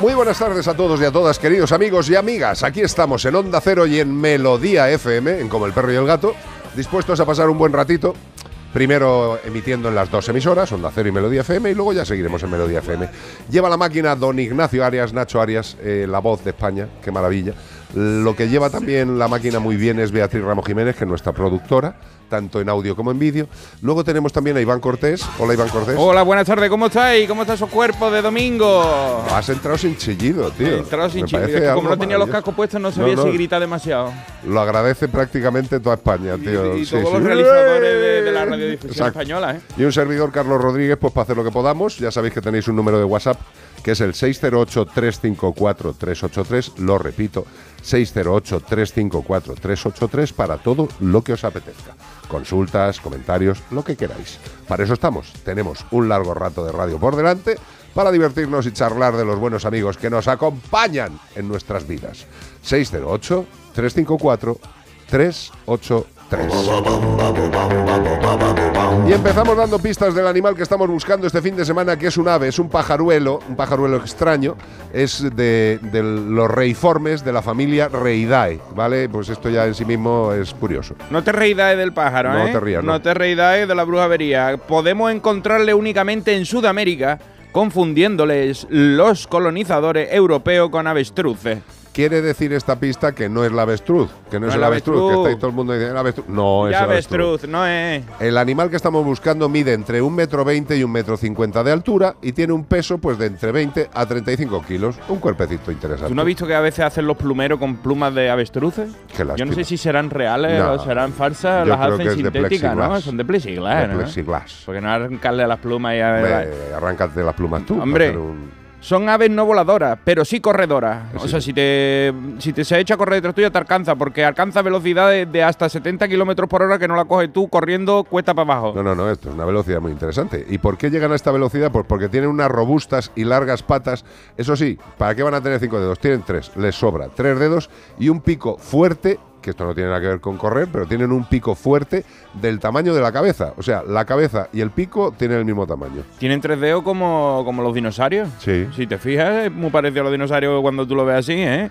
Muy buenas tardes a todos y a todas, queridos amigos y amigas. Aquí estamos en Onda Cero y en Melodía FM, en Como el Perro y el Gato, dispuestos a pasar un buen ratito. Primero emitiendo en las dos emisoras, Onda Cero y Melodía FM, y luego ya seguiremos en Melodía FM. Lleva la máquina don Ignacio Arias, Nacho Arias, eh, la voz de España, qué maravilla. Lo que lleva también la máquina muy bien es Beatriz Ramos Jiménez, que es nuestra productora, tanto en audio como en vídeo. Luego tenemos también a Iván Cortés. Hola Iván Cortés. Hola, buenas tardes, ¿cómo estáis? ¿Cómo está su cuerpo de domingo? Has entrado sin chillido, tío. He entrado sin Me chillido. parece Es que como no tenía los cascos puestos, no No, sabía no. si grita demasiado. Lo agradece prácticamente toda España, tío. y y Sí, todos sí. los realizadores de, de la radiodifusión española, ¿eh? Y un servidor, Carlos Rodríguez, pues para hacer lo que podamos. Ya sabéis que tenéis un número de WhatsApp que es el 608-354-383. Lo repito, 608-354-383 para todo lo que os apetezca. Consultas, comentarios, lo que queráis. Para eso estamos. Tenemos un largo rato de radio por delante para divertirnos y charlar de los buenos amigos que nos acompañan en nuestras vidas. 608-354-383. Y empezamos dando pistas del animal que estamos buscando este fin de semana, que es un ave, es un pajaruelo, un pajaruelo extraño, es de, de los reiformes de la familia Reidae, ¿vale? Pues esto ya en sí mismo es curioso. No te reídas del pájaro, No ¿eh? te rías, no. te reídas de la brujería. Podemos encontrarle únicamente en Sudamérica, confundiéndoles los colonizadores europeos con avestruces. Quiere decir esta pista que no es la avestruz, que no, es el avestruz, que está ahí todo el mundo diciendo el avestruz. No es el avestruz. avestruz, no es. El animal que estamos buscando mide entre un metro veinte y un metro cincuenta de altura y tiene un peso pues de entre 20 a 35 kilos. Un cuerpecito interesante. ¿Tú no has visto que a veces hacen los plumeros con plumas de avestruces? Yo no sé si serán reales No. o serán falsas, Yo las hacen sintéticas, ¿no? Son de plexiglas, De ¿no? plexiglas. Porque no arrancarle las plumas y a ver. Arráncate las plumas tú. Hombre. Son aves no voladoras, pero sí corredoras. Sí. O sea, si te, si te se echa a correr detrás tuya, te alcanza, porque alcanza velocidades de hasta 70 kilómetros por hora que no la coges tú corriendo cuesta para abajo. No, no, no, esto es una velocidad muy interesante. ¿Y por qué llegan a esta velocidad? Pues porque tienen unas robustas y largas patas. Eso sí, ¿para qué van a tener cinco dedos? Tienen tres, les sobra tres dedos y un pico fuerte, que esto no tiene nada que ver con correr, pero tienen un pico fuerte del tamaño de la cabeza. O sea, la cabeza y el pico tienen el mismo tamaño. Tienen tres dedos como, como los dinosaurios. Sí. Si te fijas, es muy parecido a los dinosaurios cuando tú lo ves así, ¿eh?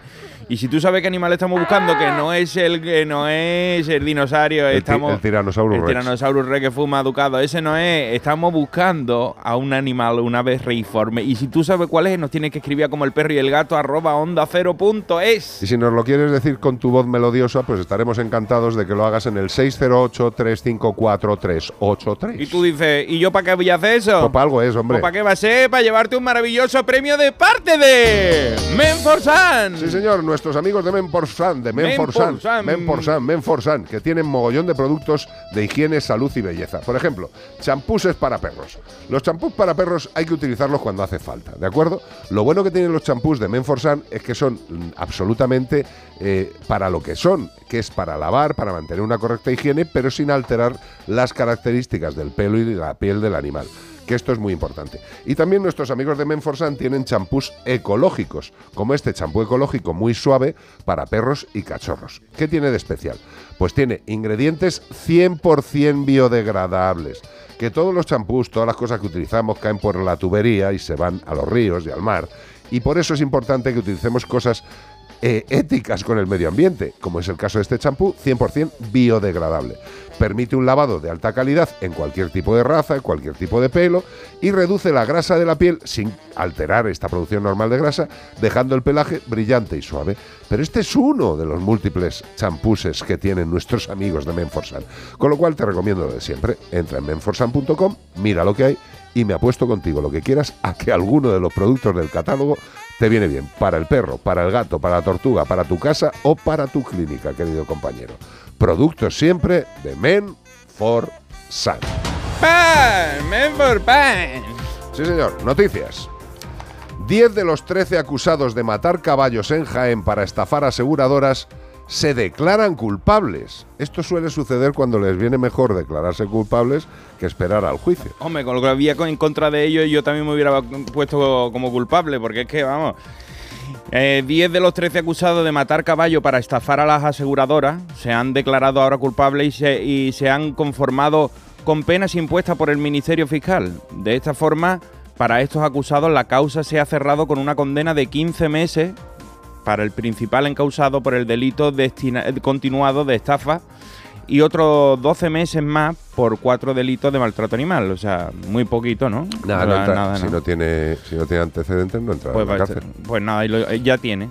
Y si tú sabes qué animal estamos buscando, que no es el que no es el dinosaurio, El estamos el Tyrannosaurus el. Tyrannosaurus Rex que fuma ducado, ese no es, estamos buscando a un animal, una ave reiforme. Y si tú sabes cuál es, nos tienes que escribir a como el perro y el gato arroba onda cero punto es. Y si nos lo quieres decir con tu voz melodiosa, pues estaremos encantados de que lo hagas en el 608-354-383. Y tú dices, ¿y yo para qué voy a hacer eso? Pues para algo es, hombre. ¿O para qué va a ser? Para llevarte un maravilloso premio de parte de Menforsan. Sí, señor, nuestros amigos de Menforsan, de Menforsan, Menforsan. Menforsan, que tienen mogollón de productos de higiene, salud y belleza. Por ejemplo, champuses para perros. Los champús para perros hay que utilizarlos cuando hace falta, ¿de acuerdo? Lo bueno que tienen los champús de Menforsan es que son mm, absolutamente eh, para lo que son, que es para lavar, para mantener una correcta higiene, pero sin alterar las características del pelo y de la piel del animal que esto es muy importante. Y también nuestros amigos de Menforsan tienen champús ecológicos, como este champú ecológico muy suave para perros y cachorros. ¿Qué tiene de especial? Pues tiene ingredientes 100% biodegradables. Que todos los champús, todas las cosas que utilizamos caen por la tubería y se van a los ríos y al mar. Y por eso es importante que utilicemos cosas eh, éticas con el medio ambiente, como es el caso de este champú 100% biodegradable. Permite un lavado de alta calidad en cualquier tipo de raza, en cualquier tipo de pelo y reduce la grasa de la piel sin alterar esta producción normal de grasa, dejando el pelaje brillante y suave. Pero este es uno de los múltiples champuses que tienen nuestros amigos de Menforsan. Con lo cual te recomiendo lo de siempre. Entra en menforsan.com, mira lo que hay y me apuesto contigo lo que quieras a que alguno de los productos del catálogo te viene bien para el perro, para el gato, para la tortuga, para tu casa o para tu clínica, querido compañero. Productos siempre de Men for Sun. ¡Pan! ¡Men for pan! Sí, señor. Noticias. 10 de los 13 acusados de matar caballos en Jaén para estafar aseguradoras se declaran culpables. Esto suele suceder cuando les viene mejor declararse culpables que esperar al juicio. Hombre, con lo que había en contra de ellos, yo también me hubiera puesto como culpable, porque es que, vamos, 10 eh, de los 13 acusados de matar caballo para estafar a las aseguradoras se han declarado ahora culpables y se, y se han conformado con penas impuestas por el Ministerio Fiscal. De esta forma, para estos acusados la causa se ha cerrado con una condena de 15 meses para el principal encausado por el delito continuado de estafa y otros 12 meses más por cuatro delitos de maltrato animal. O sea, muy poquito, ¿no? Nada, si, no tiene, si no tiene antecedentes, no entra pues, en la cárcel. Pues nada, eh, ya tiene.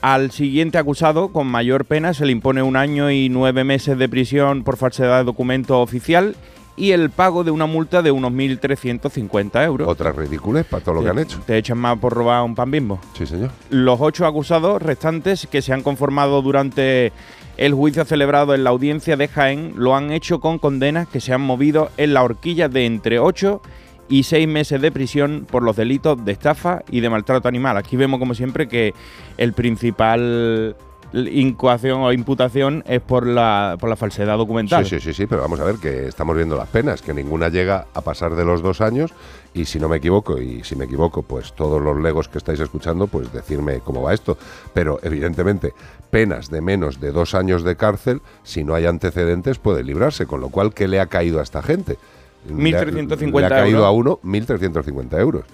Al siguiente acusado, con mayor pena, se le impone un año y nueve meses de prisión por falsedad de documento oficial y el pago de una multa de unos 1.350 euros. Otras ridículas para todo lo que han hecho. Te echan más por robar un pan bimbo. Sí, señor. Los ocho acusados restantes que se han conformado durante el juicio celebrado en la audiencia de Jaén lo han hecho con condenas que se han movido en la horquilla de entre 8 y 6 meses de prisión por los delitos de estafa y de maltrato animal. Aquí vemos como siempre que el principal incoación o imputación es por la, por la falsedad documental. Sí, sí, sí, sí, pero vamos a ver que estamos viendo las penas, que ninguna llega a pasar de los dos años y si no me equivoco, y si me equivoco, pues todos los legos que estáis escuchando, pues decirme cómo va esto. Pero evidentemente, penas de menos de dos años de cárcel, si no hay antecedentes, puede librarse, con lo cual, ¿qué le ha caído a esta gente? 1.350 Le ha caído a uno 1.350 euros.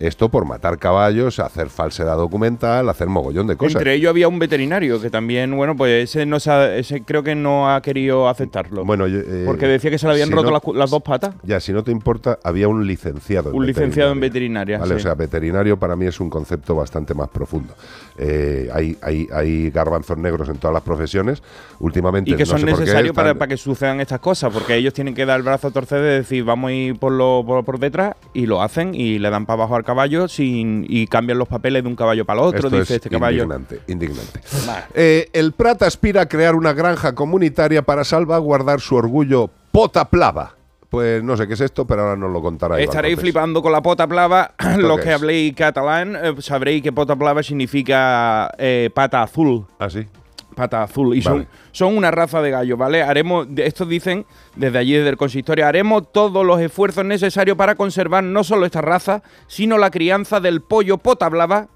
Esto por matar caballos, hacer falsedad documental, hacer mogollón de cosas. Entre ellos había un veterinario que también, bueno, pues ese, no ese creo que no ha querido aceptarlo. Bueno, eh, porque decía que se le habían roto las, dos patas. Ya, si no te importa, había un licenciado. Un licenciado en veterinaria. Vale, o sea, veterinario para mí es un concepto bastante más profundo. Eh, hay, hay, hay, garbanzos negros en todas las profesiones. Últimamente. Y que son necesarios para, para, que sucedan estas cosas, porque ellos tienen que dar el brazo a torcer de decir, vamos a ir por, lo, por, detrás, y lo hacen y le dan para abajo al caballo sin, y cambian los papeles de un caballo para el otro, dice este caballo. Indignante, indignante. Eh, el Prat aspira a crear una granja comunitaria para salvaguardar su orgullo potaplava. Pues no sé qué es esto, pero ahora nos lo contará. Estaréis flipando con la pota plava. Los que habléis catalán eh, sabréis que pota plava significa eh, pata azul. ¿Ah, sí? Pata azul. Y son, son una raza de gallos, ¿vale? Haremos, estos dicen desde allí, desde el consistorio, haremos todos los esfuerzos necesarios para conservar no solo esta raza, sino la crianza del pollo potablava,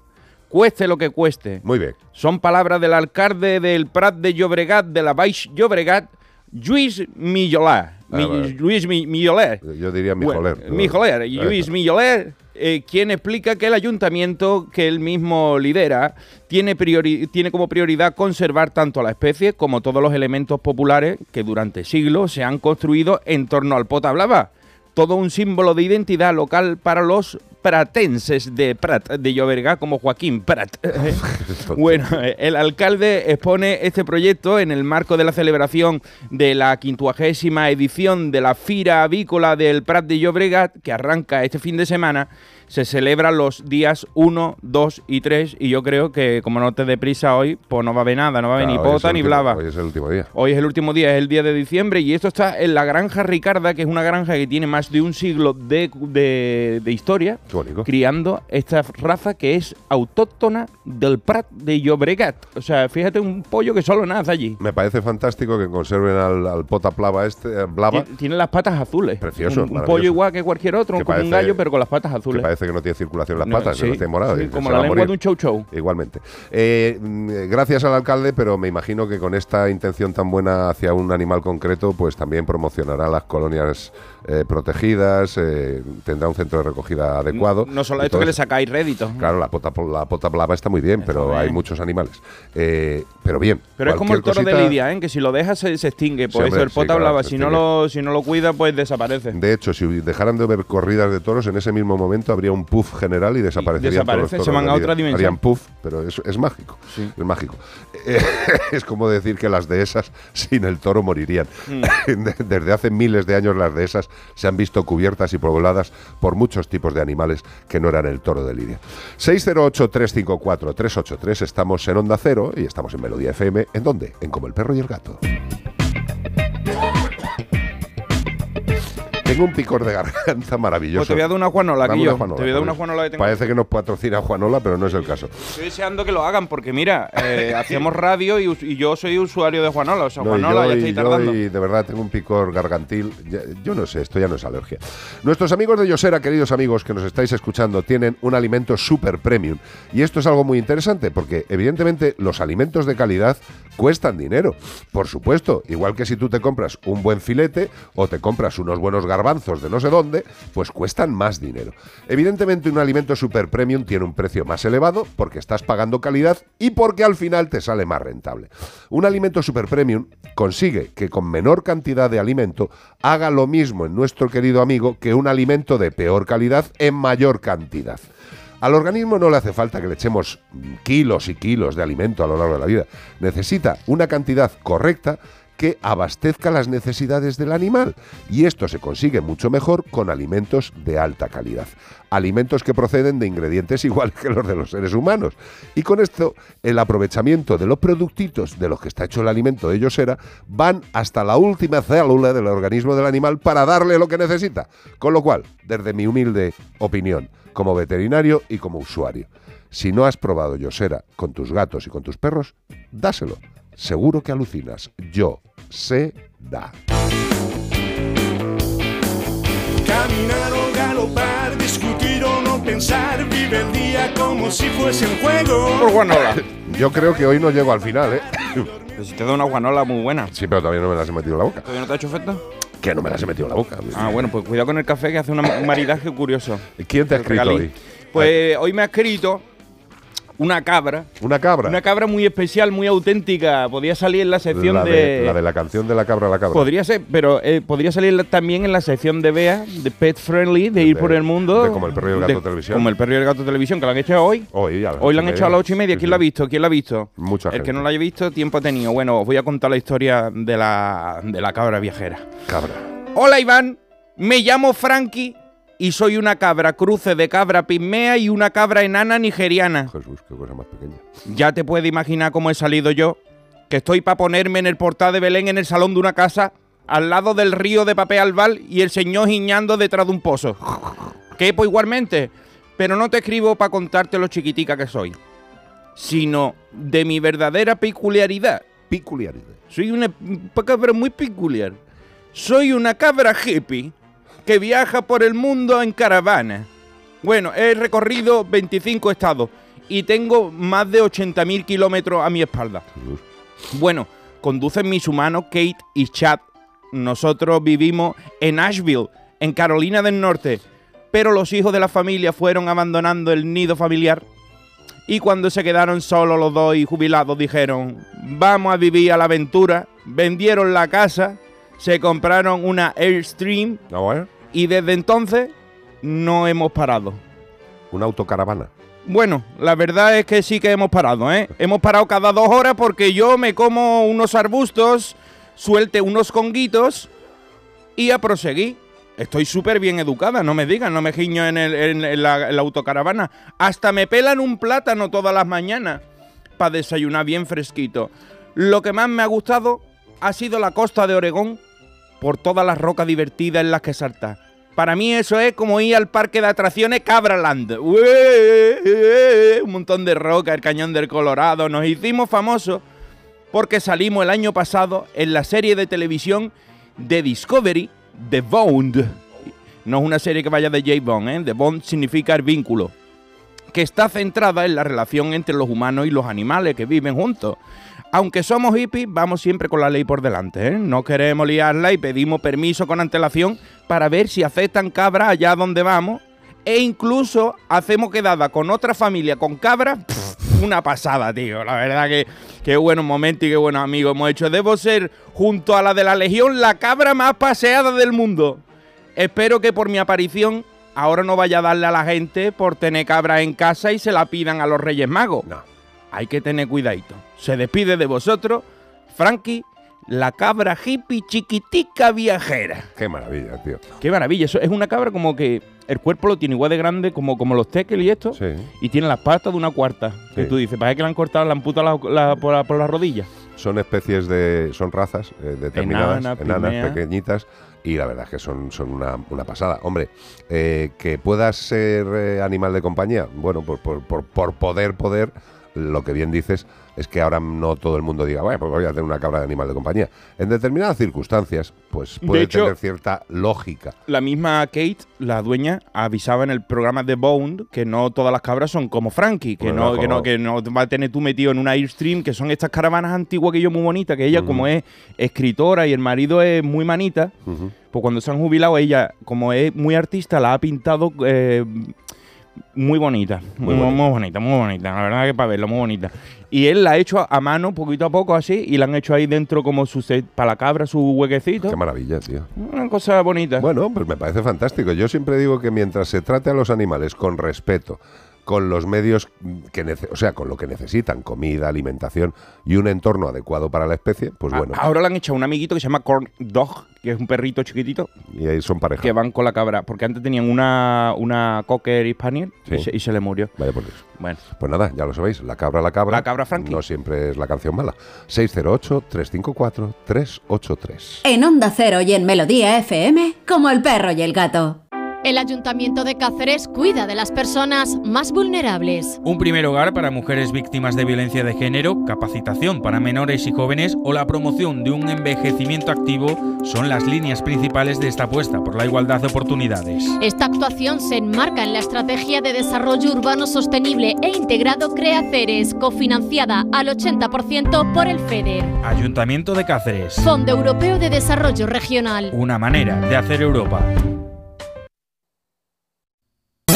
cueste lo que cueste. Muy bien. Son palabras del alcalde del Prat de Llobregat, de la Baix Llobregat, Lluís Millolà. Ah, Lluís Milloler. Yo diría Mijoler. Bueno, Mijoler. Lluís Milloler eh, quien explica que el ayuntamiento que él mismo lidera tiene, tiene como prioridad conservar tanto la especie como todos los elementos populares que durante siglos se han construido en torno al pota blava. Todo un símbolo de identidad local para los pratenses de Prat, de Lloverga, como Joaquín Prat. bueno, el alcalde expone este proyecto en el marco de la celebración de la quincuagésima edición de la Fira Avícola del Prat de Llobregat, que arranca este fin de semana se celebran los días 1, 2 y 3 y yo creo que como no te deprisa hoy, pues no va a haber nada, no va a haber ni pota ni blava. Hoy es el último día. Hoy es el último día, es el día de diciembre y esto está en la granja Ricarda, que es una granja que tiene más de un siglo de, de, historia, criando esta raza que es autóctona del Prat de Llobregat. O sea, fíjate un pollo que solo nace allí. Me parece fantástico que conserven al, pota plava este, eh, blava. Tiene, las patas azules. Precioso. Un, pollo igual que cualquier otro, como un gallo, pero con las patas azules parece que no tiene circulación en las patas, que no morado. como la lengua de un chow chow. Igualmente. Eh, mm, gracias al alcalde, pero me imagino que con esta intención tan buena hacia un animal concreto, pues también promocionará las colonias eh, protegidas, eh, tendrá un centro de recogida adecuado. No solo esto que le sacáis rédito. Claro, la pota, la pota blava está muy bien, pero bien. hay muchos animales. Pero bien. Pero es como el toro de Lidia, que si lo dejas se, se extingue. Por Sí, eso el sí, pota claro, Si no, lo, si no lo cuida, pues desaparece. De hecho, si dejaran de haber corridas de toros, en ese mismo momento habría un puff general y todos los desaparece, se van a otra dimensión. Harían puff, pero es, es mágico. Sí. Es mágico. Eh, es como decir que las dehesas sin el toro morirían. Mm. De- Desde hace miles de años las dehesas se han visto cubiertas y pobladas por muchos tipos de animales que no eran el toro de Lidia. 608-354-383, estamos en Onda Cero y estamos en Melodía FM. ¿En dónde? En Como el Perro y el Gato. Tengo un picor de garganta maravilloso. Pues te voy a dar una Juanola, Dame una. Juanola, Te voy a dar una. Juanola que tengo. Parece que nos patrocina Juanola, pero no es el caso. Estoy deseando que lo hagan porque, mira, eh, hacíamos radio y, yo soy usuario de Juanola. O sea, No, Juanola, yo, ya estoy yo, tardando. y de verdad tengo un picor gargantil. Ya- Yo no sé, esto ya no es alergia. Nuestros amigos de Yosera, queridos amigos que nos estáis escuchando, tienen un alimento super premium. Y esto es algo muy interesante porque, evidentemente, los alimentos de calidad cuestan dinero. Por supuesto, igual que si tú te compras un buen filete o te compras unos buenos garbanzos de no sé dónde, pues cuestan más dinero. Evidentemente, un alimento super premium tiene un precio más elevado porque estás pagando calidad y porque al final te sale más rentable. Un alimento super premium consigue que con menor cantidad de alimento haga lo mismo en nuestro querido amigo que un alimento de peor calidad en mayor cantidad. Al organismo no le hace falta que le echemos kilos y kilos de alimento a lo largo de la vida. Necesita una cantidad correcta que abastezca las necesidades del animal. Y esto se consigue mucho mejor con alimentos de alta calidad. Alimentos que proceden de ingredientes iguales que los de los seres humanos. Y con esto, el aprovechamiento de los productitos de los que está hecho el alimento de ellos era, van hasta la última célula del organismo del animal para darle lo que necesita. Con lo cual, desde mi humilde opinión, como veterinario y como usuario, si no has probado Yosera con tus gatos y con tus perros, dáselo. Seguro que alucinas. Yo sé da. Caminar o galopar, discutir o no pensar, vive el día como si fuese un juego. Por Juanola. Yo creo que hoy no llego al final, ¿eh? Pero si te da una Juanola muy buena. Sí, pero todavía no me las he metido en la boca. ¿Todavía no te ha hecho efecto? Que no me las he metido en la boca. Ah, bueno, pues cuidado con el café que hace una- un maridaje curioso. ¿Quién te ha El escrito hoy? Pues hoy me ha escrito una cabra. Una cabra. Una cabra muy especial, muy auténtica. Podría salir en la sección la, de. de, la de la canción de la cabra la cabra. Podría ser, pero eh, podría salir también en la sección de Bea, de Pet Friendly, de ir De- por el mundo. de Como el perro y el gato televisión. Como el perro y el gato televisión, que lo han hecho hoy. Hoy, a las Hoy lo han hecho a las ocho y media. Sí, ¿Quién sí. lo ha visto? ¿Quién lo ha visto? Mucha El gente. que no lo haya visto, tiempo ha tenido. Bueno, os voy a contar la historia de la, de la cabra viajera. Cabra. Hola Iván, me llamo Frankie y soy una cabra cruce de cabra pigmea y una cabra enana nigeriana. Jesús, qué cosa más pequeña. Ya te puedes imaginar cómo he salido yo, que estoy para ponerme en el portal de Belén en el salón de una casa, al lado del río de papel albal y el señor giñando detrás de un pozo. Quepo igualmente, pero no te escribo para contarte lo chiquitica que soy, sino de mi verdadera peculiaridad. Peculiaridad. Soy una cabra muy peculiar. Soy una cabra hippie que viaja por el mundo en caravana. Bueno, he recorrido 25 estados y tengo más de 80.000 kilómetros a mi espalda. Bueno, conducen mis humanos Kate y Chad. Nosotros vivimos en Asheville, en Carolina del Norte. Pero los hijos de la familia fueron abandonando el nido familiar. Y cuando se quedaron solos los dos y jubilados dijeron, vamos a vivir a la aventura. Vendieron la casa, se compraron una Airstream ¿No, bueno? Y desde entonces no hemos parado. Una autocaravana. Bueno, la verdad es que sí que hemos parado, ¿eh? Hemos parado cada dos horas porque yo me como unos arbustos, suelte unos conguitos y a proseguir. Estoy súper bien educada, no me digan, no me giño en, el- en- la, en la autocaravana. Hasta me pelan un plátano todas las mañanas para desayunar bien fresquito. Lo que más me ha gustado ha sido la costa de Oregón por todas las rocas divertidas en las que saltar. Para mí eso es como ir al parque de atracciones Cabraland. ¡Ué! Un montón de roca, el cañón del Colorado. Nos hicimos famosos porque salimos el año pasado en la serie de televisión de Discovery, The Bond. No es una serie que vaya de J. Bond, ¿eh? The Bond significa el vínculo. Que está centrada en la relación entre los humanos y los animales que viven juntos. Aunque somos hippies, vamos siempre con la ley por delante, ¿eh? No queremos liarla y pedimos permiso con antelación para ver si aceptan cabra allá donde vamos e incluso hacemos quedada con otra familia, con cabras. Una pasada, tío. La verdad que qué buenos momentos y qué buenos amigos hemos hecho. Debo ser, junto a la de la Legión, la cabra más paseada del mundo. Espero que por mi aparición ahora no vaya a darle a la gente por tener cabras en casa y se la pidan a los Reyes Magos. No. Hay que tener cuidadito. Se despide de vosotros, Frankie, la cabra hippie chiquitica viajera. Qué maravilla, tío. Qué maravilla. Eso es una cabra como que el cuerpo lo tiene igual de grande como, como los tekel y esto. Sí. Y tiene las patas de una cuarta. Que Sí. tú dices, parece que le han cortado, le han putado la- la- por, la- por las rodillas. Son especies de. Son razas eh, determinadas, Enana, enanas, pequeñitas. Y la verdad es que son, son una, una pasada. Hombre, eh, que puedas ser eh, animal de compañía, bueno, por, por, por, por poder, poder, lo que bien dices es que ahora no todo el mundo diga, bueno, pues voy a tener una cabra de animal de compañía. En determinadas circunstancias, pues De puede hecho- tener cierta lógica. La misma Kate, la dueña, avisaba en el programa de Bound que no todas las cabras son como Frankie, que, Bueno, no, que, no, que no va a tener tú metido en una Airstream, que son estas caravanas antiguas que yo muy bonitas, que ella como es escritora y el marido es muy manita, pues cuando se han jubilado ella, como es muy artista, la ha pintado eh, muy bonita, muy, Muy muy, bonita. bonita, muy bonita, la verdad que para verlo, muy bonita. Y él la ha hecho a, a mano, poquito a poco así, y la han hecho ahí dentro como su set para la cabra, su huequecito. Qué maravilla, tío. Una cosa bonita. Bueno, pues me parece fantástico. Yo siempre digo que mientras se trate a los animales con respeto, con los medios que o sea, con lo que necesitan, comida, alimentación y un entorno adecuado para la especie, pues A- bueno, Ahora le han hecho un amiguito que se llama Corn Dog, que es un perrito chiquitito, y ahí son pareja. que van con la cabra. Porque antes tenían una, una Cocker Spaniel Sí. y, se, y se le murió. Vaya por Dios. Bueno, Pues nada, ya lo sabéis, la cabra, la cabra. La cabra Frankie. No siempre es la canción mala. 608-354-383. En Onda Cero y en Melodía FM, como el perro y el gato. El Ayuntamiento de Cáceres cuida de las personas más vulnerables. Un primer hogar para mujeres víctimas de violencia de género, capacitación para menores y jóvenes o la promoción de un envejecimiento activo son las líneas principales de esta apuesta por la igualdad de oportunidades. Esta actuación se enmarca en la Estrategia de Desarrollo Urbano Sostenible e Integrado CREACERES, cofinanciada al 80% por el FEDER. Ayuntamiento de Cáceres. Fondo Europeo de Desarrollo Regional. Una manera de hacer Europa.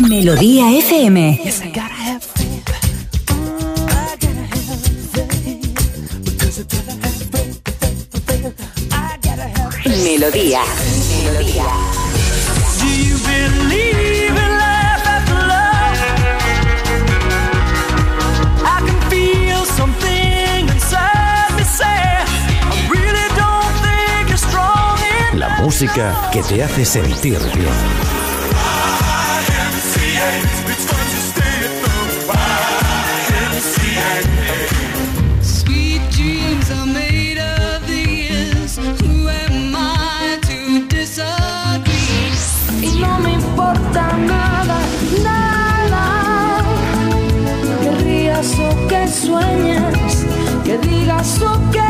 Melodía FM. Melodía. Melodía. Do you believe in life after love? I can feel something inside me say, I really don't think you're strong enough. La música que te hace sentir bien. Que digas o que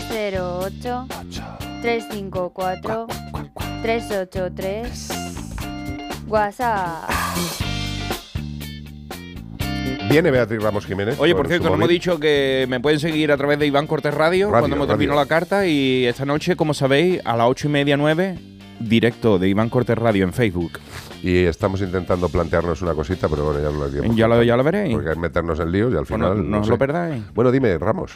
608 354 383 WhatsApp. Viene Beatriz Ramos Jiménez. Oye, por cierto, no hemos dicho que me pueden seguir a través de Iván Cortés Radio, Radio, cuando hemos terminado radio. la carta. Y esta noche, como sabéis, a las ocho y media, nueve, directo de Iván Cortés Radio en Facebook. Y estamos intentando plantearnos una cosita, pero bueno, ya lo diremos. Ya lo, ya lo veréis. Porque es meternos en líos y al Bueno, final. no os sé. lo perdáis. Bueno, dime, Ramos.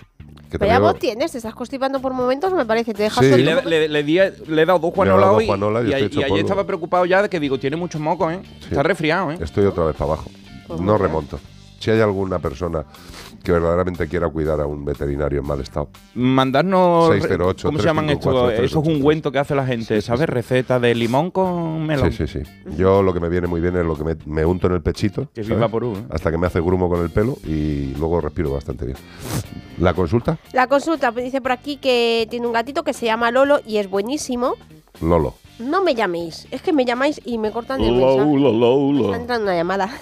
Que te Pero ya veo- vos tienes, te estás constipando por momentos, me parece, te dejas Sí. Le, le- le di- le he dado dos Le he Juanola dado dos hoy Juanola y y, estoy hecho y ayer polvo. estaba preocupado ya de que digo, tiene muchos mocos, ¿eh? Está resfriado, ¿eh? Estoy otra vez para abajo. Pues no remonto. Si hay alguna persona que verdaderamente quiera cuidar a un veterinario en mal estado. Mandarnos. 608 ¿Cómo se llaman 354 estos? Esos ungüentos que hace la gente, Sí, ¿sabes? sí. Receta de limón con melón. Sí, sí, sí. Yo lo que me viene muy bien es lo que me, me unto en el pechito. Que ¿sabes? viva por uno. Hasta que me hace grumo con el pelo y luego respiro bastante bien. ¿La consulta? La consulta dice por aquí que tiene un gatito que se llama Lolo y es buenísimo. Lolo. No me llaméis, es que me llamáis y me cortan el mensaje. Está entrando una llamada.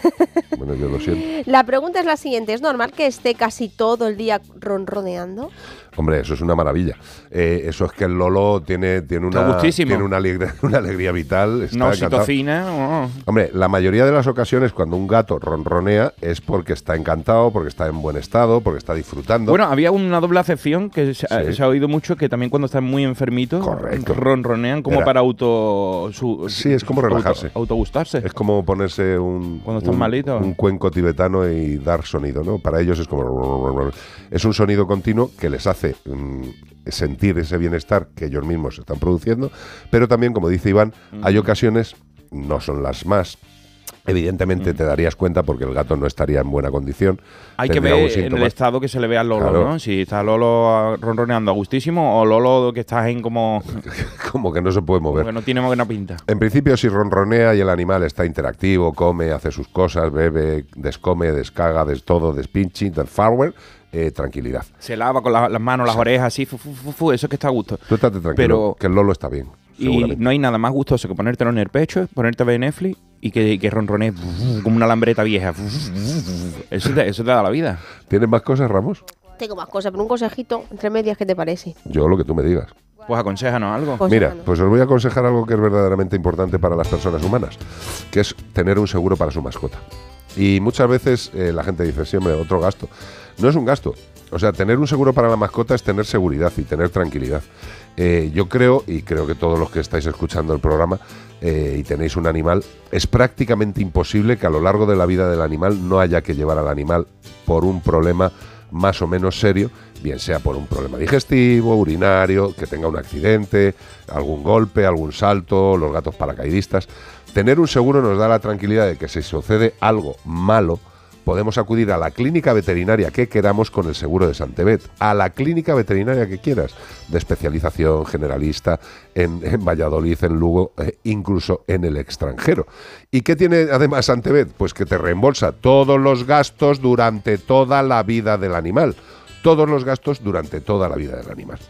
Bueno, yo lo siento. La pregunta es la siguiente, ¿es normal que esté casi todo el día ronroneando? Hombre, eso es una maravilla. Eh, eso es que el Lolo tiene, tiene, una, tiene una, alegría, una alegría vital. Está oxitocina. oh. Hombre, la mayoría de las ocasiones cuando un gato ronronea es porque está encantado, porque está en buen estado, porque está disfrutando. Bueno, había una doble acepción que se, Sí. se ha oído mucho que también cuando están muy enfermitos ronronean como Era- para auto su- Sí, es como relajarse. auto- autogustarse. Es como ponerse un, Cuando están un- malitos. un cuenco tibetano y dar sonido, ¿no? Para ellos es como... Es un sonido continuo que les hace mm, sentir ese bienestar que ellos mismos están produciendo, pero también, como dice Iván, hay ocasiones, no son las más, evidentemente te darías cuenta porque el gato no estaría en buena condición. Hay que ver en el estado que se le ve al Lolo, Claro. ¿no? Si está Lolo ah, ronroneando a gustísimo o Lolo que estás en como, Como que no se puede mover. como que no tiene buena pinta. En principio, si ronronea y el animal está interactivo, come, hace sus cosas, bebe, descome, descaga, des todo, despinchi, del fireware, eh, tranquilidad. Se lava con la- las manos, las orejas, así, fu, fu, fu, fu, eso es que está a gusto. Tú estate tranquilo, Pero- que el Lolo está bien. Y no hay nada más gustoso que ponértelo en el pecho, ponerte a ver Netflix y que, que ronronee como una lambreta vieja. Eso te, eso te da la vida. ¿Tienes más cosas, Ramos? Tengo más cosas, pero un consejito entre medias, ¿qué te parece? Yo lo que tú me digas. Pues aconséjanos algo. Pues Mira, pues os voy a aconsejar algo que es verdaderamente importante para las personas humanas, que es tener un seguro para su mascota. Y muchas veces eh, la gente dice, sí, hombre, otro gasto. No es un gasto. O sea, tener un seguro para la mascota es tener seguridad y tener tranquilidad. Eh, yo creo, y creo que todos los que estáis escuchando el programa eh, y tenéis un animal, es prácticamente imposible que a lo largo de la vida del animal no haya que llevar al animal por un problema más o menos serio, bien sea por un problema digestivo, urinario, que tenga un accidente, algún golpe, algún salto, los gatos paracaidistas. Tener un seguro nos da la tranquilidad de que si sucede algo malo, podemos acudir a la clínica veterinaria que queramos con el seguro de Santebet, a la clínica veterinaria que quieras, de especialización generalista en, Valladolid, en Lugo, eh, incluso en el extranjero. ¿Y qué tiene además Santebet? Pues que te reembolsa todos los gastos durante toda la vida del animal. Todos los gastos durante toda la vida del animal.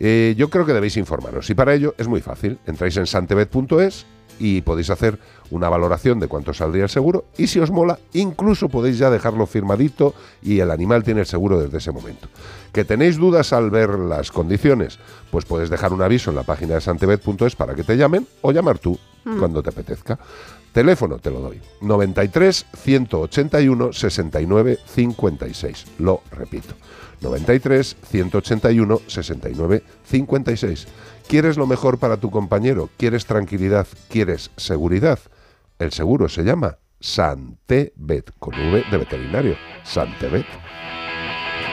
Eh, yo creo que debéis informaros y para ello es muy fácil. Entráis en santebet.es y podéis hacer una valoración de cuánto saldría el seguro y si os mola, incluso podéis ya dejarlo firmadito y el animal tiene el seguro desde ese momento. ¿Que tenéis dudas al ver las condiciones? Pues puedes dejar un aviso en la página de santebet.es para que te llamen o llamar tú Mm. cuando te apetezca. Teléfono te lo doy. 93 181 69 56. Lo repito. 93 181 69 56. ¿Quieres lo mejor para tu compañero? ¿Quieres tranquilidad? ¿Quieres seguridad? El seguro se llama Santebet, con V de veterinario. Santebet.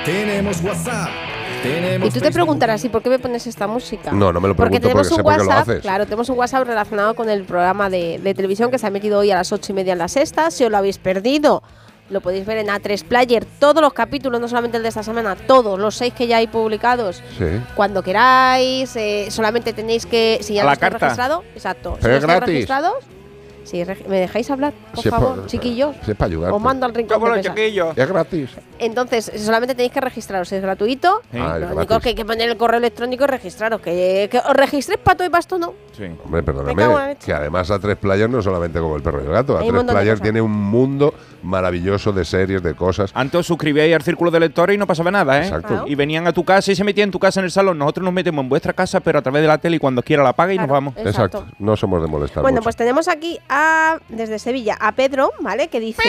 Tenemos WhatsApp. Tenemos Y tú te preguntarás, ¿y por qué me pones esta música? No, no me lo Porque pregunto tenemos porque, sé un por qué lo WhatsApp, haces. claro, tenemos un WhatsApp relacionado con el programa de, de televisión que se ha metido hoy a las ocho y media en la sexta. Si os lo habéis perdido, lo podéis ver en A3 Player. Todos los capítulos, no solamente el de esta semana, todos los seis que ya hay publicados. Sí. Cuando queráis, eh, solamente tenéis que. Si ya A no la estáis carta. registrado, exacto. Si Pero no es estáis gratis. registrados, si reg- me dejáis hablar, por Si favor, por- chiquillos. si es para ayudarte. Os mando al rincón. de pesa. Es gratis. Entonces, solamente tenéis que registraros, es gratuito. Sí. Ah, es lo único que hay que poner el correo electrónico y registraros. Que, que os registréis pato y pasto no. Hombre, en la perdóname, que además A3 Player no solamente como el perro y el gato, Hay un A3 montón de Player cosas. tiene un mundo maravilloso de series, de cosas. Antes os suscribíais al círculo de lectores y no pasaba nada, ¿eh? Exacto. Claro. Y venían a tu casa y se metían en tu casa en el salón. Nosotros nos metemos en vuestra casa, pero a través de la tele y cuando quiera la apaga y nos vamos. Exacto. No somos de molestar Bueno, mucho. pues tenemos aquí a, desde Sevilla a Pedro, ¿vale? Que dice: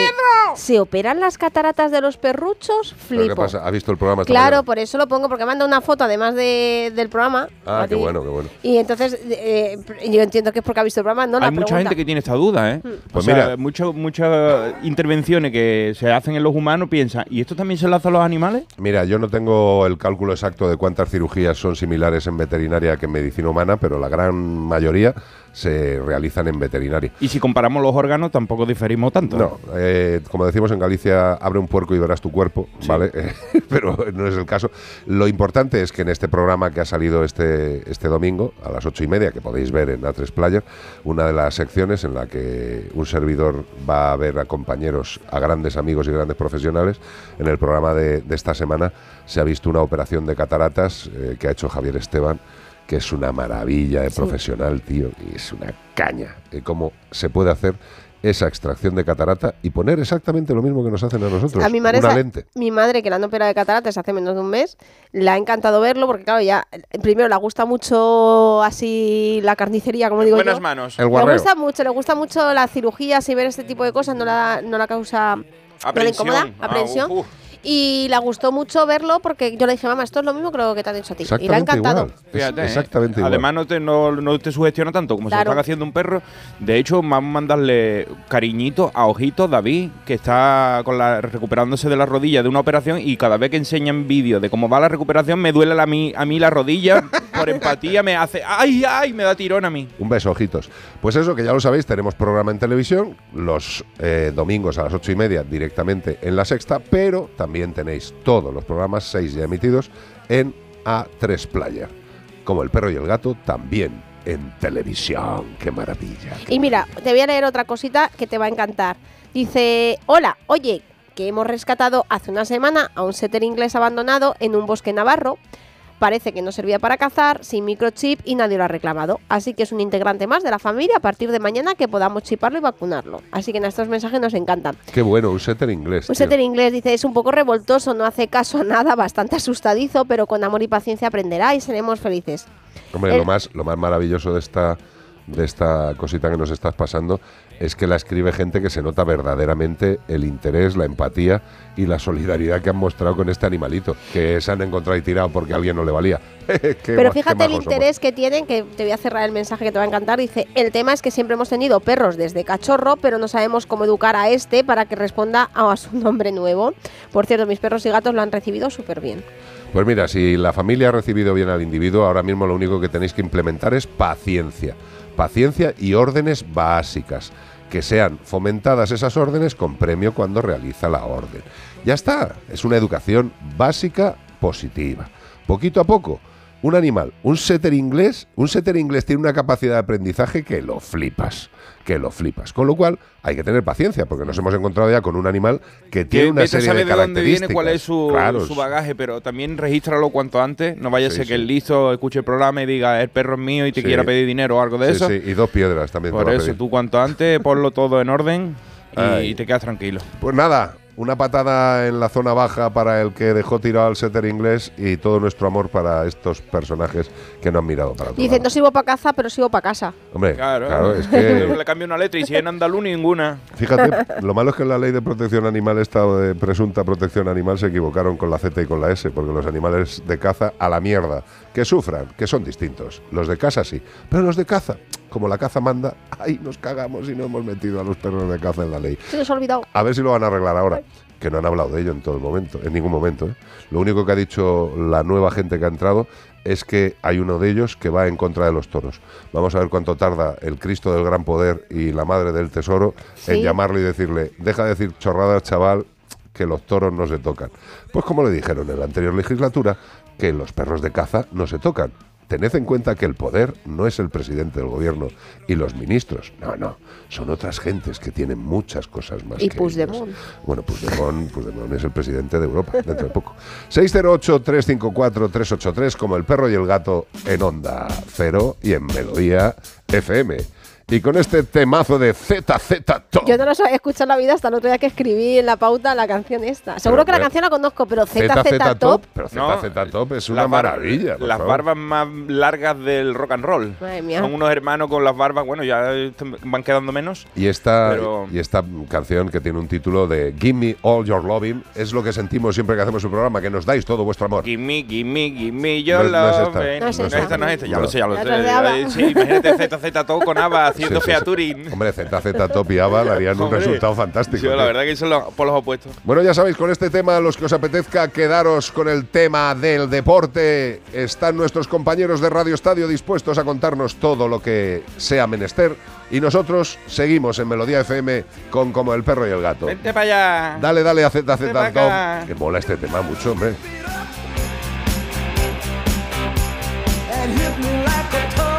¿Se operan las cataratas de los perruchos? ¿Pero qué pasa? ¿Ha visto el programa esta Claro, mañana? por eso lo pongo, porque manda una foto además de- del programa. Ah, qué ti. bueno, qué bueno. Y entonces, eh, yo entiendo que es porque ha visto el programa, ¿no? La Hay mucha pregunta. gente que tiene esta duda, ¿eh? Hmm. O Pues sea, mira. mucho- muchas intervenciones que se hacen en los humanos piensan, ¿y esto también se lo hace a los animales? Mira, yo no tengo el cálculo exacto de cuántas cirugías son similares en veterinaria que en medicina humana, pero la gran mayoría se realizan en veterinaria. Y si comparamos los órganos, tampoco diferimos tanto. No, eh, como decimos en Galicia, abre un puerco y verás tu cuerpo, ¿vale? Eh, pero no es el caso. Lo importante es que en este programa que ha salido este, este domingo, a las ocho y media, que podéis ver en A3 Player, una de las secciones en la que un servidor va a ver a compañeros, a grandes amigos y grandes profesionales, en el programa de, de esta semana se ha visto una operación de cataratas eh, que ha hecho Javier Esteban que es una maravilla de Sí. profesional, tío, y es una caña, eh, cómo se puede hacer esa extracción de catarata y poner exactamente lo mismo que nos hacen a nosotros. A mi madre, una sa- lente. mi madre, que la han operado de cataratas hace menos de un mes, le ha encantado verlo porque, claro, ya, eh, primero le gusta mucho así la carnicería, como digo Buenas yo. manos. El Le gusta mucho, le gusta mucho las cirugías y ver este tipo de cosas, no la, no la causa... No le incomoda, Aprensión. Ah, aprensión. uf, uf. Y le gustó mucho verlo porque yo le dije, mamá, esto es lo mismo que lo que te han hecho a ti. Y le ha encantado. igual. Es Fíjate, ¿eh? exactamente igual. Además no te, no, no te sugestiona tanto como si Claro. lo están haciendo un perro. De hecho, vamos a mandarle cariñito a Ojitos David, que está con la, recuperándose de la rodilla de una operación y cada vez que enseñan vídeos de cómo va la recuperación me duele la, a, mí, a mí la rodilla. por empatía me hace ¡ay, ay! Me da tirón a mí. Un beso, ojitos. Pues eso, que ya lo sabéis, tenemos programa en televisión los eh, domingos a las ocho y media directamente en la sexta, pero también tenéis todos los programas, seis ya emitidos, en A3 Player. Como El Perro y el Gato, también en televisión. ¡Qué maravilla! Y mira, te voy a leer otra cosita que te va a encantar. Dice, hola, oye, que hemos rescatado hace una semana a un setter inglés abandonado en un bosque navarro. Parece que no servía para cazar, sin microchip y nadie lo ha reclamado. Así que es un integrante más de la familia a partir de mañana que podamos chiparlo y vacunarlo. Así que en estos mensajes nos encantan. Qué bueno, un setter inglés. Un setter inglés dice, es un poco revoltoso, no hace caso a nada, bastante asustadizo, pero con amor y paciencia aprenderá y seremos felices. Hombre, El- lo más, lo más maravilloso de esta, de esta cosita que nos estás pasando es que la escribe gente que se nota verdaderamente el interés, la empatía y la solidaridad que han mostrado con este animalito, que se han encontrado y tirado porque a alguien no le valía. Pero fíjate el somos. interés que tienen, que te voy a cerrar el mensaje que te va a encantar. Dice, el tema es que siempre hemos tenido perros desde cachorro, pero no sabemos cómo educar a este para que responda a su nombre nuevo. Por cierto, mis perros y gatos lo han recibido súper bien. Pues mira, si la familia ha recibido bien al individuo, ahora mismo lo único que tenéis que implementar es paciencia. Paciencia y órdenes básicas. Que sean fomentadas esas órdenes con premio cuando realiza la orden. Ya está, es una educación básica positiva. Poquito a poco, un animal, un setter inglés, un setter inglés tiene una capacidad de aprendizaje que lo flipas, que lo flipas. Con lo cual hay que tener paciencia porque nos hemos encontrado ya con un animal que tiene una serie saber de de dónde viene, cuál es su, Claro, su bagaje, pero también regístralo cuanto antes. No vaya a Sí, ser sí. que el listo escuche el programa y diga, el perro es mío y te Sí. quiera pedir dinero o algo de eso. sí, y dos piedras también Por eso, tú cuanto antes ponlo todo en orden y, y te quedas tranquilo. Pues nada, una patada en la zona baja para el que dejó tirado al setter inglés y todo nuestro amor para estos personajes que no han mirado para otro Dice, lado. no sirvo para caza, pero sirvo para casa. Hombre, Claro, claro, es que le cambio una letra y si en andaluz ninguna. Fíjate, lo malo es que en la ley de protección animal, esta de presunta protección animal, se equivocaron con la Z y con la S, porque los animales de caza a la mierda, que sufran, que son distintos. Los de casa sí, pero los de caza, como la caza manda, ahí nos cagamos y no hemos metido a los perros de caza en la ley. Se nos ha olvidado. A ver si lo van a arreglar ahora, que no han hablado de ello en todo el momento, en ningún momento. ¿eh? Lo único que ha dicho la nueva gente que ha entrado es que hay uno de ellos que va en contra de los toros. Vamos a ver cuánto tarda el Cristo del Gran Poder y la Madre del Tesoro en llamarle y decirle, deja de decir chorradas, chaval, que los toros no se tocan. Pues como le dijeron en la anterior legislatura, que los perros de caza no se tocan. Tened en cuenta que el poder no es el presidente del gobierno y los ministros. No, no. Son otras gentes que tienen muchas cosas más Y que Puigdemont. ellos. Bueno, Puigdemont, Puigdemont es el presidente de Europa, dentro de poco. 608-354-383, como el perro y el gato en Onda Cero y en Melodía FM. Y con este temazo de ZZ Top. Yo no los había escuchado en la vida hasta el otro día que escribí en la pauta la canción esta. Seguro que la canción la conozco, pero ZZ, ZZ Top. Pero No, ZZ Top es una maravilla. por Las favor. barbas más largas del rock and roll. Madre mía. Son unos hermanos con las barbas, bueno, ya van quedando menos. Y esta, Pero- y esta canción que tiene un título de Give Me All Your Loving es lo que sentimos siempre que hacemos un programa, que nos dais todo vuestro amor. Gimme, gimme, gimme your No es- no es love. esta. eh. No es No, esta. esta no es esta, ya No. lo sé, ya lo sé. Sí, imagínate ZZ todo con ABBA haciendo Sí, sí, sí. featuring. Hombre, ZZ Top y ABBA le harían un resultado fantástico. Sí, la verdad que son los polos opuestos. Bueno, ya sabéis, con este tema, los que os apetezca quedaros con el tema del deporte, están nuestros compañeros de Radio Estadio dispuestos a contarnos todo lo que sea menester y nosotros seguimos en Melodía FM con Como el perro y el gato. Vente para allá. Dale, dale a ZZ Top, que mola este tema mucho, hombre. and hit me like a ton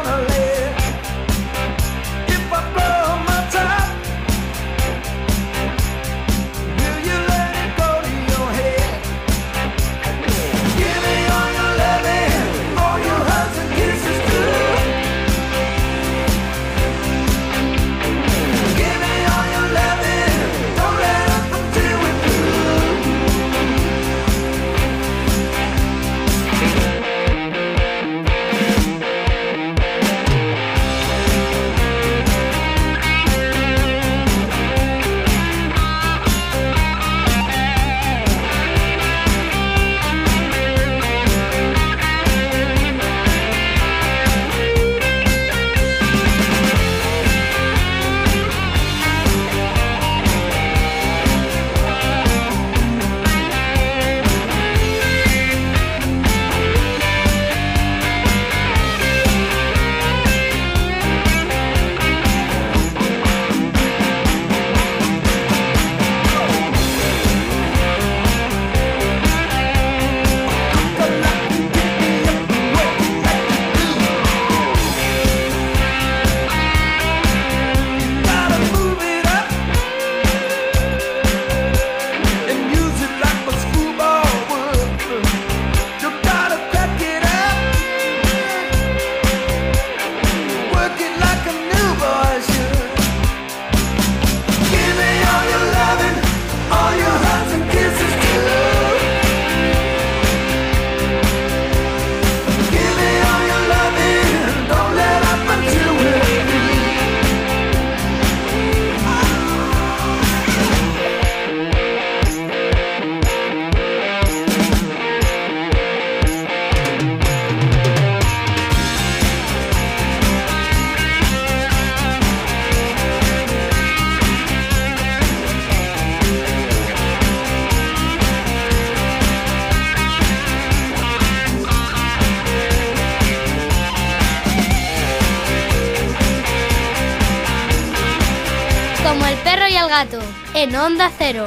en Onda Cero.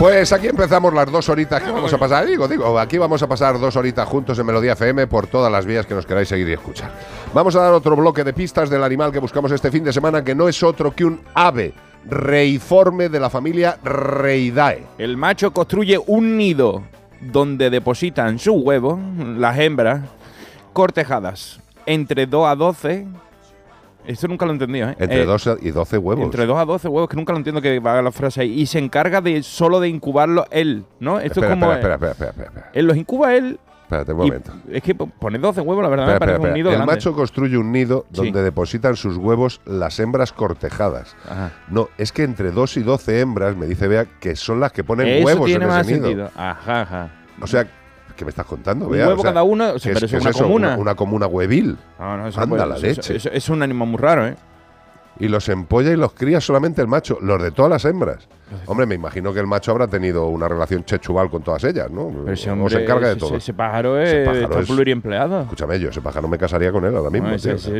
Pues aquí empezamos las dos horitas que vamos a pasar. Digo, digo, aquí vamos a pasar dos horitas juntos en Melodía FM por todas las vías que nos queráis seguir y escuchar. Vamos a dar otro bloque de pistas del animal que buscamos este fin de semana, que no es otro que un ave reiforme de la familia Reidae. El macho construye un nido donde depositan sus huevos, las hembras, cortejadas entre 2 a 12. Esto nunca lo he entendido, ¿eh? Entre Eh, 2 y 12 huevos. Entre 2 a 12 huevos, que nunca lo entiendo que va la frase ahí. Y se encarga de solo de incubarlo él, ¿no? Esto espera, es como. espera, espera, espera, espera, espera. Él los incuba él. Espérate un momento. es que pone 12 huevos, la verdad, Espera, me parece espera, un nido. El grande. macho construye un nido Sí. donde depositan sus huevos las hembras cortejadas. Ajá. No, es que entre 2 y 12 hembras, me dice Bea, que son las que ponen Eso huevos tiene en ese más nido. sentido. Ajá, ajá. O sea, ¿qué me estás contando, Un Bea? huevo O sea, cada uno, o sea, ¿qué pero qué es una eso? comuna. Una, una comuna huevil. No, no, eso Anda puede- la eso- leche. eso- es un animal muy raro, ¿eh? Y los empolla y los cría solamente el macho, los de todas las hembras. Hombre, me imagino que el macho habrá tenido una relación chechuval con todas ellas, ¿no? Pero ese o hombre, se encarga de ese- todo. Ese, pájaro es, Ese pájaro es- pluriempleado. Escúchame, yo ese pájaro me casaría con él ahora mismo. No, ese- tío. ese-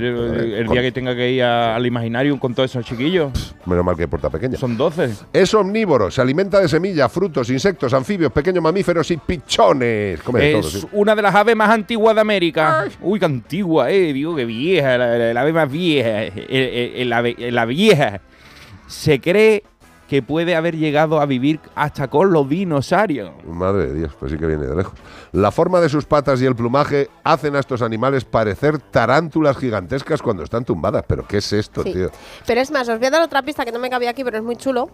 el, día que tenga que ir a- al Imaginarium con todos esos chiquillos, Menos mal que puerta pequeña. son 12. Es omnívoro, se alimenta de semillas, frutos, insectos, anfibios, pequeños mamíferos y pichones. Come de todo, Es sí. una de las aves más antiguas de América. Uy, qué antigua, eh. Digo que vieja, la, la- la ave más vieja. El ave- la vieja. Se cree que puede haber llegado a vivir hasta con los dinosaurios. Madre de Dios, pues sí que viene de lejos. La forma de sus patas y el plumaje hacen a estos animales parecer tarántulas gigantescas cuando están tumbadas. ¿Pero qué es esto, Sí. tío? Pero es más, os voy a dar otra pista que no me cabía aquí, pero es muy chulo.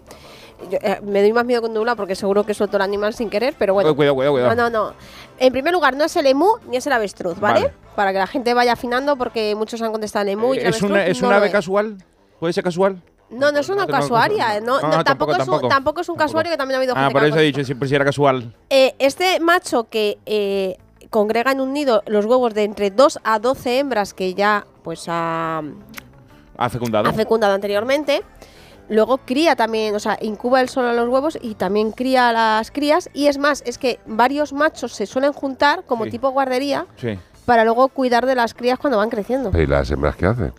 Yo, eh, me doy más miedo con Nula porque seguro que suelto el animal sin querer, pero bueno. Cuidado, cuidado, cuidado. No, no, no. En primer lugar, no es el emú ni es el avestruz, ¿vale? Vale. Para que la gente vaya afinando porque muchos han contestado el emú y el ¿Es una, avestruz es no una ave es. casual? ¿Puede ser casual? No, no es una casuaria. casual. No, no, tampoco, tampoco, es un, tampoco. tampoco es un casuario que también ha habido Ah, gente por eso he dicho, si si era casual. eh, este macho que eh, congrega en un nido los huevos de entre 2 a 12 hembras que ya pues ha, Ha fecundado. ha fecundado anteriormente, luego cría también, o sea, incuba él solo los huevos y también cría las crías. Y es más, es que varios machos se suelen juntar como Sí. tipo guardería Sí. para luego cuidar de las crías cuando van creciendo. ¿Y las hembras qué hacen?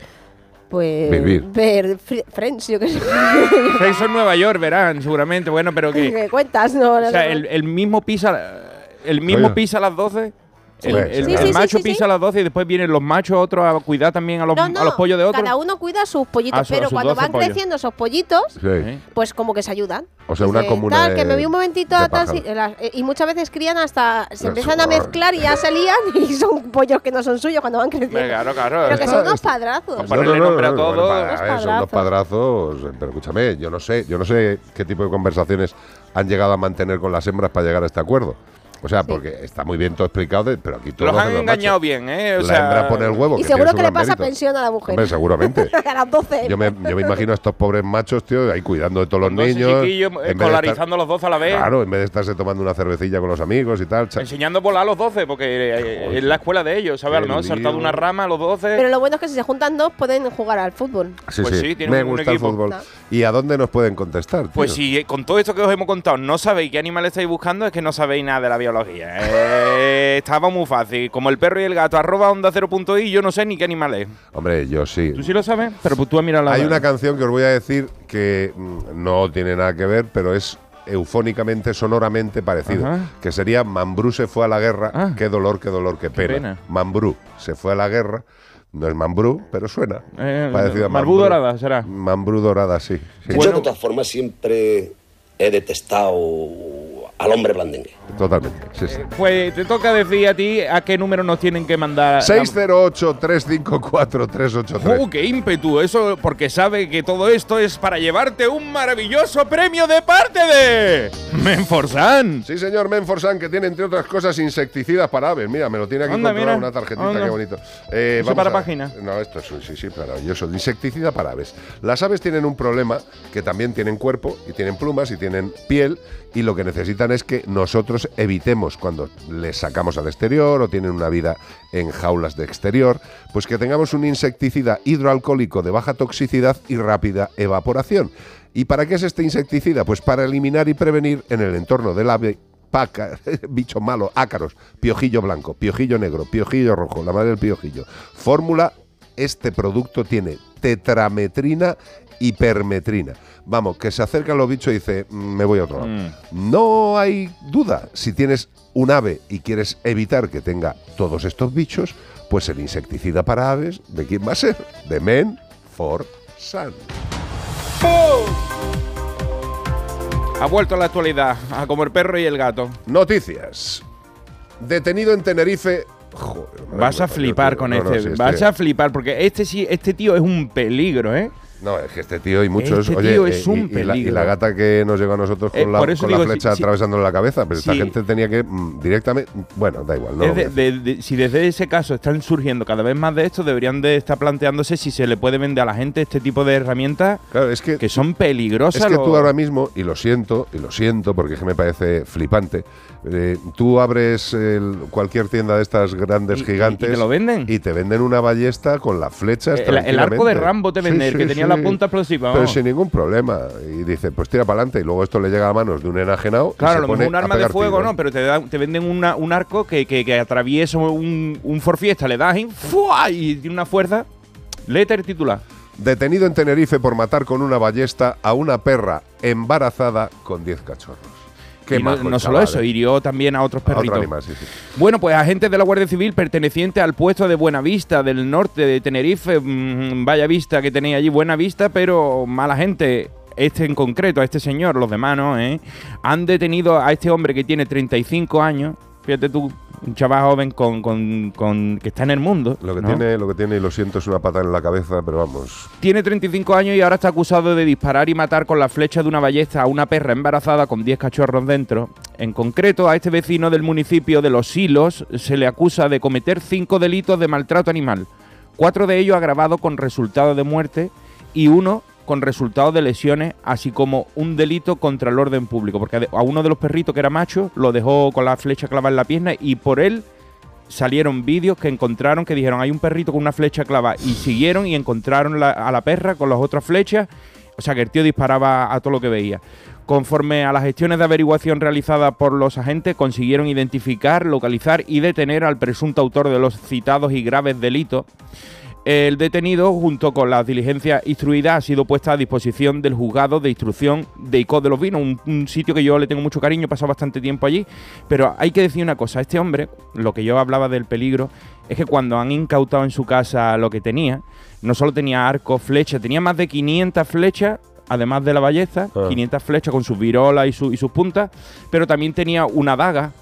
Pues Vivir. ver fri- Friends, yo qué sé. Eso en Nueva York, verán, seguramente. Bueno, pero que. ¿Qué cuentas? No, no O sea, el, el mismo pisa. El mismo Oiga. pisa a las 12. El, el- Sí, el sí, macho sí, pisa sí. a las 12 y después vienen los machos otros a cuidar también a los, No, no, a los pollos de otros. Cada uno cuida sus pollitos, Ah, su- pero sus cuando 12 van pollos. creciendo esos pollitos, Sí. pues como que se ayudan. O sea, una Dice, comuna tal, de- que me vi un momentito a tal, las- eh, y muchas veces crían hasta se Las- empiezan a mezclar y ya se lían y son pollos que no son suyos cuando van creciendo. Venga, claro, claro. Pero que son unos padrazos. No, Ponerle nombre a todo, bueno, para- unos a ver, son los padrazos. eh, Pero escúchame, yo no sé, yo no sé qué tipo de conversaciones han llegado a mantener con las hembras para llegar a este acuerdo. O sea, porque está muy bien todo explicado, de- pero aquí todos Los han engañado machos. bien, ¿eh? O la sea, hembra pone el huevo. Y que seguro que le pasa mérito. pensión a la mujer. Hombre, seguramente. a las 12. Yo me, yo me imagino a estos pobres machos, tío, ahí cuidando de todos los niños. escolarizando a los 12 a la vez. Claro, en vez de estarse tomando una cervecilla con los amigos y tal. Enseñando a volar a los 12, porque eh, es la escuela de ellos, ¿sabes? ¿no? Saltado lío. una rama a los 12. Pero lo bueno es que si se juntan dos pueden jugar al fútbol. Sí, Pues sí, sí, me un- un gusta el equipo. fútbol. No. ¿Y a dónde nos pueden contestar? tío? Pues si eh, con todo esto que os hemos contado no sabéis qué animal estáis buscando, es que no sabéis nada de la biología. Eh, estaba muy fácil. Como el perro y el gato, arroba onda 0.i, yo no sé ni qué animal es. Hombre, yo sí. ¿Tú sí lo sabes? Pero pues tú has mirado la... Hay una canción que os voy a decir que mm, no tiene nada que ver, pero es eufónicamente, sonoramente parecido. Ajá. Que sería Mambrú se fue a la guerra, Ah. qué dolor, qué dolor, qué pena. pena. Mambrú se fue a la guerra, no es Mambrú, pero suena. Eh, parecido a Mambrú. dorada, será. Mambrú dorada, sí. sí. Yo de todas formas siempre he detestado al hombre blandengue. Totalmente, sí, sí. Pues te toca decir a ti a qué número nos tienen que mandar. 608-354-383. ¡Uh, qué ímpetu! Eso porque sabe que todo esto es para llevarte un maravilloso premio de parte de Menforsan. Sí, señor Menforsan, que tiene, entre otras cosas, insecticidas para aves. Mira, me lo tiene aquí controlado una tarjetita, Anda. qué bonito. Eh, ¿Eso vamos para a- página? No, esto es, sí, sí, maravilloso. Insecticida para aves. Las aves tienen un problema, que también tienen cuerpo, y tienen plumas, y tienen piel, y lo que necesitan es que nosotros evitemos cuando les sacamos al exterior o tienen una vida en jaulas de exterior, pues que tengamos un insecticida hidroalcohólico de baja toxicidad y rápida evaporación. ¿Y para qué es este insecticida? Pues para eliminar y prevenir en el entorno del ave paca, bichos malos, ácaros, piojillo blanco, piojillo negro, piojillo rojo, la madre del piojillo. Fórmula, este producto tiene tetrametrina y permetrina. Vamos, que se acerca a los bichos y dice, "Mm, me voy a otro lado. No hay duda, si tienes un ave y quieres evitar que tenga todos estos bichos, pues el insecticida para aves, ¿de quién va a ser? De Men for Sun. Ha vuelto a la actualidad, a como el perro y el gato. Noticias. Detenido en Tenerife. Joder, Vas a flipar con No, no, este. Vas este- a flipar, porque este sí, este tío es un peligro, ¿eh? No, es que este tío y muchos. Este tío eh, es y- un y, la, y la gata que nos llegó a nosotros con Eh, la, por eso con la flecha si- si- atravesándole la cabeza, pero esta Sí. gente tenía que mm, directamente. Bueno, da igual, no. Es de- de- de- si desde ese caso están surgiendo cada vez más de esto, deberían de estar planteándose si se le puede vender a la gente este tipo de herramientas que, son peligrosas. Es que lo- tú ahora mismo, y lo siento, y lo siento, porque es que me parece flipante, eh, tú abres el- cualquier tienda de estas grandes gigantes y te lo venden. y te venden una ballesta con las flechas. El- el arco de. Rambo te venden, el que tenía la punta explosiva, Pero vamos. sin ningún problema. Y dice, pues tira para adelante. Y luego esto le llega a manos de un enajenado. Claro, lo mejor un arma de fuego, tiros. ¿no? Pero te, dan- te venden una- un arco que, que, que atraviesa un, un forfiesta, le das y, ¡fua! y tiene una fuerza. Léete el titular. Detenido en Tenerife por matar con una ballesta a una perra embarazada con 10 cachorros. No, solo eso, hirió también a otros A otro perritos. animal, sí, sí. Bueno, pues agentes de la Guardia Civil pertenecientes al puesto de Buenavista del norte de Tenerife, mm, vaya vista que tenéis allí, buena vista, pero mala gente. Este en concreto, a este señor, los demás no, ¿eh? Han detenido a este hombre que tiene 35 años, fíjate tú, un chaval joven con, con- con- que está en el mundo. Lo que, ¿no? tiene, lo que tiene, y lo siento, es una pata en la cabeza, pero vamos. Tiene 35 años y ahora está acusado de disparar y matar con la flecha de una ballesta a una perra embarazada con 10 cachorros dentro. En concreto, a este vecino del municipio de Los Silos se le acusa de cometer cinco delitos de maltrato animal. Cuatro de ellos agravados con resultado de muerte y uno con resultado de lesiones, así como un delito contra el orden público. Porque a uno de los perritos que era macho lo dejó con la flecha clavada en la pierna y por él salieron vídeos que encontraron que dijeron hay un perrito con una flecha clava y siguieron y encontraron a la perra con las otras flechas. O sea que el tío disparaba a todo lo que veía. Conforme a las gestiones de averiguación realizadas por los agentes, consiguieron identificar, localizar y detener al presunto autor de los citados y graves delitos. El detenido, junto con las diligencias instruidas, ha sido puesta a disposición del juzgado de instrucción de Icod de los Vinos, un, un sitio que yo le tengo mucho cariño, he pasado bastante tiempo allí. Pero hay que decir una cosa, este hombre, lo que yo hablaba del peligro, es que cuando han incautado en su casa lo que tenía, no solo tenía arco, flecha, tenía más de 500 flechas, además de la ballesta, Ah. 500 flechas con sus virolas y, su- y sus puntas, pero también tenía una daga,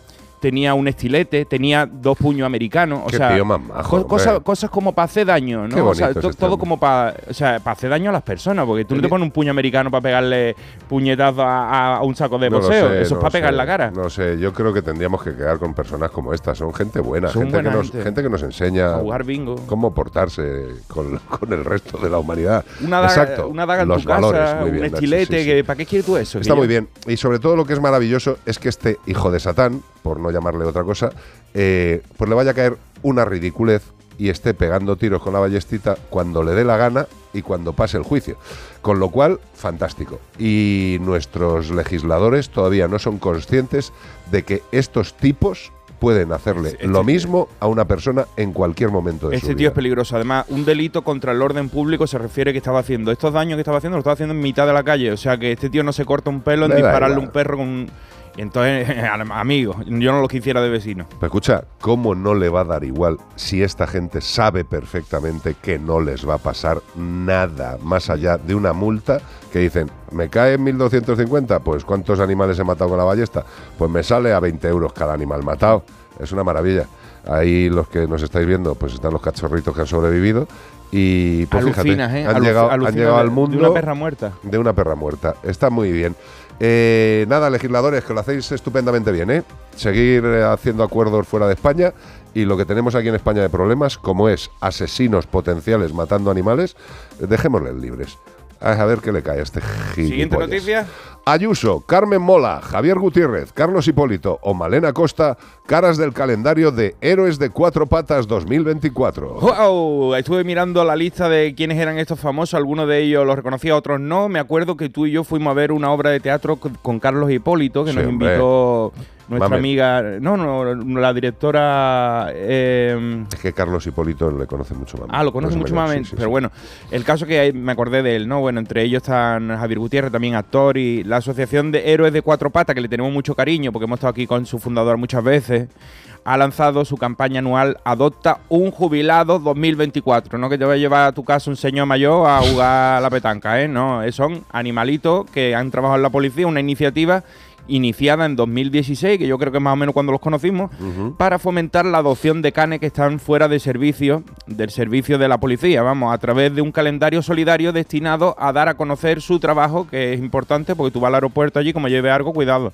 tenía un estilete, tenía dos puños americanos, o Qué sea, tío más majo, co- cosas, como para hacer daño, ¿no? Qué o sea, este todo como para, o sea, para hacer daño a las personas, porque tú no te pones un puño americano para pegarle puñetazos a, a un saco de boxeo, eso no es para pegar en la cara. No sé, yo creo que tendríamos que quedar con personas como estas. Son gente buena, Son gente, que nos, gente. gente que nos enseña A jugar bingo. cómo portarse con, con el resto de la humanidad. Una daga, Exacto. una daga en los tu valores, casa, muy un bien, Nacho, estilete, sí, sí. que ¿para qué quieres tú eso? Está muy bien. Y sobre todo lo que es maravilloso es que este hijo de Satán, por no llamarle otra cosa, eh, pues le vaya a caer una ridiculez y esté pegando tiros con la ballestita cuando le dé la gana y cuando pase el juicio. Con lo cual, fantástico. Y nuestros legisladores todavía no son conscientes de que estos tipos pueden hacerle lo mismo a una persona en cualquier momento de Este su tío vida. es peligroso. Además, un delito contra el orden público se refiere que estaba haciendo. Estos daños que estaba haciendo, lo estaba haciendo en mitad de la calle. O sea que este tío no se corta un pelo en Le dispararle a un perro con. Entonces, amigo, yo no lo quisiera de vecino. Pero escucha, ¿cómo no le va a dar igual si esta gente sabe perfectamente que no les va a pasar nada más allá de una multa que dicen, ¿me cae en 1250? Pues ¿cuántos animales he matado con la ballesta? Pues me sale a 20 euros cada animal matado. Es una maravilla. Ahí los que nos estáis viendo, pues están los cachorritos que han sobrevivido. Y pues Alucinas, fíjate, ¿eh? han, Aluc- llegado, han llegado de- al de mundo una perra muerta. de una perra muerta. Está muy bien. Eh, nada, legisladores, que lo hacéis estupendamente bien, ¿eh? Seguir eh, haciendo acuerdos fuera de España y lo que tenemos aquí en España de problemas, como es asesinos potenciales matando animales, eh, dejémosles libres. A ver qué le cae a este Siguiente gilipollas. noticia. Ayuso, Carmen Mola, Javier Gutiérrez, Carlos Hipólito o Malena Costa, caras del calendario de Héroes de Cuatro Patas 2024. ¡Wow! Estuve mirando la lista de quiénes eran estos famosos, algunos de ellos los reconocía, otros no. Me acuerdo que tú y yo fuimos a ver una obra de teatro con, con Carlos Hipólito, que Sí, nos hombre. invitó nuestra amiga, no, no, la directora... eh, Es que Carlos Hipólito le conoce mucho más. Ah, lo conoce mucho más, pero bueno, el caso que me acordé de él, ¿no? Bueno, entre ellos están Javier Gutiérrez, también actor, y la Asociación de Héroes de Cuatro Patas, que le tenemos mucho cariño, porque hemos estado aquí con su fundador muchas veces, ha lanzado su campaña anual Adopta un jubilado 2024, no que te va a llevar a tu casa un señor mayor a jugar a la petanca, ¿eh? No, eh, son animalitos que han trabajado en la policía, una iniciativa iniciada en 2016, que yo creo que es más o menos cuando los conocimos, para fomentar la adopción de canes que están fuera de servicio, del servicio de la policía, vamos, a través de un calendario solidario destinado a dar a conocer su trabajo, que es importante, porque tú vas al aeropuerto allí, como lleve algo, cuidado.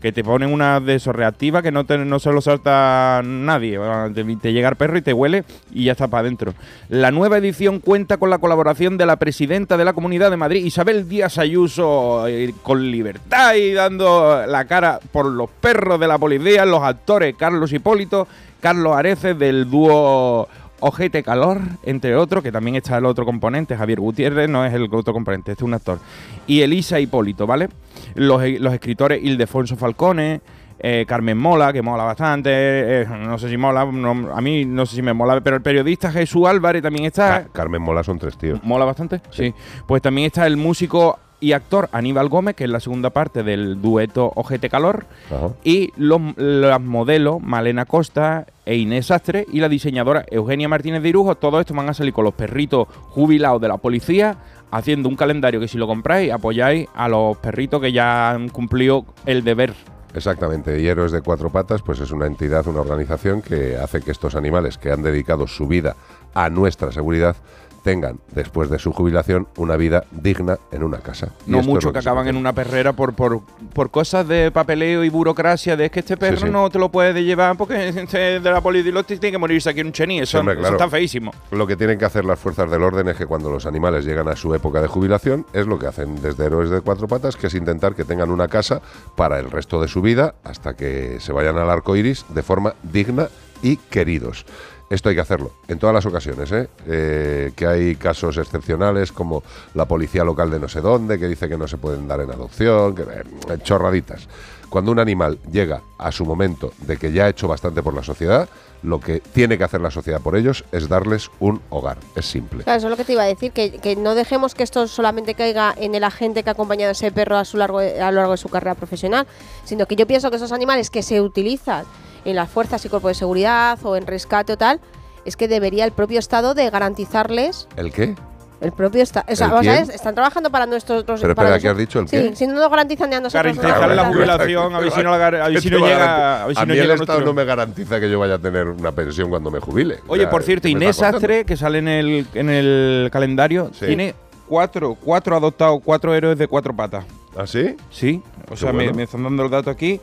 Que te ponen una de esos que no, no se lo salta nadie. Te, te llega el perro y te huele y ya está para adentro. La nueva edición cuenta con la colaboración de la presidenta de la Comunidad de Madrid, Isabel Díaz Ayuso, eh, con libertad y dando la cara por los perros de la policía, los actores Carlos Hipólito, Carlos Areces del dúo Ojete Calor, entre otros, que también está el otro componente, Javier Gutiérrez, no es el otro componente, este es un actor. Y Elisa Hipólito, ¿vale? Los, los escritores Ildefonso Falcone, eh, Carmen Mola, que mola bastante, eh, no sé si mola, no- a mí no sé si me mola, pero el periodista Jesús Álvarez también está. Ca- Carmen Mola son tres tíos. ¿Mola bastante? Sí. Pues también está el músico y actor Aníbal Gómez, que es la segunda parte del dueto Ojete Calor. Ajá. Y los, las modelos Malena Costa e Inés Sastre y la diseñadora Eugenia Martínez de Irujo. Todo esto van a salir con los perritos jubilados de la policía, haciendo un calendario que si lo compráis apoyáis a los perritos que ya han cumplido el deber. Exactamente, y Héroes de Cuatro Patas, pues es una entidad, una organización que hace que estos animales que han dedicado su vida a nuestra seguridad tengan, después de su jubilación, una vida digna en una casa. No mucho que acaban en una perrera por, por, por cosas de papeleo y burocracia, de es que este perro sí. no te lo puedes llevar porque es de la lo tiene que morirse aquí en un chení. Eso, Hombre, eso está feísimo. Lo que tienen que hacer las fuerzas del orden es que cuando los animales llegan a su época de jubilación, es lo que hacen desde Héroes de Cuatro Patas, que es intentar que tengan una casa para el resto de su vida hasta que se vayan al arco iris de forma digna y queridos. Esto hay que hacerlo en todas las ocasiones, ¿eh? Eh, que hay casos excepcionales como la policía local de no sé dónde, que dice que no se pueden dar en adopción, que, eh, chorraditas. Cuando un animal llega a su momento de que ya ha hecho bastante por la sociedad, lo que tiene que hacer la sociedad por ellos es darles un hogar. Es simple. Claro, eso es lo que te iba a decir, que, que no dejemos que esto solamente caiga en el agente que ha acompañado a ese perro a, su largo, a lo largo de su carrera profesional, sino que yo pienso que esos animales que se utilizan en las fuerzas y cuerpos de seguridad o en rescate o tal, es que debería el propio Estado de garantizarles ¿El qué? el propio Estado. O sea, ¿El vamos a ver, están trabajando para nuestros... Pero para espera, los- ¿qué has dicho? ¿El Sí, qué? si no nos garantizan ni a nosotros... Garantizar la jubilación, a ver si no, a ver si no llega, a ver si a no mí el llega Estado nuestro- no me garantiza que yo vaya a tener una pensión cuando me jubile. O Oye, sea, por cierto, ¿qué me Inés? Astre, que sale en el, en el calendario, Sí. tiene cuatro, cuatro adoptados, cuatro héroes de cuatro patas. ¿Ah, sí? Sí, o Qué sea, me- bueno. me, están dando el dato aquí.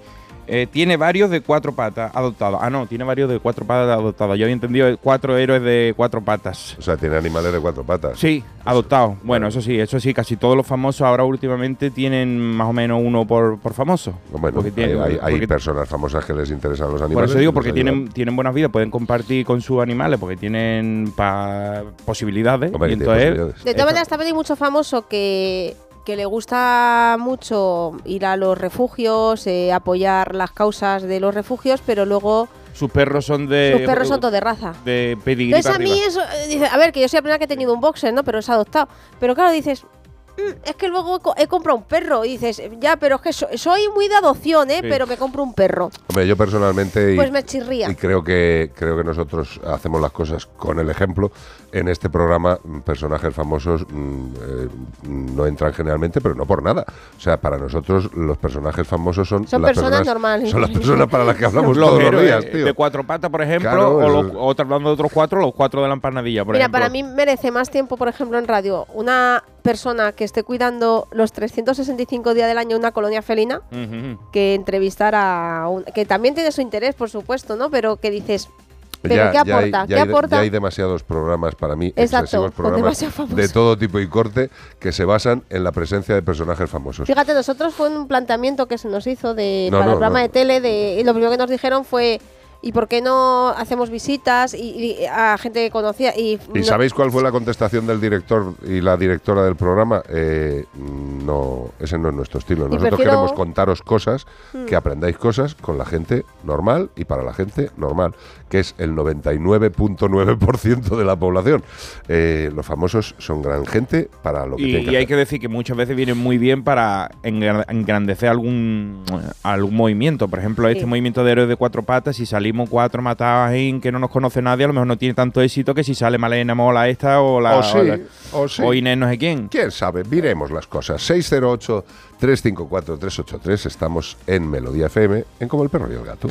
Eh, tiene varios de cuatro patas adoptados. Ah, no, tiene varios de cuatro patas adoptados. Yo había entendido cuatro héroes de cuatro patas. O sea, tiene animales de cuatro patas. Sí, adoptados. Bueno, eso sí, eso sí, casi todos los famosos ahora últimamente tienen más o menos uno por, por famoso. Bueno, Porque hay, tiene- hay- hay porque- personas famosas que les interesan los Por animales. eso digo, porque tienen, tienen buenas vidas, pueden compartir con sus animales, porque tienen pa- posibilidades. Hombre, y que tiene entonces, posibilidades. De todas maneras, también hay mucho famoso que, que le gusta mucho ir a los refugios, eh, apoyar las causas de los refugios, pero luego sus perros son de. sus perros son todos de raza. De pedigrí Entonces a mí arriba. eso, eh, dice, a ver, que yo soy la primera que he tenido un boxer, ¿no? Pero es adoptado. Pero claro, dices, "Mm, es que luego he, co- he comprado un perro. Y dices, ya, pero es que so- soy muy de adopción, ¿eh? Sí. Pero me compro un perro. Hombre, yo personalmente. y- Pues me chirría. Y creo que, creo que nosotros hacemos las cosas con el ejemplo. En este programa, mm, personajes famosos mm, eh, no entran generalmente, pero no por nada. O sea, para nosotros los personajes famosos son, Son las personas normales. Son las personas para las que hablamos Los todos los días, tío. De cuatro patas, por ejemplo, Claro, o los, otra- hablando de otros cuatro, los cuatro de la empanadilla, por Mira, ejemplo. para mí merece más tiempo, por ejemplo, en radio, una persona que esté cuidando los 365 días del año una colonia felina que entrevistar a un, que también tiene su interés, por supuesto, ¿no? Pero que dices, ¿pero Ya- qué ya hay- aporta? ya ¿Qué hay, de- aporta? ya hay demasiados programas para mí, Exacto, programas de todo tipo y corte que se basan en la presencia de personajes famosos. Fíjate, nosotros fue un planteamiento que se nos hizo de No, para no, el programa no. de tele de y lo primero que nos dijeron fue ¿Y por qué no hacemos visitas y, y a gente que conocía? ¿Y, ¿Y no- sabéis cuál fue la contestación del director y la directora del programa? Eh, no, ese no es nuestro estilo. Nosotros prefiero- queremos contaros cosas, Hmm. que aprendáis cosas con la gente normal y para la gente normal, que es el 99.9% de la población. Eh, los famosos son gran gente para lo que Y, tienen que y hay hacer. que decir que muchas veces vienen muy bien para engra- engrandecer algún, algún movimiento. Por ejemplo, este movimiento de héroes de cuatro patas, cuatro matados ahí que no nos conoce nadie, a lo mejor no tiene tanto éxito que si sale Malena Mola esta o la O sí, o, la- o sí. o Inés no sé quién. ¿Quién sabe? Miremos las cosas. 608-354-383. Estamos en Melodía FM, en Como el Perro y el Gato.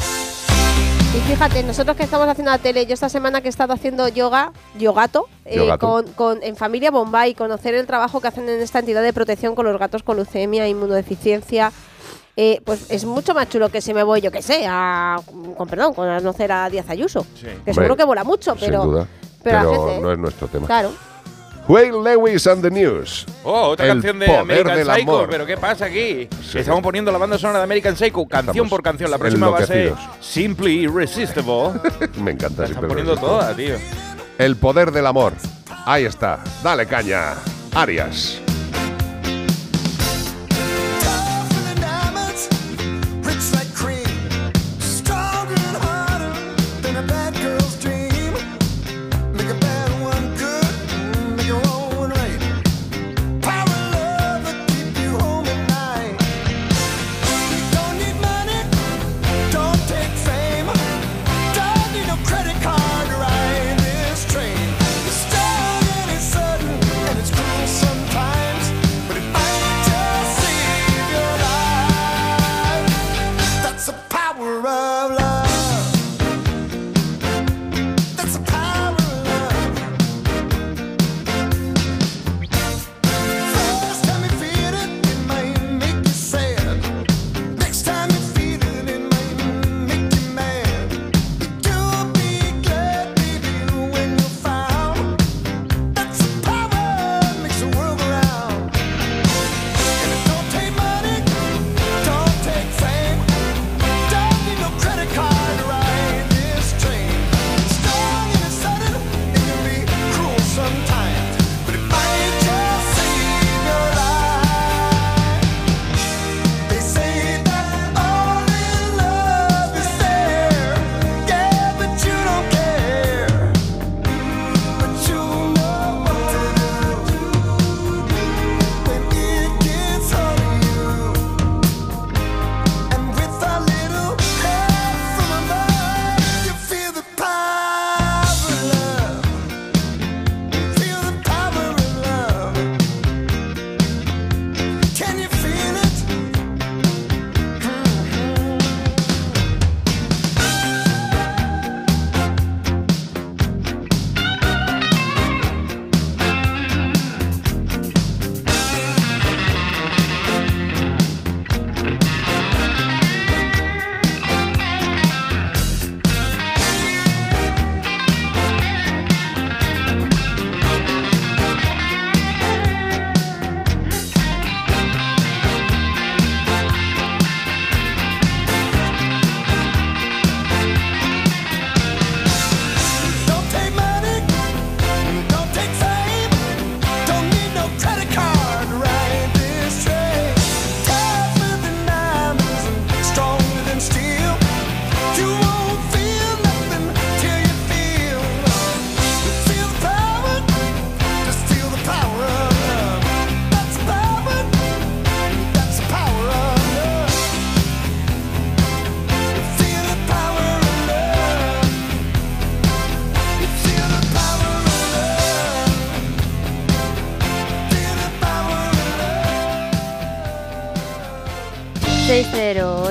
Y fíjate, nosotros que estamos haciendo la tele, yo esta semana que he estado haciendo yoga, yogato, eh, Yogato. con, con- en Familia Bombay, conocer el trabajo que hacen en esta entidad de protección con los gatos con leucemia, inmunodeficiencia, eh, pues es mucho más chulo que si me voy, yo que sé, a, con perdón, con conocer a Díaz Ayuso. Que Hombre, seguro que mola mucho, pero... Sin duda. pero Pero, la gente- no es nuestro tema. Claro. Wayne Lewis and the News. Oh, otra El canción de American del Psycho. amor. ¿Pero qué pasa aquí? Estamos poniendo la banda sonora de American Psycho, canción Estamos por canción. La próxima va a ser. Simply Irresistible. Me encanta. Están siempre poniendo lo todas, tío. El poder del amor. Ahí está. Dale caña. Arias.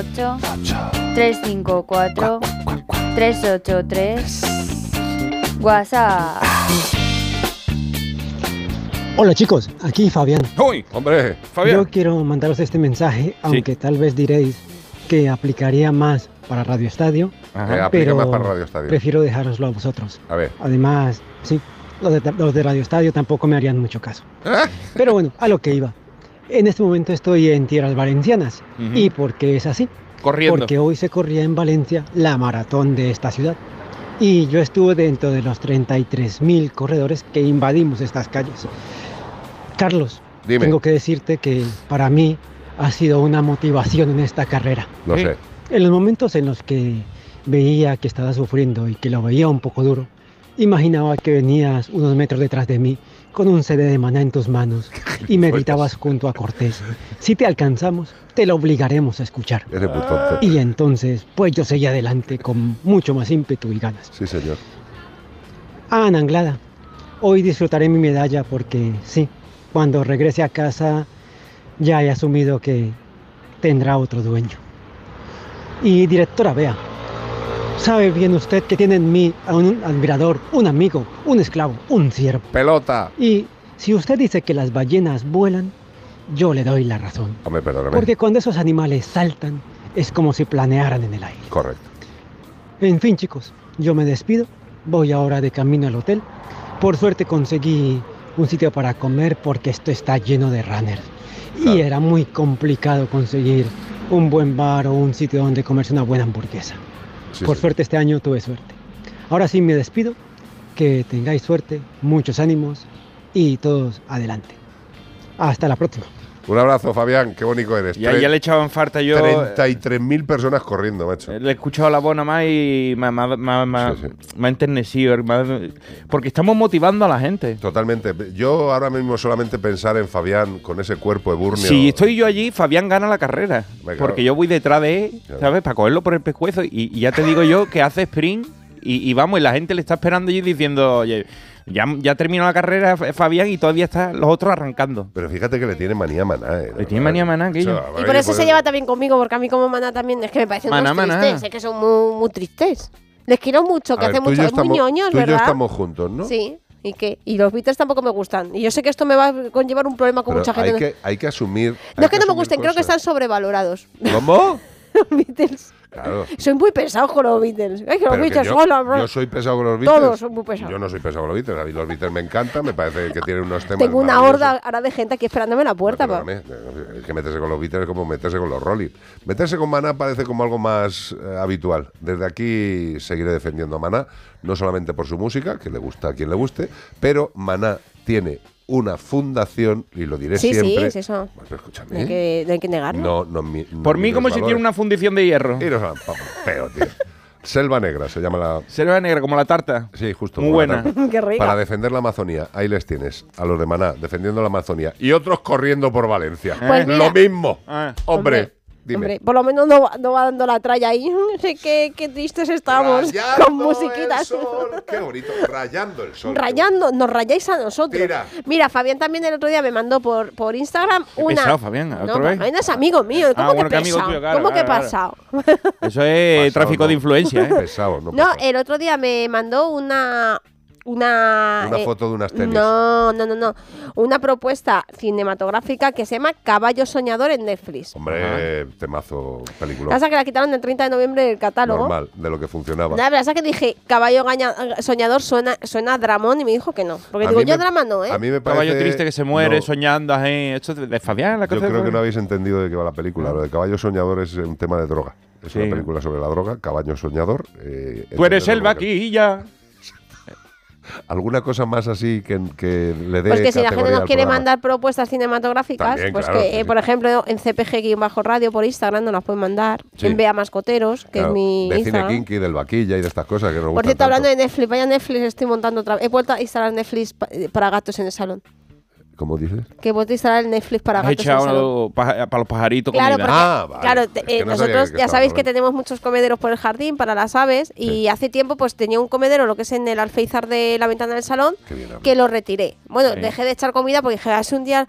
608 354 383 WhatsApp. Hola chicos, aquí Fabián. ¡Uy! ¡Hombre! Yo quiero mandaros este mensaje, aunque tal vez diréis que aplicaría más para Radio Estadio, Ajá. Aplica pero más para Radio Estadio. prefiero dejároslo a vosotros. A ver. Además, sí, los de, los de Radio Estadio tampoco me harían mucho caso. ¿Eh? Pero bueno, a lo que iba. En este momento estoy en tierras valencianas. ¿Y por qué es así? Corriendo. Porque hoy se corría en Valencia la maratón de esta ciudad. Y yo estuve dentro de los 33.000 corredores que invadimos estas calles. Carlos, Dime. tengo que decirte que para mí ha sido una motivación en esta carrera. Lo sé. En los momentos en los que veía que estaba sufriendo y que lo veía un poco duro, imaginaba que venías unos metros detrás de mí con un CD de maná en tus manos y me gritabas junto a Cortés, si te alcanzamos, te lo obligaremos a escuchar. Y entonces, pues yo seguí adelante con mucho más ímpetu y ganas. Sí, señor. Ah, Ana Anglada, hoy disfrutaré mi medalla porque sí, cuando regrese a casa ya he asumido que tendrá otro dueño. Y directora Bea, sabe bien usted que tiene en mí a un admirador, un amigo, un esclavo, un siervo. Pelota. Y si usted dice que las ballenas vuelan, yo le doy la razón. Hombre, perdóname. Porque cuando esos animales saltan, es como si planearan en el aire. Correcto. En fin, chicos, yo me despido. Voy ahora de camino al hotel. Por suerte conseguí un sitio para comer porque esto está lleno de runners. Y era muy complicado conseguir un buen bar o un sitio donde comerse una buena hamburguesa. Sí, Por sí. suerte este año tuve suerte. Ahora sí me despido. Que tengáis suerte, muchos ánimos y todos adelante. Hasta la próxima. Un abrazo, Fabián. Qué bonito eres. Y ahí ya le echaban falta yo. 33.000 personas corriendo, macho. Le he escuchado la voz más y me, me- me- me- me ha enternecido. porque estamos motivando a la gente. Totalmente. Yo ahora mismo solamente pensar en Fabián con ese cuerpo eburnio. Si estoy yo allí, Fabián gana la carrera. Porque yo voy detrás de él, ¿sabes? Para cogerlo por el pescuezo. Y, y ya te digo yo que hace sprint. Y, y vamos, y la gente le está esperando allí diciendo, oye, ya, ya terminó la carrera Fabián y todavía están los otros arrancando. Pero fíjate que le tiene manía a Maná. eh, Le tiene manía a Maná, aquello. O sea, Y por eso se lleva también conmigo, porque a mí como Maná también es que me parecen Maná, Maná. tristes, es que son muy, muy tristes. Les quiero mucho, que A ver, hace y mucho, yo es muy ñoños, tú y yo ¿verdad? estamos juntos, ¿no? Sí. ¿Y qué? Y los Beatles tampoco me gustan. Y yo sé que esto me va a conllevar un problema con Pero mucha gente. hay que, hay que asumir. no es que no me gusten, creo que están sobrevalorados. ¿Cómo? los Beatles. Claro. Soy muy pesado con los Beatles. Ay, que los Pero que Beatles, yo, hola, bro. yo soy pesado con los Beatles. Todos son muy pesados. Yo no soy pesado con los Beatles. A mí los Beatles me encantan. Me parece que tienen unos temas. Tengo una horda ahora de gente aquí esperándome en la puerta. Perdóname, es que meterse con los Beatles es como meterse con los Rolling. Meterse con Maná parece como algo más eh, habitual. Desde aquí seguiré defendiendo a Maná, no solamente por su música, que le gusta a quien le guste, pero Maná tiene una fundación, y lo diré Sí, sí, siempre. es eso. Pero escúchame. No hay que, no hay que negarlo. No, no, mi- no Por mí, como si tiene una fundición de hierro. La papa, Pero, tío. Selva Negra se llama la. Selva negra, como la tarta. Sí, justo. Muy buena. Qué rica. Para defender la Amazonía, ahí les tienes, a los de Maná, defendiendo la Amazonía. Y otros corriendo por Valencia. Pues mira. Lo mismo. Ah. Hombre, dime. Hombre, por lo menos no, va- no va dando la tralla ahí. No sé qué, qué tristes estamos Rayando con musiquitas. el sol. Qué bonito. Rayando el sol. Rayando, nos rayáis a nosotros. Tira. Mira, Fabián también el otro día me mandó por, por Instagram Qué una. pesado, Fabián, ¿otra no, vez? Fabián es amigo mío. ¿Cómo Ah, que bueno, que amigo pesado? tuyo, claro, ¿Cómo que claro, pasado? Eso es Pasado, tráfico no. de influencia, ¿eh? Pesado, no. No, el otro día me mandó una. Una, Una eh, foto de unas tenis. No, no, no, no. Una propuesta cinematográfica que se llama Caballo Soñador en Netflix. Hombre, temazo, película. Pasa que la quitaron el 30 de noviembre del catálogo. Normal, de lo que funcionaba. La verdad es que dije, caballo gaña- soñador suena, suena a dramón y me dijo que no. Porque A digo, yo me- drama no, ¿eh? A mí me parece. Caballo triste que se muere no, soñando. ahí. Esto es de de Fabián, la Yo cosa de creo que no habéis entendido de qué va la película. Lo de Caballo Soñador es un tema de droga. Es Sí. una película sobre la droga, Caballo Soñador. eh, Tú eres el que- vaquilla. ¿Alguna cosa más así que, que le dé Pues que si la gente nos quiere programa? mandar propuestas cinematográficas, También, pues claro, que, sí, eh, sí. por ejemplo, en CPG-radio por Instagram nos las pueden mandar. Sí. En Bea Mascoteros, que Claro, es mi de cine Instagram. kinky, del vaquilla y de estas cosas que nos Por cierto, hablando de Netflix, vaya Netflix, estoy montando otra. He vuelto a instalar Netflix eh, para gatos en el salón. ¿Cómo dices? Que he vuelto a instalar el Netflix para gatos echado para los pajaritos Claro, comida. porque, Ah, vale. claro, te- Es que eh, no nosotros ya sabéis que tenemos muchos comederos por el jardín para las aves y hace tiempo pues tenía un comedero, lo que es en el alféizar de la ventana del salón, bien que lo retiré. Bueno, Sí. dejé de echar comida porque dije, hace un día...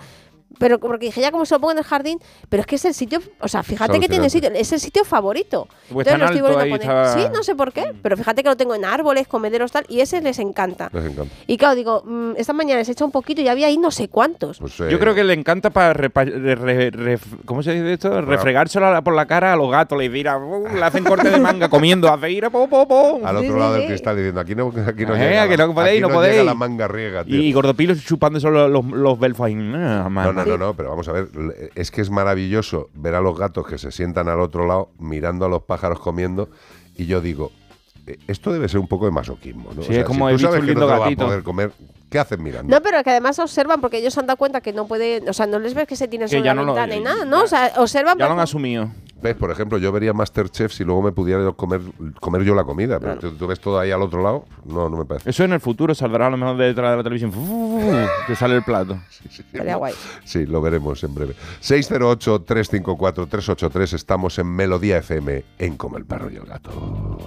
Pero porque dije, ya como se lo pongo en el jardín, pero es que es el sitio, o sea, fíjate que tiene sitio, es el sitio favorito. Pues Entonces lo estoy volviendo a ahí poner. estaba- Sí, no sé por qué, pero fíjate que lo tengo en árboles, comederos, tal, y ese les encanta. Les encanta. Y claro, digo, mm, esta mañana les he echado un poquito y había ahí no sé cuántos. Pues, Yo eh, creo que le encanta para repa- re- re- ref- ¿cómo se dice esto? Refregárselo a la- por la cara a los gatos, le tira, uh, le hacen corte de manga comiendo, hace ir po, po, po. Al otro Sí, lado sí, del sí. cristal diciendo, aquí no, aquí no Eh, llega. que la- no podéis, aquí no llega podéis. la manga riega, tío. Y Gordopilo chupándose los, los, los belfos ahí. Ah, No. No, no, no, pero vamos a ver, es que es maravilloso ver a los gatos que se sientan al otro lado mirando a los pájaros comiendo y yo digo, eh, esto debe ser un poco de masoquismo, ¿no? Sí, es como si tú sabes un que no te vas a poder comer, ¿qué haces mirando? No, pero que además observan porque ellos se han dado cuenta que no pueden, o sea, no les ves que se tienen sobre la no lo- ventana y nada, ¿no? O sea, observan Ya lo han asumido. ¿Ves? Por ejemplo, yo vería Masterchef si luego me pudiera comer, comer yo la comida, pero tú, tú ves todo ahí al otro lado, no, no me parece. Eso en el futuro saldrá a lo mejor de detrás de la televisión. Te sale el plato. Estaría guay. Sí, lo veremos en breve. 608-354-383, estamos en Melodía FM, en Como el perro y el gato.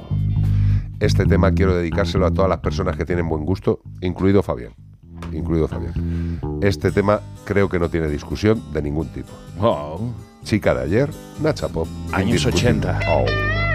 Este tema quiero dedicárselo a todas las personas que tienen buen gusto, incluido Fabián. Incluido Fabián. Este tema creo que no tiene discusión de ningún tipo. Chica de ayer, Nacha Pop. Años indiscutible. 80. Oh.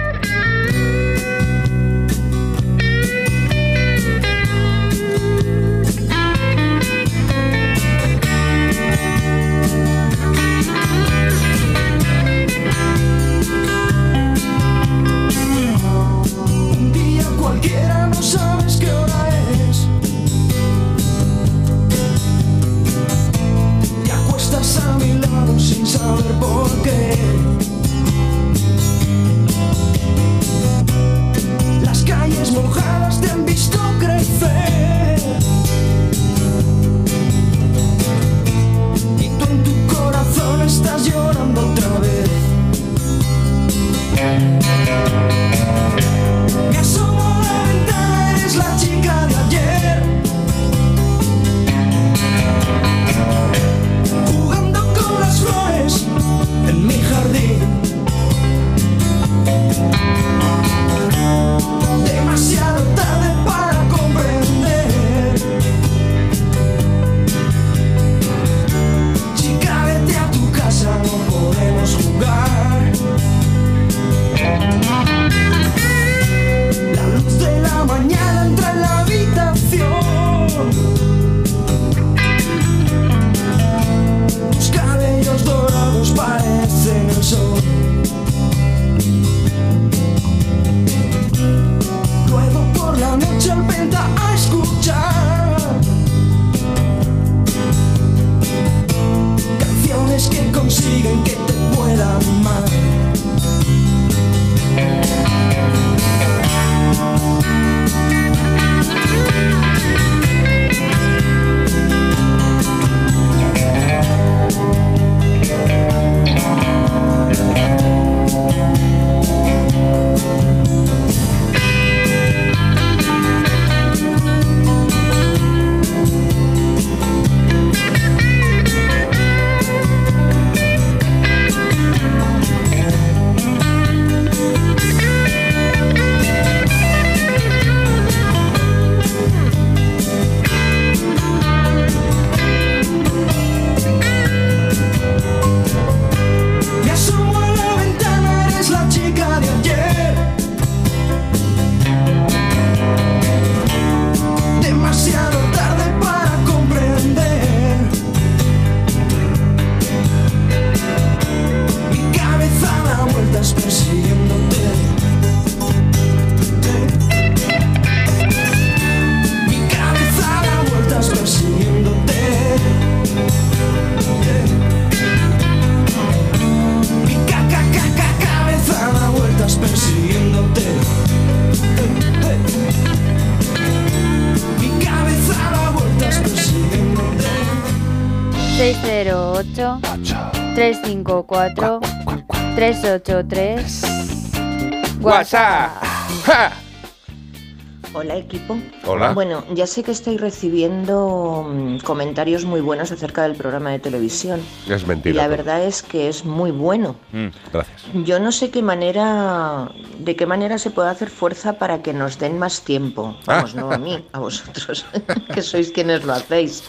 Hola equipo. Hola. Bueno, ya sé que estoy recibiendo mm, comentarios muy buenos acerca del programa de televisión. Es Y mentira. la todo. verdad es que es muy bueno. Mm, gracias. Yo no sé qué manera, de qué manera se puede hacer fuerza para que nos den más tiempo. Vamos, no a mí, a vosotros, que sois quienes lo hacéis.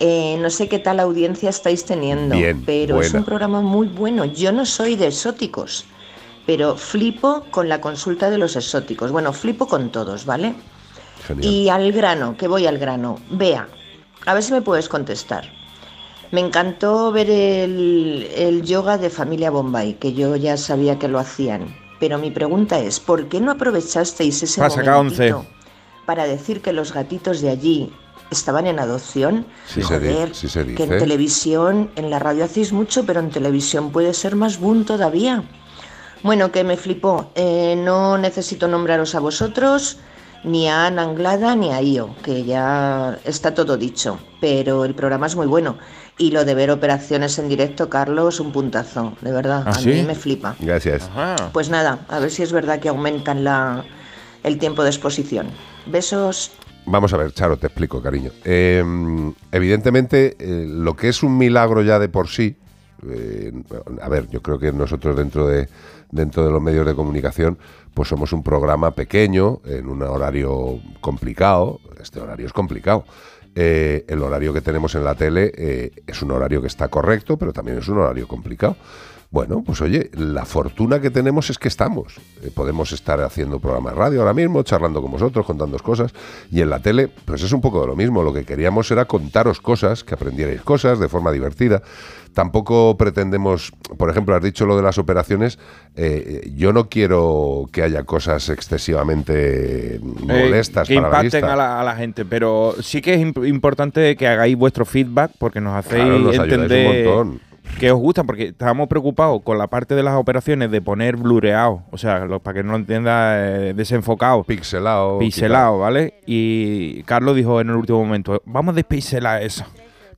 Eh, no sé qué tal audiencia estáis teniendo, Bien, pero es un programa muy bueno. Yo no soy de exóticos, pero flipo con la consulta de los exóticos. Bueno, flipo con todos, ¿vale? Genial. Y al grano, que voy al grano. Vea, a ver si me puedes contestar. Me encantó ver el, el yoga de familia Bombay, que yo ya sabía que lo hacían. Pero mi pregunta es, ¿por qué no aprovechasteis ese once. para decir que los gatitos de allí estaban en adopción. Sí se Joder, sí se que en dice. televisión, en la radio hacéis mucho, pero en televisión puede ser más boom todavía. Bueno, que me flipó. Eh, no necesito nombraros a vosotros, ni a Ana Anglada, ni a Io, que ya está todo dicho. Pero el programa es muy bueno. Y lo de ver operaciones en directo, Carlos, un puntazo, de verdad. ¿Ah, a sí? mí me flipa. Gracias. Pues nada, a ver si es verdad que aumentan la, el tiempo de exposición. Besos. Vamos a ver, Charo, te explico, cariño. Eh, evidentemente, eh, lo que es un milagro ya de por sí, eh, a ver, yo creo que nosotros dentro de, dentro de los medios de comunicación, pues somos un programa pequeño, en un horario complicado, este horario es complicado. Eh, el horario que tenemos en la tele eh, es un horario que está correcto, pero también es un horario complicado. Bueno, pues oye, la fortuna que tenemos es que estamos. Eh, podemos estar haciendo programas de radio ahora mismo, charlando con vosotros, contando cosas. Y en la tele, pues es un poco de lo mismo. Lo que queríamos era contaros cosas, que aprendierais cosas de forma divertida. Tampoco pretendemos, por ejemplo, has dicho lo de las operaciones. eh, yo no quiero que haya cosas excesivamente molestas Eh, que para la impacten vista. a la, a la gente, pero sí que es imp- importante que hagáis vuestro feedback porque nos hacéis Claro, nos ayudáis un entender montón. Que os gusta, porque estábamos preocupados con la parte de las operaciones de poner blureado, o sea, lo- para que no lo entienda, eh, desenfocado. Pixelado. Pixelado, ¿vale? Y Carlos dijo en el último momento, vamos a despixelar eso.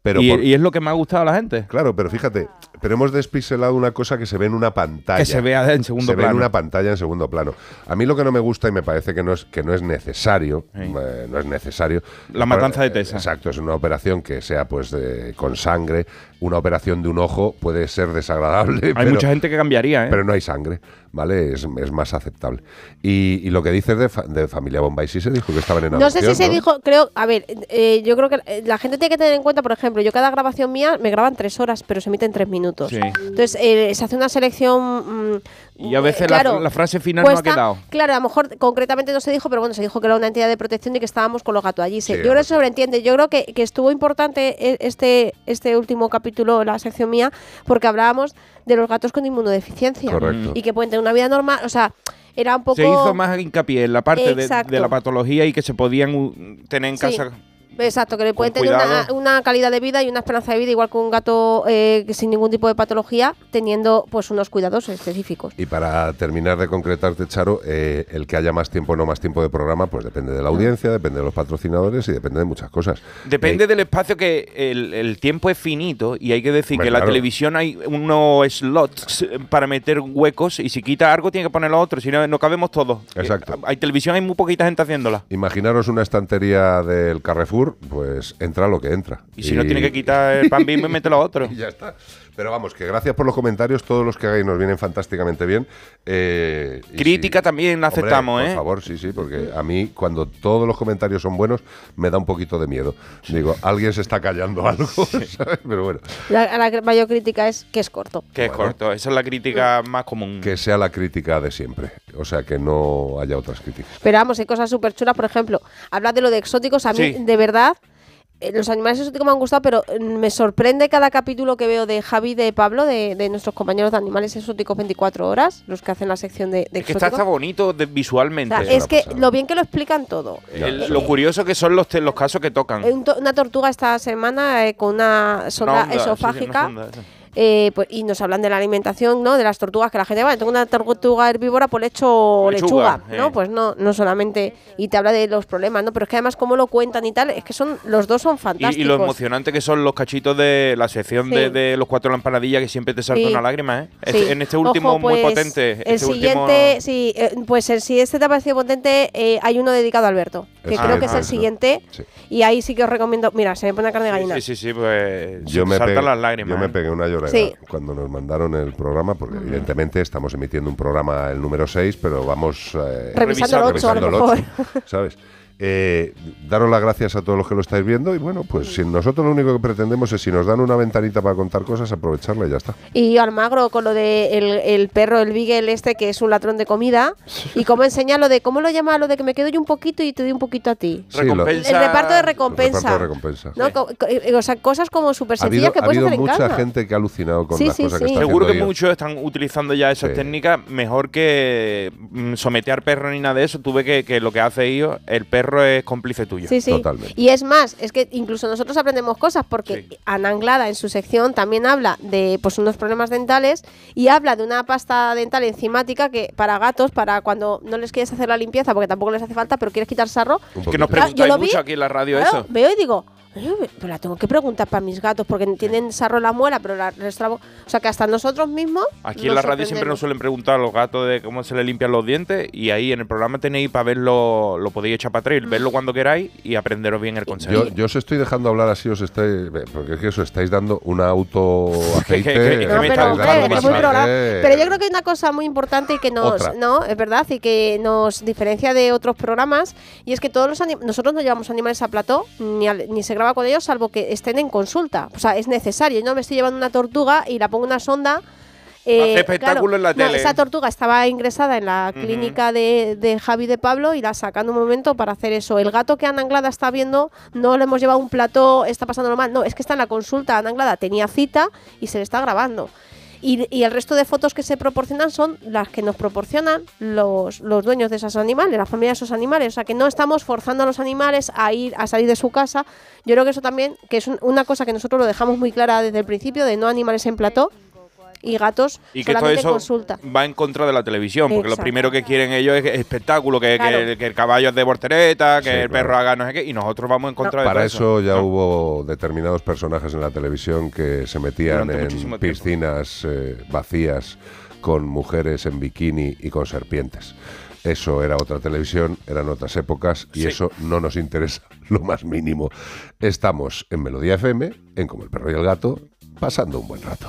Pero y, por- y es lo que me ha gustado a la gente. Claro, pero fíjate, pero hemos despixelado una cosa que se ve en una pantalla. Que se vea en segundo se ve plano. en una pantalla en segundo plano. A mí lo que no me gusta y me parece que no es, que no es necesario, eh, no es necesario. La matanza de Tesa. Exacto, es una operación que sea pues de- con sangre. Una operación de un ojo puede ser desagradable. Hay pero- mucha gente que cambiaría, ¿eh? Pero no hay sangre, ¿vale? Es, es más aceptable. Y, y lo que dices de, fa- de Familia Bombay sí se dijo que estaban en No sé si se dijo, creo, a ver, eh, yo creo que eh, la gente tiene que tener en cuenta, por ejemplo, yo cada grabación mía me graban tres horas, pero se emite en tres minutos. Sí. Entonces, eh, se hace una selección... mm, Y a veces la- claro, la, frase final no ha quedado. Claro, a lo mejor concretamente no se dijo, pero bueno, se dijo que era una entidad de protección y que estábamos con los gatos allí. Sí, yo creo que se sobreentiende. Yo creo que, que estuvo importante e- este, este último capítulo, la sección mía, porque hablábamos de los gatos con inmunodeficiencia. Correcto. Y que pueden tener una vida normal. O sea, era un poco... Se hizo más hincapié en la parte de, la patología y que se podían tener en Sí. casa. Exacto, que le pueden tener una, calidad de vida y una esperanza de vida igual que un gato eh, que sin ningún tipo de patología, teniendo pues unos cuidados específicos. Y para terminar de concretarte, Charo, eh, el que haya más tiempo o no más tiempo de programa, pues depende de la audiencia, depende de los patrocinadores y depende de muchas cosas. Depende Eh, del espacio que el, el tiempo es finito y hay que decir que en la claro. televisión hay unos slots para meter huecos y si quita algo tiene que poner lo otro, si no, no cabemos todos. Exacto. Eh, Hay televisión, hay muy poquita gente haciéndola. Imaginaros una estantería del Carrefour, pues entra lo que entra. Y si no tiene que quitar el pan bimbo y mete lo otro. y ya está. Pero vamos, que gracias por los comentarios, todos los que hagáis nos vienen fantásticamente bien. Eh, Crítica también la Hombre, aceptamos, por ¿eh? favor, sí, sí, porque a mí cuando todos los comentarios son buenos me da un poquito de miedo. Digo, alguien se está callando algo, ¿sabes? Pero bueno, La, la mayor crítica es que es corto. Que es corto, esa es la crítica más común. que sea la crítica de siempre. O sea, que no haya otras críticas. Pero vamos, hay cosas súper chulas, por ejemplo, hablar de lo de exóticos, a mí Sí. de verdad... eh, Los animales exóticos me han gustado, pero eh, me sorprende cada capítulo que veo de Javi y de Pablo, de, de nuestros compañeros de animales exóticos 24 horas, los que hacen la sección de, de Es que está, está bonito de- O visualmente. sea, es que lo bien que lo explican todo. El- lo curioso que son los, los casos que tocan. Eh, una tortuga esta semana eh, con una sonda Una onda, sí, sí, una esofágica. sonda. Eh, pues, y nos hablan de la alimentación, ¿no? De las tortugas que la gente, bueno, tengo una tortuga herbívora, pues le echo Lechuga, lechuga, ¿no? eh. Pues no, no solamente. Y te habla de los problemas, ¿no? Pero es que además, cómo lo cuentan y tal, es que son los dos son fantásticos. y lo emocionante que son los cachitos de la sección de, Sí. de los cuatro lampanadillas que siempre te salta Sí. una lágrima, ¿eh? Sí. Este- en este último Ojo, muy pues, potente. El este último- siguiente, sí, eh, pues el, si este te ha parecido potente, eh, hay uno dedicado a Alberto, que El creo que es el eso. siguiente. Sí. Y ahí sí que os recomiendo. Mira, se me pone la carne de gallina. Sí, sí, sí, pues Yo me, saltan pegué, las lágrimas. yo me ¿eh? pegué una llorera Sí. cuando nos mandaron el programa, porque evidentemente estamos emitiendo un programa el número 6, pero vamos eh, Revisando el ocho, a lo revisando el mejor. ocho, ¿sabes? Eh, daros las gracias a todos los que lo estáis viendo y bueno, pues si nosotros lo único que pretendemos es si nos dan una ventanita para contar cosas, aprovecharla y ya está. Y Almagro con lo de el, el perro, el Beagle este, que es un ladrón de comida. Y cómo enseña lo de, ¿cómo lo llama? Lo de que me quedo yo un poquito y te doy un poquito a ti. Sí, lo- El reparto de recompensa. reparto de recompensa. ¿no? Co- co- eh, o sea, cosas como súper Ha habido, sencillas que ha puedes habido hacer en mucha gente que ha alucinado con Sí, las sí, cosas que está Seguro que muchos están utilizando ya esas técnicas mejor que mm, someter perro ni nada de eso. Tú ves que, que lo que hace ellos, el perro perro es cómplice tuyo. Sí, sí. Y es más, es que incluso nosotros aprendemos cosas porque Ana Anglada en su sección también habla de pues unos problemas dentales y habla de una pasta dental enzimática que para gatos, para cuando no les quieres hacer la limpieza porque tampoco les hace falta, pero quieres quitar sarro. Que nos yo lo vi, mucho aquí en la radio claro, eso. Veo y digo, "Oye, pues la tengo que preguntar para mis gatos porque tienen sarro en la muela, pero la les trabo- O sea que hasta nosotros mismos. Aquí en la radio siempre nos suelen preguntar a los gatos de cómo se les limpian los dientes y ahí en el programa tenéis para verlo, lo podéis echar para atrás, Mm. verlo cuando queráis y aprenderos bien el consejo. Yo, yo os estoy dejando hablar así, os estáis. Porque es que os estáis dando un auto aceite. pero, yo creo que hay una cosa muy importante y que nos, Otra. no, es verdad, y que nos diferencia de otros programas, y es que todos los nosotros no llevamos animales a plató, ni, al- ni se graba con ellos, salvo que estén en consulta. O sea, es necesario. Yo no me estoy llevando una tortuga y la pongo una sonda. eh, Hace espectáculo en la no, tele. esa tortuga estaba ingresada en la clínica de, de Javi de Pablo y la sacan un momento para hacer eso. El gato que Ana Anglada está viendo, no le hemos llevado un plató, está pasándolo mal. No, es que está en la consulta. Ana Anglada tenía cita y se le está grabando. Y, y el resto de fotos que se proporcionan son las que nos proporcionan los, los dueños de esos animales, la familia de esos animales. O sea que no estamos forzando a los animales a ir a salir de su casa. Yo creo que eso también, que es un- una cosa que nosotros lo dejamos muy clara desde el principio, de no animales en plató y gatos Y que todo solamente eso consulta. va en contra de la televisión, porque lo primero que quieren ellos es espectáculo, que, que Claro. el, que el caballo es de voltereta, que Sí, el perro haga no sé qué, y nosotros vamos en contra de Para todo eso ya No. hubo determinados personajes en la televisión que se metían Durante en piscinas eh, vacías con mujeres en bikini y con serpientes. Eso era otra televisión, eran otras épocas y Sí. eso no nos interesa lo más mínimo. Estamos en Melodía FM, en Como el perro y el gato, pasando un buen rato.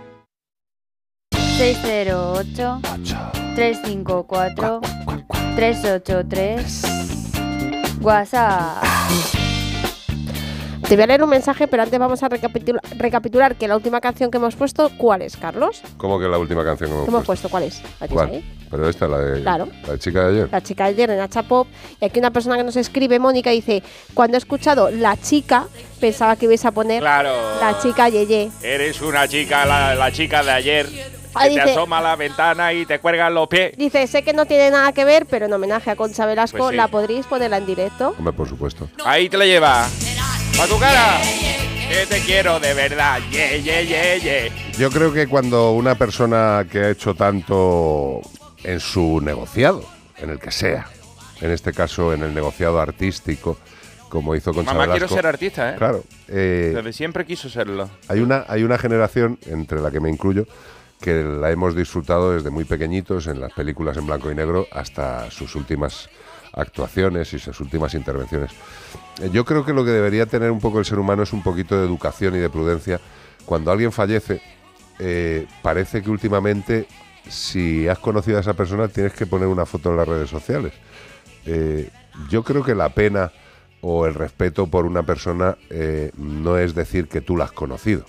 608 354 383 WhatsApp. Te voy a leer un mensaje, pero antes vamos a recapitula- recapitular que la última canción que hemos puesto, ¿cuál es, Carlos? ¿Cómo que la última canción que hemos ¿Qué hemos puesto? puesto? ¿Cuál es? ¿La ¿Cuál? ahí? Pero esta, la de Claro. la de chica de ayer. La chica de ayer de Nacha Pop. Y aquí una persona que nos escribe, Mónica, dice: Cuando he escuchado la chica, pensaba que ibais a poner Claro. la chica Yeye. Eres una chica, la, la chica de ayer, Ah, que te dice- asoma a la ventana y te cuelgan los pies. Dice: Sé que no tiene nada que ver, pero en homenaje a Concha Velasco, Pues sí. la podréis ponerla en directo. Hombre, por supuesto. Ahí te la lleva. ¡Pa' tu cara! Que te quiero de verdad. Ye, ye, ye, ye. Yo creo que cuando una persona que ha hecho tanto en su negociado, en el que sea, en este caso en el negociado artístico, como hizo Concha Mamá, quiero Velasco, ser artista, ¿eh? Claro. eh, Desde siempre quiso serlo. hay una, hay una generación, entre la que me incluyo, que la hemos disfrutado desde muy pequeñitos en las películas en blanco y negro hasta sus últimas actuaciones y sus últimas intervenciones. Eh, Yo creo que lo que debería tener un poco el ser humano es un poquito de educación y de prudencia. Cuando alguien fallece, eh, parece que últimamente, si has conocido a esa persona, tienes que poner una foto en las redes sociales. Eh, yo creo que la pena o el respeto por una persona no es decir que tú la has conocido.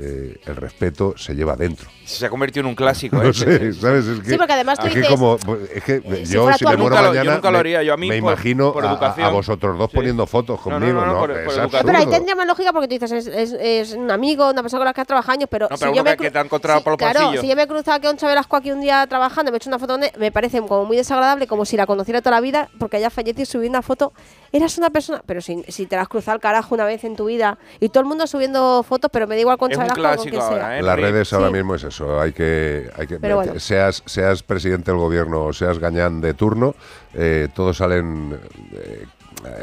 Eh, el respeto se lleva dentro. Se ha convertido en un clásico, No ¿eh? sé, ¿sabes? Es que, Sí, porque además tú que dices- como, pues, es que Si yo si me muero Nunca lo- yo mañana nunca lo me- haría, yo a mí me por- imagino por a- vosotros dos Sí. poniendo fotos conmigo, no, ¿no? no, por- es por No, absurdo. pero ahí tendría más lógica porque tú dices, es, es- es un amigo, una persona con la que has trabajado años, pero, No, si yo me que- cru- que te ha encontrado si- por los Claro, pasillos. si yo me he cruzado que un Velasco aquí un día trabajando, me he hecho una foto donde me parece como muy desagradable, como si la conociera toda la vida, porque haya fallecido y subir una foto. Eras una persona, pero si, si te la has cruzado al carajo una vez en tu vida y todo el mundo subiendo fotos, pero me da igual con un clásico ahora. ¿eh? Las redes ahora mismo es eso, hay que, hay que Pero bueno. seas, seas presidente del gobierno o seas gañán de turno, eh, todos salen eh,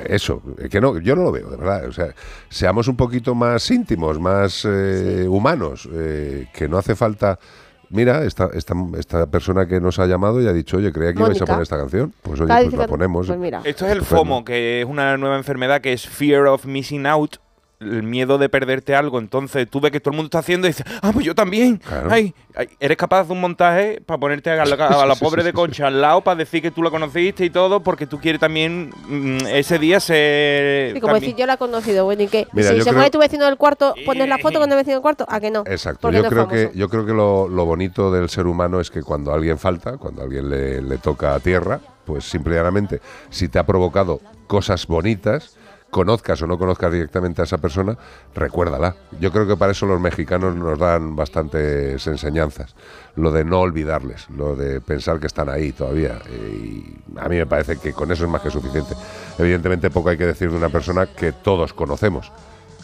eso, eh, que no, yo no lo veo, de verdad. O sea, seamos un poquito más íntimos, más eh, humanos, eh, que no hace falta. Mira, esta, esta, esta persona que nos ha llamado y ha dicho, oye, creía que ibais a poner esta canción. Pues oye, pues la ponemos. pues mira. Esto es el. FOMO, que es una nueva enfermedad que es Fear of Missing Out. El miedo de perderte algo. Entonces tú ves que todo el mundo está haciendo y dices, ah, pues yo también. Claro. Ay, ay, eres capaz de hacer un montaje para ponerte a la, a la pobre de Concha al lado para decir que tú la conociste y todo, porque tú quieres también mm, ese día ser. Y como también- decir, yo la he conocido, bueno, ¿y qué? Mira, si se creo- muere tu vecino del cuarto, ¿pones la foto con el vecino del cuarto? ¿A que no? Exacto, yo no creo, que, yo creo que lo, lo bonito del ser humano es que cuando alguien falta, cuando alguien le, le toca a tierra, pues simple y llanamente, si te ha provocado cosas bonitas, conozcas o no conozcas directamente a esa persona, recuérdala. Yo creo que para eso los mexicanos nos dan bastantes enseñanzas. Lo de no olvidarles, lo de pensar que están ahí todavía. Y a mí me parece que con eso es más que suficiente. Evidentemente poco hay que decir de una persona que todos conocemos.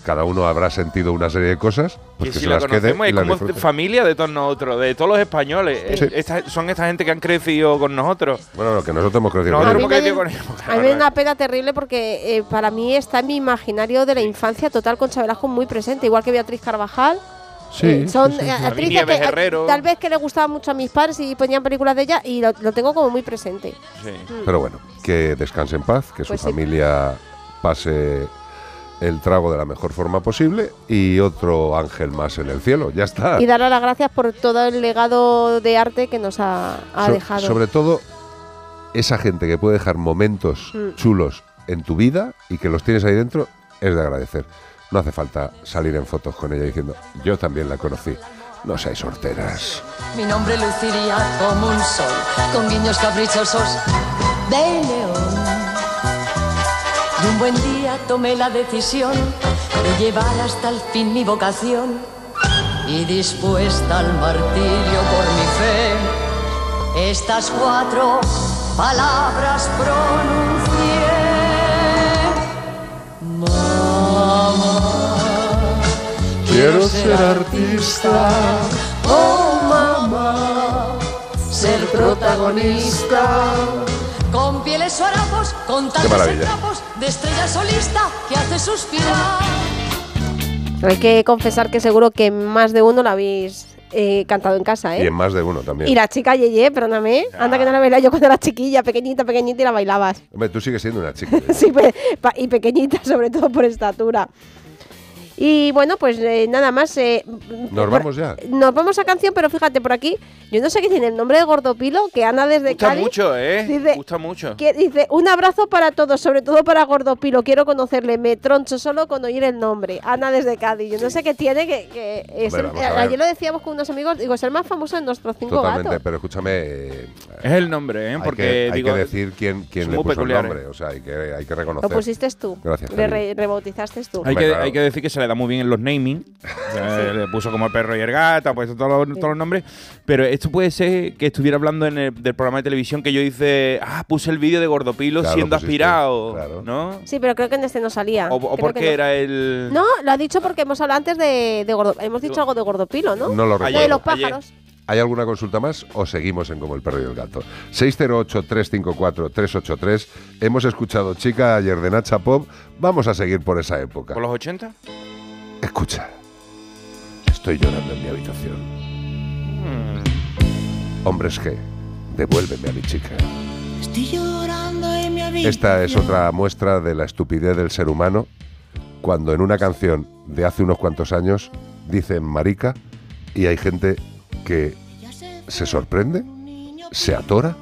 Cada uno habrá sentido una serie de cosas, pues que que si se la las quede conocemos y es las como familia de todos nosotros, de todos los españoles. Sí. Esta- son esta gente que han crecido con nosotros. Bueno, lo que nosotros hemos crecido. Nosotros con ellos. crecido con ellos. A mí me da una pena terrible porque eh, para mí está en mi imaginario de la infancia total con Velasco muy presente, igual que Beatriz Carvajal. Sí, Eh, son sí, sí. eh, actrices que, tal vez que le gustaban mucho a mis padres y ponían películas de ella y lo, lo tengo como muy presente. Pero bueno, que descanse en paz, que Pues su sí. familia pase el trago de la mejor forma posible y otro ángel más en el cielo. Ya está. Y darle las gracias por todo el legado de arte que nos ha, ha So- dejado. Sobre todo esa gente que puede dejar momentos Mm. chulos en tu vida y que los tienes ahí dentro es de agradecer. No hace falta salir en fotos con ella diciendo, yo también la conocí. No seáis sorteras. Mi nombre luciría como un sol, con guiños caprichosos de león. Y un buen día tomé la decisión de llevar hasta el fin mi vocación. Y dispuesta al martirio por mi fe, estas cuatro palabras pronuncié. Mamá, Quiero ser artista Oh mamá, ser protagonista. Con pieles o harapos, con tantos trapos de estrella solista que hace suspirar. Hay que confesar que seguro que más de uno la habéis eh, cantado en casa, Y ¿eh? en más de uno también. Y la chica Yeye, perdóname, anda que no la bailaba yo cuando era chiquilla, pequeñita, pequeñita y la bailabas. Hombre, tú sigues siendo una chica. Sí, pe- pa- y pequeñita, sobre todo por estatura. Y bueno, pues eh, nada más. eh, Nos por- vamos ya. Nos vamos a canción, pero fíjate por aquí, yo no sé qué tiene el nombre de Gordopilo, que Ana desde Gusta Cádiz. mucho, ¿eh? Dice- Gusta mucho. que dice, un abrazo para todos, sobre todo para Gordopilo. Quiero conocerle, me troncho solo con oír el nombre. Ana desde Cádiz. Yo no sé qué tiene, que, que es Hombre, el- ayer lo decíamos con unos amigos, digo, es el más famoso de nuestros cinco Totalmente, gatos. pero escúchame. eh, Es el nombre, ¿eh? hay Porque que, hay digo, que decir quién, quién le muy puso el peculiares. nombre. O sea, hay que, hay que Lo reconocer. pusiste tú. Gracias. Le re- rebautizaste tú. Hay Hombre, que, claro. hay que decir que se le da muy bien en los naming. O sea, Le puso como el perro y el gato, ha puesto todos los, todos los nombres. Pero esto puede ser que estuviera hablando en el, del programa de televisión que yo hice. Ah, puse el vídeo de Gordopilo Claro, siendo pusiste, aspirado. ¿No? Sí, pero creo que en este no salía. O, o porque que no. era el. No, lo ha dicho porque hemos hablado antes de, de gordo. Hemos dicho algo de gordopilo, ¿no? No lo de recuerdo. los pájaros. ¿Hay alguna consulta más o seguimos en Como el perro y el gato? 608-354-383. Hemos escuchado Chica ayer de Nacha Pop. Vamos a seguir por esa época. ¿Por los 80? Escucha. Estoy llorando en mi habitación. Hmm. Hombres G, devuélveme a mi chica. Estoy llorando en mi habitación. Esta es otra muestra de la estupidez del ser humano cuando en una canción de hace unos cuantos años dicen marica y hay gente que se sorprende, se atora,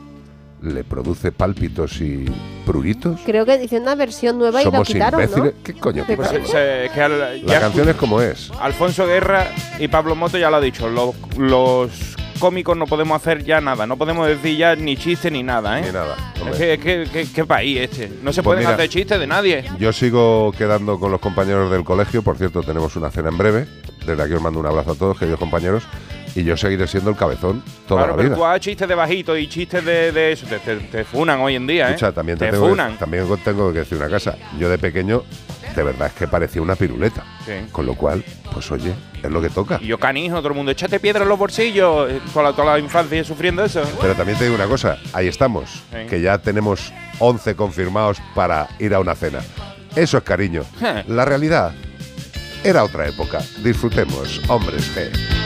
le produce pálpitos y pruritos. Creo que dice una versión nueva y la Somos quitaron, imbéciles. ¿no? ¿Qué coño Pero- pasa? Se- se- que al- La canción es como es. Alfonso Guerra y Pablo Moto ya lo ha dicho. Los, los cómicos no podemos hacer ya nada. No podemos decir ya ni chiste ni nada, ¿eh? Ni nada. Es que, es que- país este. No se Pues pueden mira. hacer chistes de nadie. Yo sigo quedando con los compañeros del colegio. Por cierto, tenemos una cena en breve. Desde aquí os mando un abrazo a todos, queridos compañeros. Y yo seguiré siendo el cabezón toda claro, la pero vida. tú hagas chistes de bajito y chistes de, de eso. Te, te- te funan hoy en día, ¿eh? Escucha, también te, te tengo, que, funan. también tengo que decir una cosa. Yo de pequeño, de verdad es que parecía una piruleta. Sí. Con lo cual, pues oye, es lo que toca. Y yo canijo, todo el mundo, échate piedra en los bolsillos. eh, Toda la, toda la infancia sufriendo eso. Pero también te digo una cosa, ahí estamos, Sí. que ya tenemos 11 confirmados para ir a una cena. Eso es cariño. La realidad era otra época. Disfrutemos, hombres G.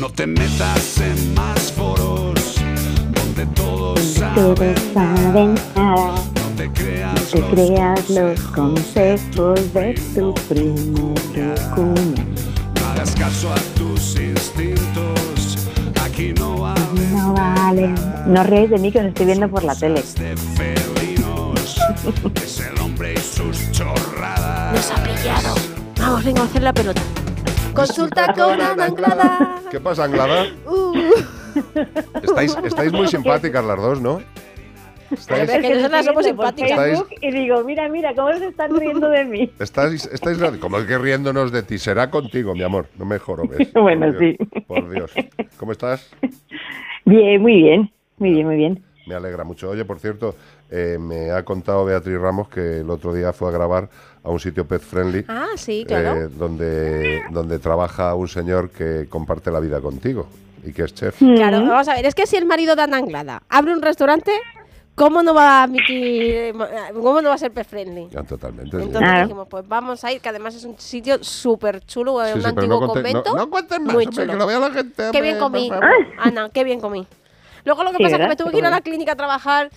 No te metas en más foros donde todos saben saben nada. No te creas No te creas los consejos de tu primo, tu cuñado. No hagas caso a tus instintos. Aquí no vale No vale. No ríes de mí que os estoy viendo por la tele. de felinos. Es el hombre y sus chorradas. Nos ha pillado. Vamos, venga, a hacer la pelota. Consulta con Ana Anglada. ¿Qué pasa, Anglada? Uh. Estáis, estáis muy simpáticas las dos, ¿no? Estáis, Es que nosotras somos simpáticas. Estáis- Y digo, mira, mira, cómo se están riendo de mí. estáis, estáis como que riéndonos de ti. Será contigo, mi amor. No me jorobes. Bueno, Por Dios, sí. Por Dios. ¿Cómo estás? Bien, muy bien. Muy bien, muy bien. Me alegra mucho. Oye, por cierto, eh, me ha contado Beatriz Ramos que el otro día fue a grabar a un sitio pet friendly Ah, sí, claro. eh, donde, donde trabaja un señor que comparte la vida contigo y que es chef. Claro, vamos a ver, es que si el marido de Ana Anglada abre un restaurante, ¿cómo no va a admitir, cómo no va a ser pet friendly? Ya, totalmente. sí. Entonces dijimos, pues vamos a ir, que además es un sitio súper chulo, Sí, un sí, antiguo no conté- convento. no- no cuentes más, muy hombre, chulo. que lo vea la gente, Qué hombre, bien comí. Ana, qué bien comí. Luego lo que Sí, pasa es que me tuve que ir a la clínica a trabajar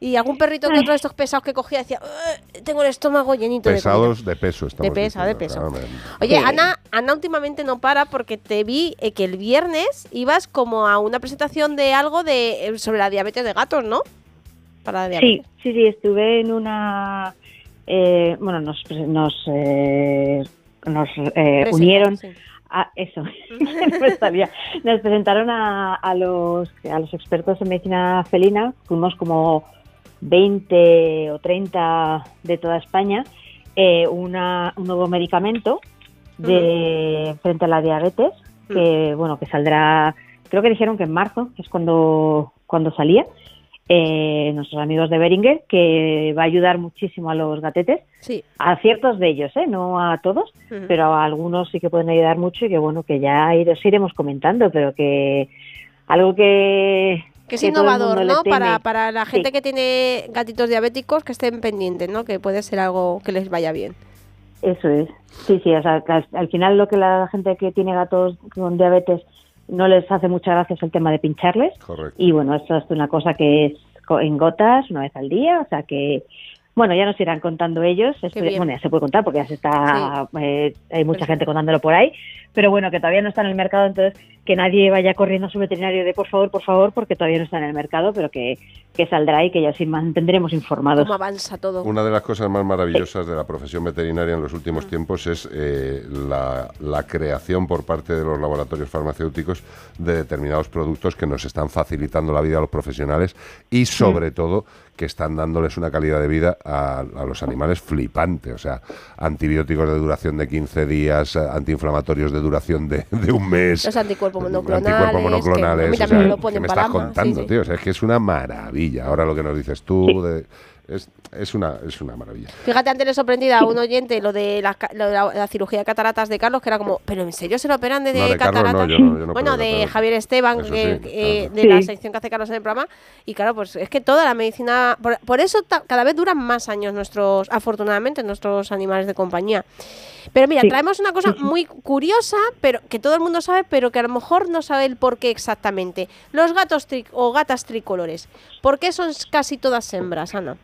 y algún perrito que otro de estos pesados que cogía decía, "Ugh, tengo el estómago llenito de comida". Pesados de peso. estamos De peso, de peso. Oye, Sí. Ana, Ana últimamente no para porque te vi eh, que el viernes ibas como a una presentación de algo de eh, sobre la diabetes de gatos, ¿no? Para la Sí, diabetes. sí, sí, estuve en una... eh, bueno, nos, nos, eh, nos eh, unieron sí. a eso, nos presentaron a, a los, a los expertos en medicina felina, fuimos como 20 o 30 de toda España, eh, una, un nuevo medicamento de, frente a la diabetes, que bueno, que saldrá, creo que dijeron que en marzo, que es cuando, cuando salía, eh, nuestros amigos de Beringer, que va a ayudar muchísimo a los gatetes, Sí. a ciertos de ellos, ¿eh? no a todos, pero a algunos sí que pueden ayudar mucho y que bueno, que ya os iremos comentando, pero que algo que... Que es innovador, ¿no? Para, para la Sí. gente que tiene gatitos diabéticos que estén pendientes, ¿no? Que puede ser algo que les vaya bien. Eso es. Sí, sí, o sea, al, al final lo que la gente que tiene gatos con diabetes no les hace mucha gracia es el tema de pincharles. Correcto. Y bueno, esto es una cosa que es co- en gotas una vez al día, o sea que, bueno, ya nos irán contando ellos. Esto- bueno, ya se puede contar porque ya se está, eh, hay mucha gente contándolo por ahí, pero bueno, que todavía no está en el mercado, entonces que nadie vaya corriendo a su veterinario de por favor, por favor, porque todavía no está en el mercado, pero que, que saldrá y que ya os mantendremos informados. Cómo avanza todo. Una de las cosas más maravillosas de la profesión veterinaria en los últimos tiempos es eh, la, la creación por parte de los laboratorios farmacéuticos de determinados productos que nos están facilitando la vida a los profesionales y sobre todo que están dándoles una calidad de vida a, a los animales flipante. O sea, antibióticos de duración de 15 días, eh, antiinflamatorios de duración de, de un mes. Los anticuerpos monoclonales. Anticuerpos que monoclonales, o sea, me lo ¿qué ponen me para estás contando, sí, sí. tío? O sea, es que es una maravilla. Ahora lo que nos dices tú de- es, es una es una maravilla. Fíjate, antes le sorprendía a un oyente lo de la, ca- lo de la- la cirugía de cataratas de Carlos, que era como, ¿pero en serio se lo operan de, No, de Carlos no, cataratas? yo no- yo no bueno, de cataratas. Javier Esteban, que- sí, eh, claro. de Sí. la sección que hace Carlos en el programa. Y claro, pues es que toda la medicina. Por, por eso ta- cada vez duran más años nuestros, afortunadamente, nuestros animales de compañía. Pero mira, Sí. traemos una cosa muy curiosa, pero que todo el mundo sabe, pero que a lo mejor no sabe el por qué exactamente. Los gatos tri- o gatas tricolores, ¿por qué son casi todas hembras, Ana?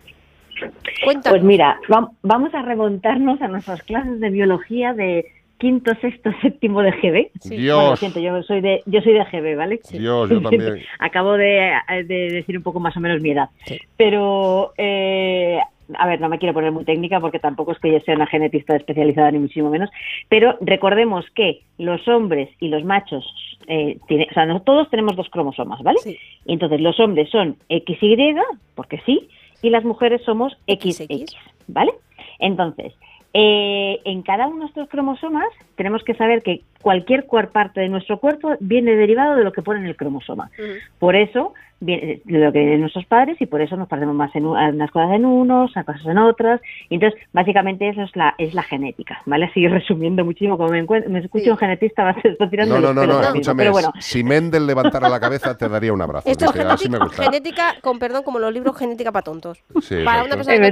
Cuéntanos. Pues mira, vam- vamos a remontarnos a nuestras clases de biología de quinto, sexto, séptimo de GB. Sí. Dios. Bueno, lo siento, yo soy de, yo soy de GB, ¿vale? Dios, yo también. Acabo de, de decir un poco más o menos mi edad. Pero, eh, a ver, no me quiero poner muy técnica porque tampoco es que yo sea una genetista especializada ni muchísimo menos, pero recordemos que los hombres y los machos, eh, tiene- o sea, no, todos tenemos dos cromosomas, ¿vale? Y entonces los hombres son XY, porque sí, y las mujeres somos XX, ¿vale? Entonces, eh, en cada uno de estos cromosomas tenemos que saber que cualquier parte de nuestro cuerpo viene derivado de lo que pone en el cromosoma. Por eso de lo que vienen nuestros padres y por eso nos parecemos más en unas cosas en unos, a cosas en otras. Y entonces, básicamente, eso es la, es la genética, ¿vale? Así resumiendo muchísimo, como me, encuentro, me escucho un genetista, va a estar tirando No, no, no, no, escúchame. Pero bueno, Si Mendel levantara la cabeza, te daría un abrazo. Esto es Dice, así me genética, gusta. genética, con perdón, como los libros genética para tontos. Sí, para una persona.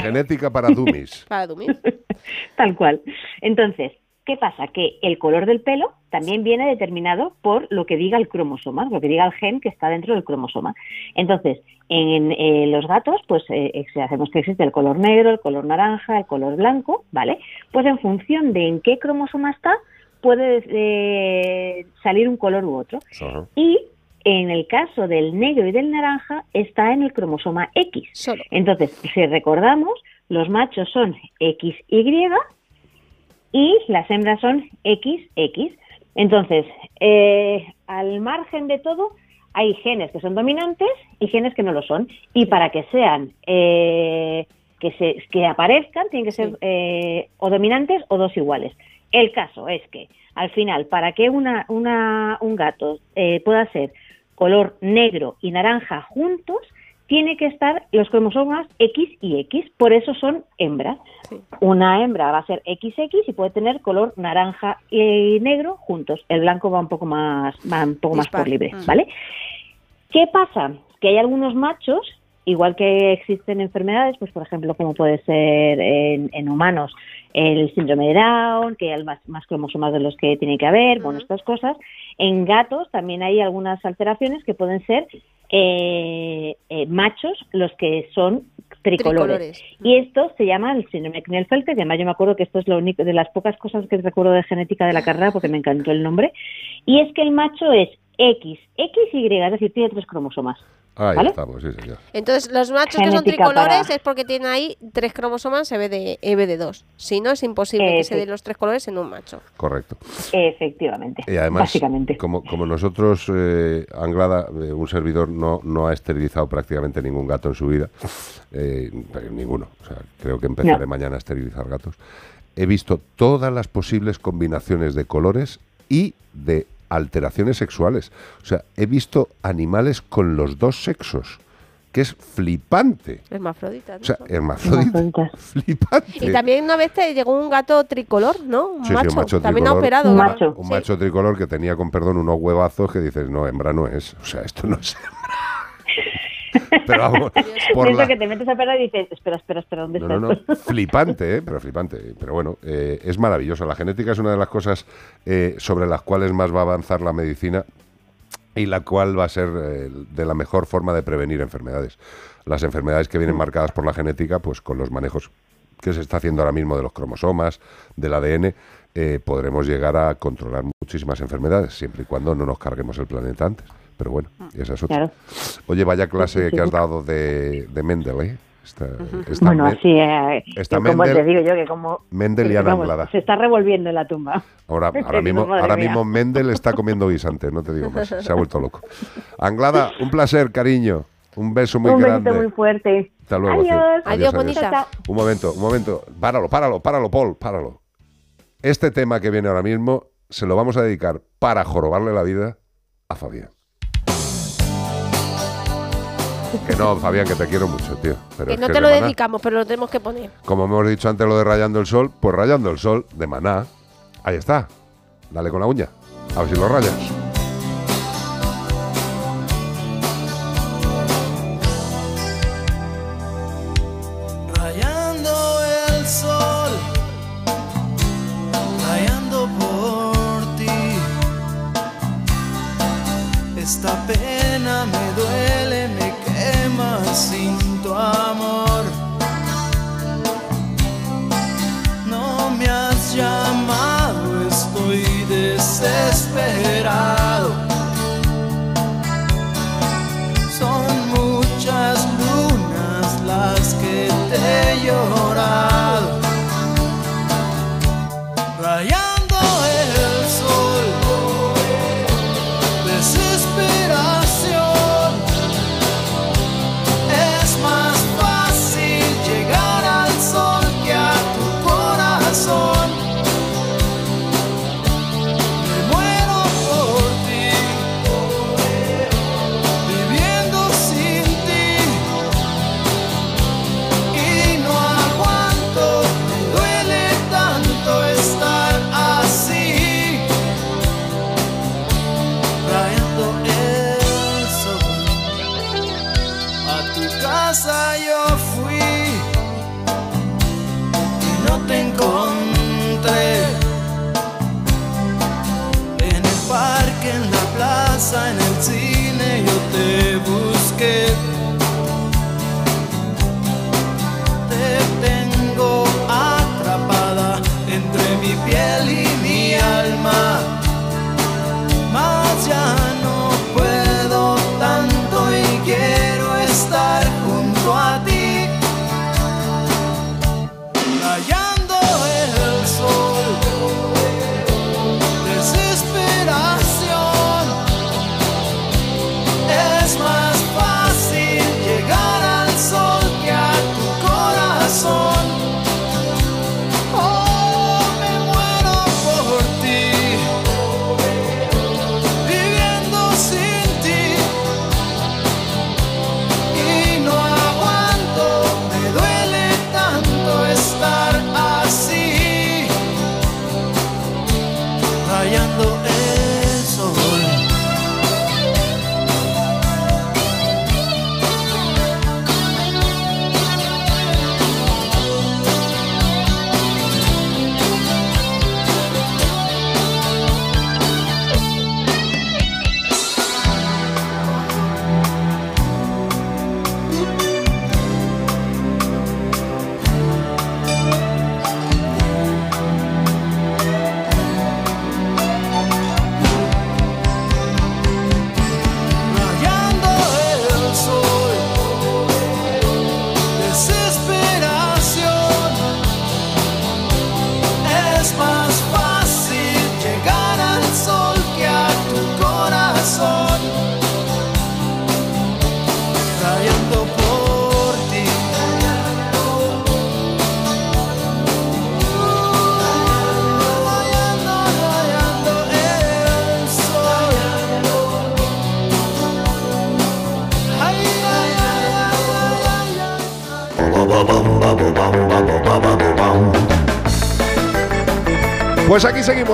Genética para dummies. Para Dummies. Tal cual. Entonces, ¿qué pasa? Que el color del pelo también viene determinado por lo que diga el cromosoma, lo que diga el gen que está dentro del cromosoma. Entonces, en eh, los gatos, pues eh, ex- hacemos que existe el color negro, el color naranja, el color blanco, ¿vale? Pues en función de en qué cromosoma está, puede eh, salir un color u otro. Y en el caso del negro y del naranja, está en el cromosoma X. Entonces, si recordamos, los machos son XY y las hembras son XX. Entonces, eh, al margen de todo, hay genes que son dominantes y genes que no lo son. Y para que sean, eh, que, se, que aparezcan, tienen que ser eh, o dominantes o dos iguales. El caso es que, al final, para que una, una, un gato eh, pueda ser color negro y naranja juntos, tiene que estar los cromosomas X y X, por eso son hembras. Una hembra va a ser XX y puede tener color naranja y negro juntos. El blanco va un poco más, va un poco más por libre, Mm. ¿vale? ¿Qué pasa? Que hay algunos machos, igual que existen enfermedades, pues por ejemplo, como puede ser en, en humanos el síndrome de Down, que hay más, más cromosomas de los que tiene que haber, bueno, estas cosas. En gatos también hay algunas alteraciones que pueden ser eh, eh, machos los que son tricolores. Tricolores. Y esto se llama el síndrome de Klinefelter, que además yo me acuerdo que esto es lo único de las pocas cosas que recuerdo de genética de la carrera porque me encantó el nombre. Y es que el macho es X, XY, es decir, tiene tres cromosomas. Ahí ¿Vale? estamos, sí, señor. Entonces, los machos que son tricolores para- es porque tienen ahí tres cromosomas EBD, EBD2. Si no, es imposible que se den los tres colores en un macho. Correcto. Efectivamente. Y además, Básicamente. como, como nosotros, eh, Anglada, eh, un servidor no, no ha esterilizado prácticamente ningún gato en su vida, eh, ninguno, o sea, creo que empezaré No. mañana a esterilizar gatos, he visto todas las posibles combinaciones de colores y de alteraciones sexuales. O sea, he visto animales con los dos sexos, que es flipante. Hermafroditas. O sea, hermafrodita. Flipante. Y también una vez te llegó un gato tricolor, ¿no? Un Sí, sí, macho. un macho también ha operado. Un ¿no? macho. Un Sí. macho tricolor que tenía, con perdón, unos huevazos que dices, no, hembra no es. O sea, esto no es hembra. Pero vamos, por la... que te metes a perder y dices, espera, espera, espera, ¿dónde No, está no, no, flipante, ¿eh? pero flipante. Pero bueno, eh, es maravilloso. La genética es una de las cosas eh, sobre las cuales más va a avanzar la medicina y la cual va a ser eh, de la mejor forma de prevenir enfermedades. Las enfermedades que vienen marcadas por la genética, pues con los manejos que se está haciendo ahora mismo de los cromosomas, del ADN, eh, podremos llegar a controlar muchísimas enfermedades, siempre y cuando no nos carguemos el planeta antes. Pero bueno, esa es otra. Claro. Oye, vaya clase sí, que has dado de, de Mendel, ¿eh? Está, está Bueno, así, eh, está como Mendel- te digo yo, que como... Mendel y Ana vamos, Anglada. Se está revolviendo en la tumba. Ahora, ahora mismo, ahora mía. mismo Mendel está comiendo guisante, no te digo más. Se ha vuelto loco. Anglada, un placer, cariño. Un beso muy Un grande. besito muy fuerte. Hasta luego. Adiós. Adiós, bonita. Chao. Un momento, un momento. Páralo, páralo, páralo, Paul, páralo. Este tema que viene ahora mismo se lo vamos a dedicar para jorobarle la vida a Fabián. Que no, Fabián, que te quiero mucho, tío. Pero Que no que te lo de dedicamos, pero lo tenemos que poner. Como hemos dicho antes lo de Rayando el Sol, pues Rayando el Sol de Maná. Ahí está. Dale con la uña. A ver si lo rayas.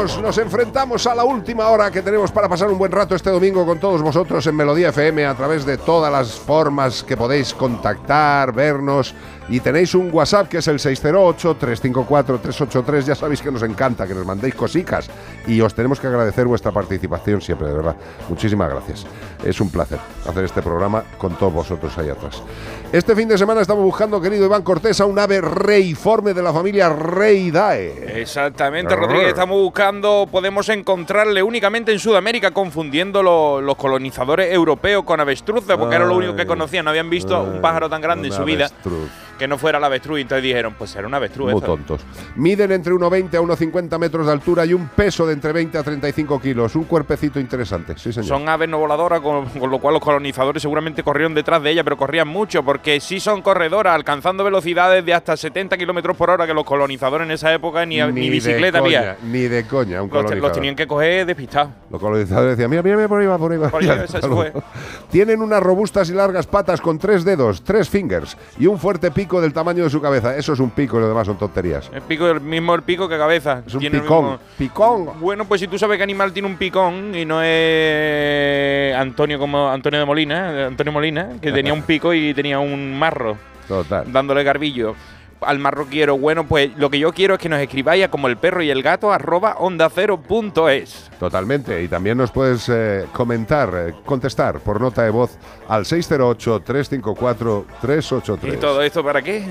Nos enfrentamos a la última hora que tenemos para pasar un buen rato este domingo con todos vosotros en Melodía FM a través de todas las formas que podéis contactar, vernos. Y tenéis un WhatsApp que es el 608-354-383, ya sabéis que nos encanta que nos mandéis cosicas y os tenemos que agradecer vuestra participación siempre, de verdad. Muchísimas gracias. Es un placer hacer este programa con todos vosotros ahí atrás. Este fin de semana estamos buscando, querido Iván Cortés, a un ave reiforme de la familia Reidae. Exactamente. Rodríguez. Estamos buscando, podemos encontrarle únicamente en Sudamérica, confundiendo lo- los colonizadores europeos con avestruces, porque era lo único que conocían. No habían visto un pájaro tan grande en su vida avestruz. Que no fuera el avestruz. Y entonces dijeron, pues era un avestruz. Muy tontos. Miden entre 1,20 a 1,50 metros de altura y un peso de entre 20 a 35 kilos. Un cuerpecito interesante, sí señor. Son aves no voladoras, con, con lo cual los colonizadores seguramente corrieron detrás de ella, pero corrían mucho, porque sí son corredoras, alcanzando velocidades de hasta 70 kilómetros por hora, que los colonizadores en esa época ni, ni, bicicleta coña, había. Ni de coña, un Los, los tenían que coger despistados. Los colonizadores decían, mira, mira, mira, por ahí va, por ahí va. Por ahí, fue. Tienen unas robustas y largas patas con tres dedos, tres fingers, y un fuerte pico del tamaño de su cabeza. Eso es un pico y lo demás son tonterías. El pico, el mismo el pico que cabeza. Es un Tiene picón. mismo- Picón. Bueno, pues si tú sabes que animal tiene un picón y no es Antonio como Antonio de Molina, eh, Antonio Molina, que tenía un pico y tenía un marro Total. dándole garbillo. Al marro quiero, bueno, pues lo que yo quiero es que nos escribáis a como el perro y el gato arroba onda cero punto es. Totalmente. Y también nos puedes eh, comentar, eh, contestar por nota de voz al 608-354-383. ¿Y todo esto para qué?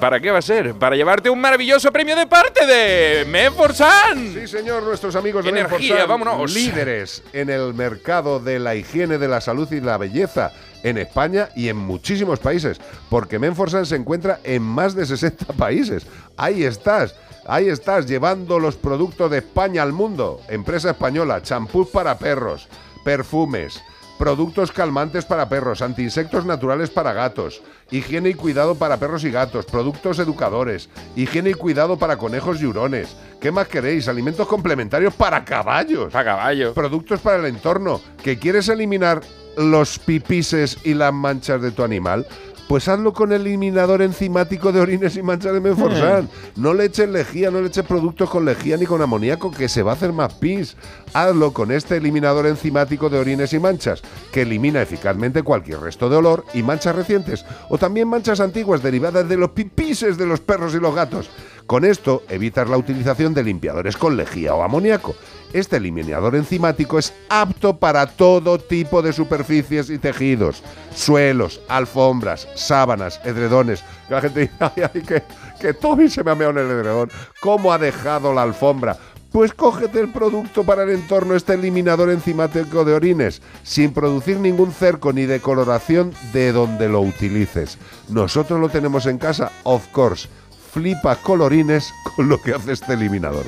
¿Para qué va a ser? Para llevarte un maravilloso premio de parte de Menforsan. Sí, señor, nuestros amigos de Energía, Menforsan, vámonos. líderes en el mercado de la higiene, de la salud y la belleza en España y en muchísimos países, porque Menforsan se encuentra en más de 60 países. Ahí estás. Ahí estás llevando los productos de España al mundo. Empresa española, champús para perros, perfumes, productos calmantes para perros, antiinsectos naturales para gatos, higiene y cuidado para perros y gatos, productos educadores, higiene y cuidado para conejos y hurones. ¿Qué más queréis? Alimentos complementarios para caballos. Para caballos. Productos para el entorno. ¿Que quieres eliminar los pipises y las manchas de tu animal? Pues hazlo con el eliminador enzimático de orines y manchas de Menforsan. No le eches lejía, no le eches productos con lejía ni con amoníaco, que se va a hacer más pis. Hazlo con este eliminador enzimático de orines y manchas, que elimina eficazmente cualquier resto de olor y manchas recientes, o también manchas antiguas derivadas de los pipises de los perros y los gatos. Con esto evitas la utilización de limpiadores con lejía o amoníaco. Este eliminador enzimático es apto para todo tipo de superficies y tejidos, suelos, alfombras, sábanas, edredones. La gente dice, ay, ay, que, que Toby se me ha meado en el edredón. ¿Cómo ha dejado la alfombra? Pues cógete el producto para el entorno, este eliminador enzimático de orines, sin producir ningún cerco ni decoloración de donde lo utilices. Nosotros lo tenemos en casa, of course. Flipa colorines con lo que hace este eliminador.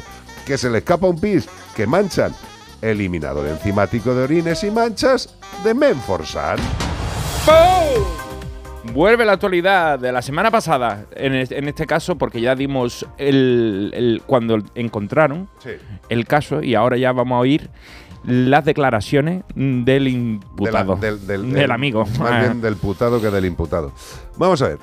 Que se le escapa un pis, que manchan. Eliminador enzimático de orines y manchas de Menforsan. Vuelve la actualidad de la semana pasada, en, es- en este caso, porque ya dimos el, el- cuando encontraron Sí. el caso y ahora ya vamos a oír las declaraciones del De la- imputado, del, del- del el- amigo. Más bien del putado que del imputado. Vamos a ver.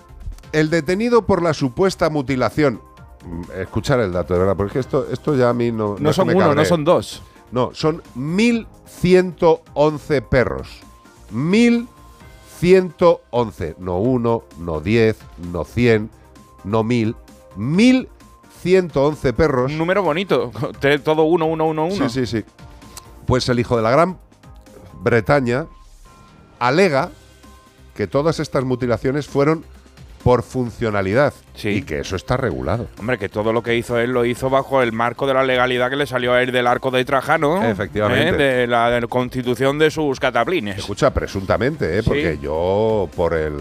El detenido por la supuesta mutilación. Mm, Escuchar el dato, de verdad, porque esto, esto ya a mí no. No son uno, no son dos. No, son 1.111 perros. 1.111. No uno, no 10, no 100, no 1.000. 1.111 perros. Un número bonito, todo uno, uno, uno, uno. Sí, sí, sí. Pues el hijo de la Gran Bretaña alega que todas estas mutilaciones fueron por funcionalidad y que eso está regulado. Hombre, que todo lo que hizo él lo hizo bajo el marco de la legalidad que le salió a él del arco de Trajano. Efectivamente. ¿eh? De la de la constitución de sus cataplines. Escucha, presuntamente, ¿eh? Sí. porque yo por el,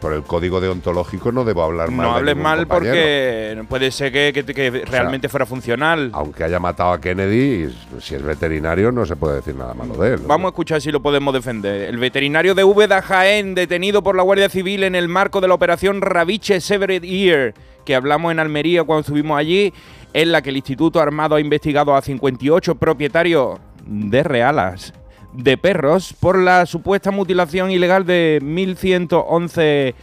por el código deontológico no debo hablar mal. No de hables mal compañero. porque puede ser que, que- que realmente fuera funcional. Aunque haya matado a Kennedy, si es veterinario no se puede decir nada malo de él. ¿no? Vamos a escuchar si lo podemos defender. El veterinario de Úbeda Jaén, detenido por la Guardia Civil en el marco de la operación Raviche Severed Ear, que hablamos en Almería cuando estuvimos allí, en la que el Instituto Armado ha investigado a 58 propietarios de realas de perros por la supuesta mutilación ilegal de 1.111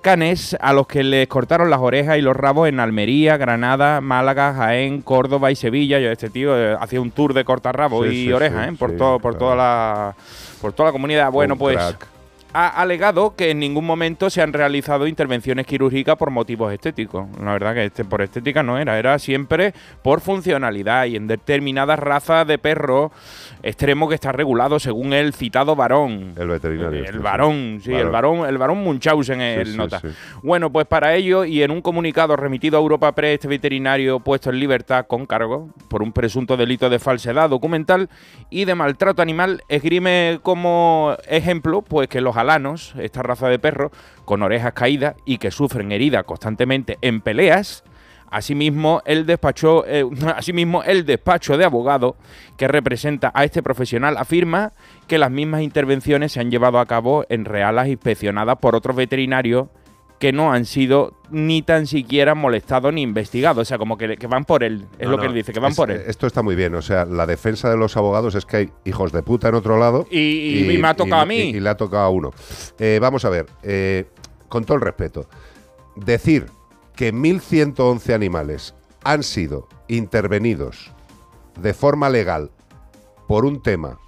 canes a los que les cortaron las orejas y los rabos en Almería, Granada, Málaga, Jaén, Córdoba y Sevilla. Yo, este tío eh, hacía un tour de cortarrabos Sí, y sí, orejas sí, ¿eh? por, todo, por, toda la, por toda la comunidad. Bueno, Un pues crack. Ha alegado que en ningún momento se han realizado intervenciones quirúrgicas por motivos estéticos. La verdad que este por estética no era, era siempre por funcionalidad y en determinadas razas de perros extremo que está regulado según el citado varón. El veterinario. El varón, sí, el Varón. el varón Munchausen Sí, el sí, nota. sí. Bueno, pues para ello y en un comunicado remitido a Europa Press, este veterinario puesto en libertad con cargo por un presunto delito de falsedad documental y de maltrato animal esgrime como ejemplo pues que los alanos, esta raza de perros con orejas caídas y que sufren heridas constantemente en peleas, Asimismo, el despacho, eh, asimismo, el despacho de abogado que representa a este profesional afirma que las mismas intervenciones se han llevado a cabo en realas inspeccionadas por otros veterinarios que no han sido ni tan siquiera molestados ni investigados. O sea, como que, que van por él. Es No, lo no, que él dice, que van es- por él. Esto está muy bien. O sea, la defensa de los abogados es que hay hijos de puta en otro lado. Y- y me ha tocado a mí. Y, y le ha tocado a uno. Eh, vamos a ver, eh, con todo el respeto, decir que 1.111 animales han sido intervenidos de forma legal por un tema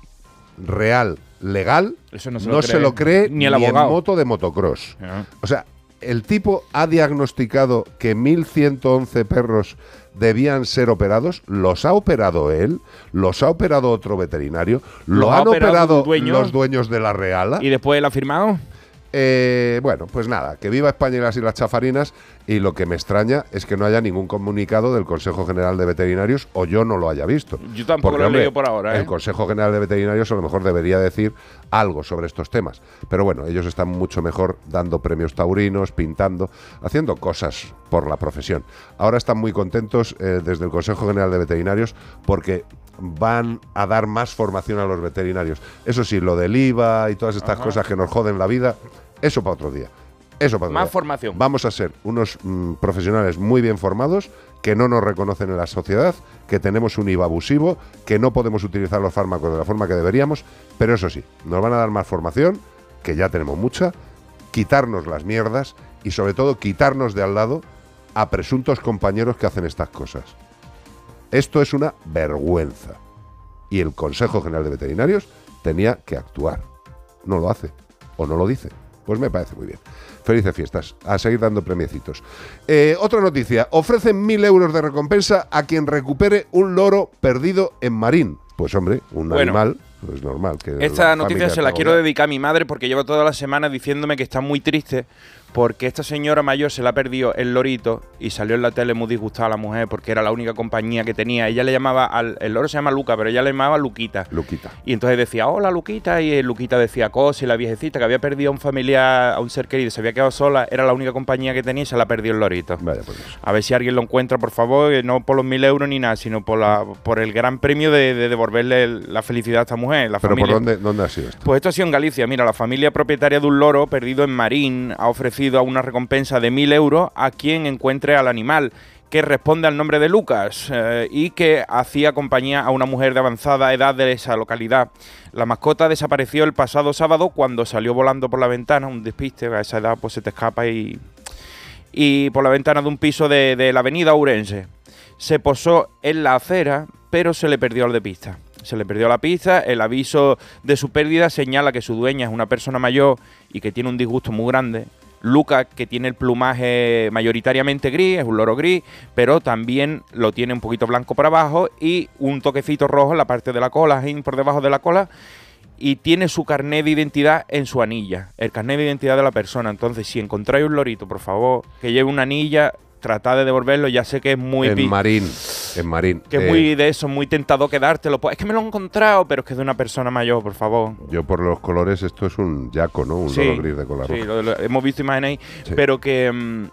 real, legal, Eso no no se lo se cree lo cree ni el en abogado. moto de motocross. O sea, el tipo ha diagnosticado que 1.111 perros debían ser operados, los ha operado él, los ha operado otro veterinario, lo ¿Los ha han operado operado un dueño? los dueños de la Reala. ¿Y después él ha firmado? Eh, bueno, pues nada, que viva España y las Islas Chafarinas y lo que me extraña es que no haya ningún comunicado del Consejo General de Veterinarios o yo no lo haya visto. Yo tampoco lo he leído por ahora, ¿eh? El Consejo General de Veterinarios a lo mejor debería decir algo sobre estos temas. Pero bueno, ellos están mucho mejor dando premios taurinos, pintando, haciendo cosas por la profesión. Ahora están muy contentos eh, desde el Consejo General de Veterinarios porque van a dar más formación a los veterinarios. Eso sí, lo del IVA y todas estas Ajá. cosas que nos joden la vida, eso para otro día. Eso para otro Más día. formación. Vamos a ser unos mm, profesionales muy bien formados, que no nos reconocen en la sociedad, que tenemos un IVA abusivo, que no podemos utilizar los fármacos de la forma que deberíamos, pero eso sí, nos van a dar más formación, que ya tenemos mucha, quitarnos las mierdas y sobre todo quitarnos de al lado a presuntos compañeros que hacen estas cosas. Esto es una vergüenza. Y el Consejo General de Veterinarios tenía que actuar. No lo hace o no lo dice. Pues me parece muy bien. Felices fiestas. A seguir dando premiecitos. Eh, otra noticia. Ofrecen mil euros de recompensa a quien recupere un loro perdido en Marín. Pues hombre, un Bueno. animal, pues normal. Que Esta noticia se la quiero dedicar a mi madre porque lleva toda la semana diciéndome que está muy triste porque esta señora mayor se le ha perdido el lorito y salió en la tele muy disgustada la mujer porque era la única compañía que tenía. Ella le llamaba al el loro se llama Luca, pero ella le llamaba Luquita. Luquita. Y entonces decía, hola Luquita, y Luquita decía cosas, y la viejecita que había perdido a un familiar, a un ser querido, se había quedado sola, era la única compañía que tenía y se la perdió el lorito. Vaya, pues A ver si alguien lo encuentra, por favor, eh, no por los mil euros ni nada, sino por, la, por el gran premio de, de devolverle la felicidad a esta mujer. La Pero ¿por familia. dónde, dónde ha sido esto? Pues esto ha sido en Galicia. Mira, la familia propietaria de un loro perdido en Marín ha ofrecido a una recompensa de 1.000 euros a quien encuentre al animal que responde al nombre de Lucas eh, y que hacía compañía a una mujer de avanzada edad de esa localidad. La mascota desapareció el pasado sábado cuando salió volando por la ventana, un despiste, a esa edad pues se te escapa y, y por la ventana de un piso de, de la avenida Ourense. Se posó en la acera, pero se le perdió el de pista. Se le perdió la pista, el aviso de su pérdida señala que su dueña es una persona mayor y que tiene un disgusto muy grande. Lucas, que tiene el plumaje mayoritariamente gris, es un loro gris, pero también lo tiene un poquito blanco por abajo y un toquecito rojo en la parte de la cola, por debajo de la cola, y tiene su carnet de identidad en su anilla, el carnet de identidad de la persona. Entonces, si encontráis un lorito, por favor, que lleve una anilla, tratad de devolverlo. Ya sé que es muy en Marín. En Marín. que es Eh, muy de eso, muy tentado quedártelo. Pues es que me lo he encontrado, pero es que es de una persona mayor, por favor. Yo por los colores, esto es un yaco, ¿no? Un Sí, loro gris de cola sí, lo- lo- hemos visto imágenes ahí, Sí. pero que, mm,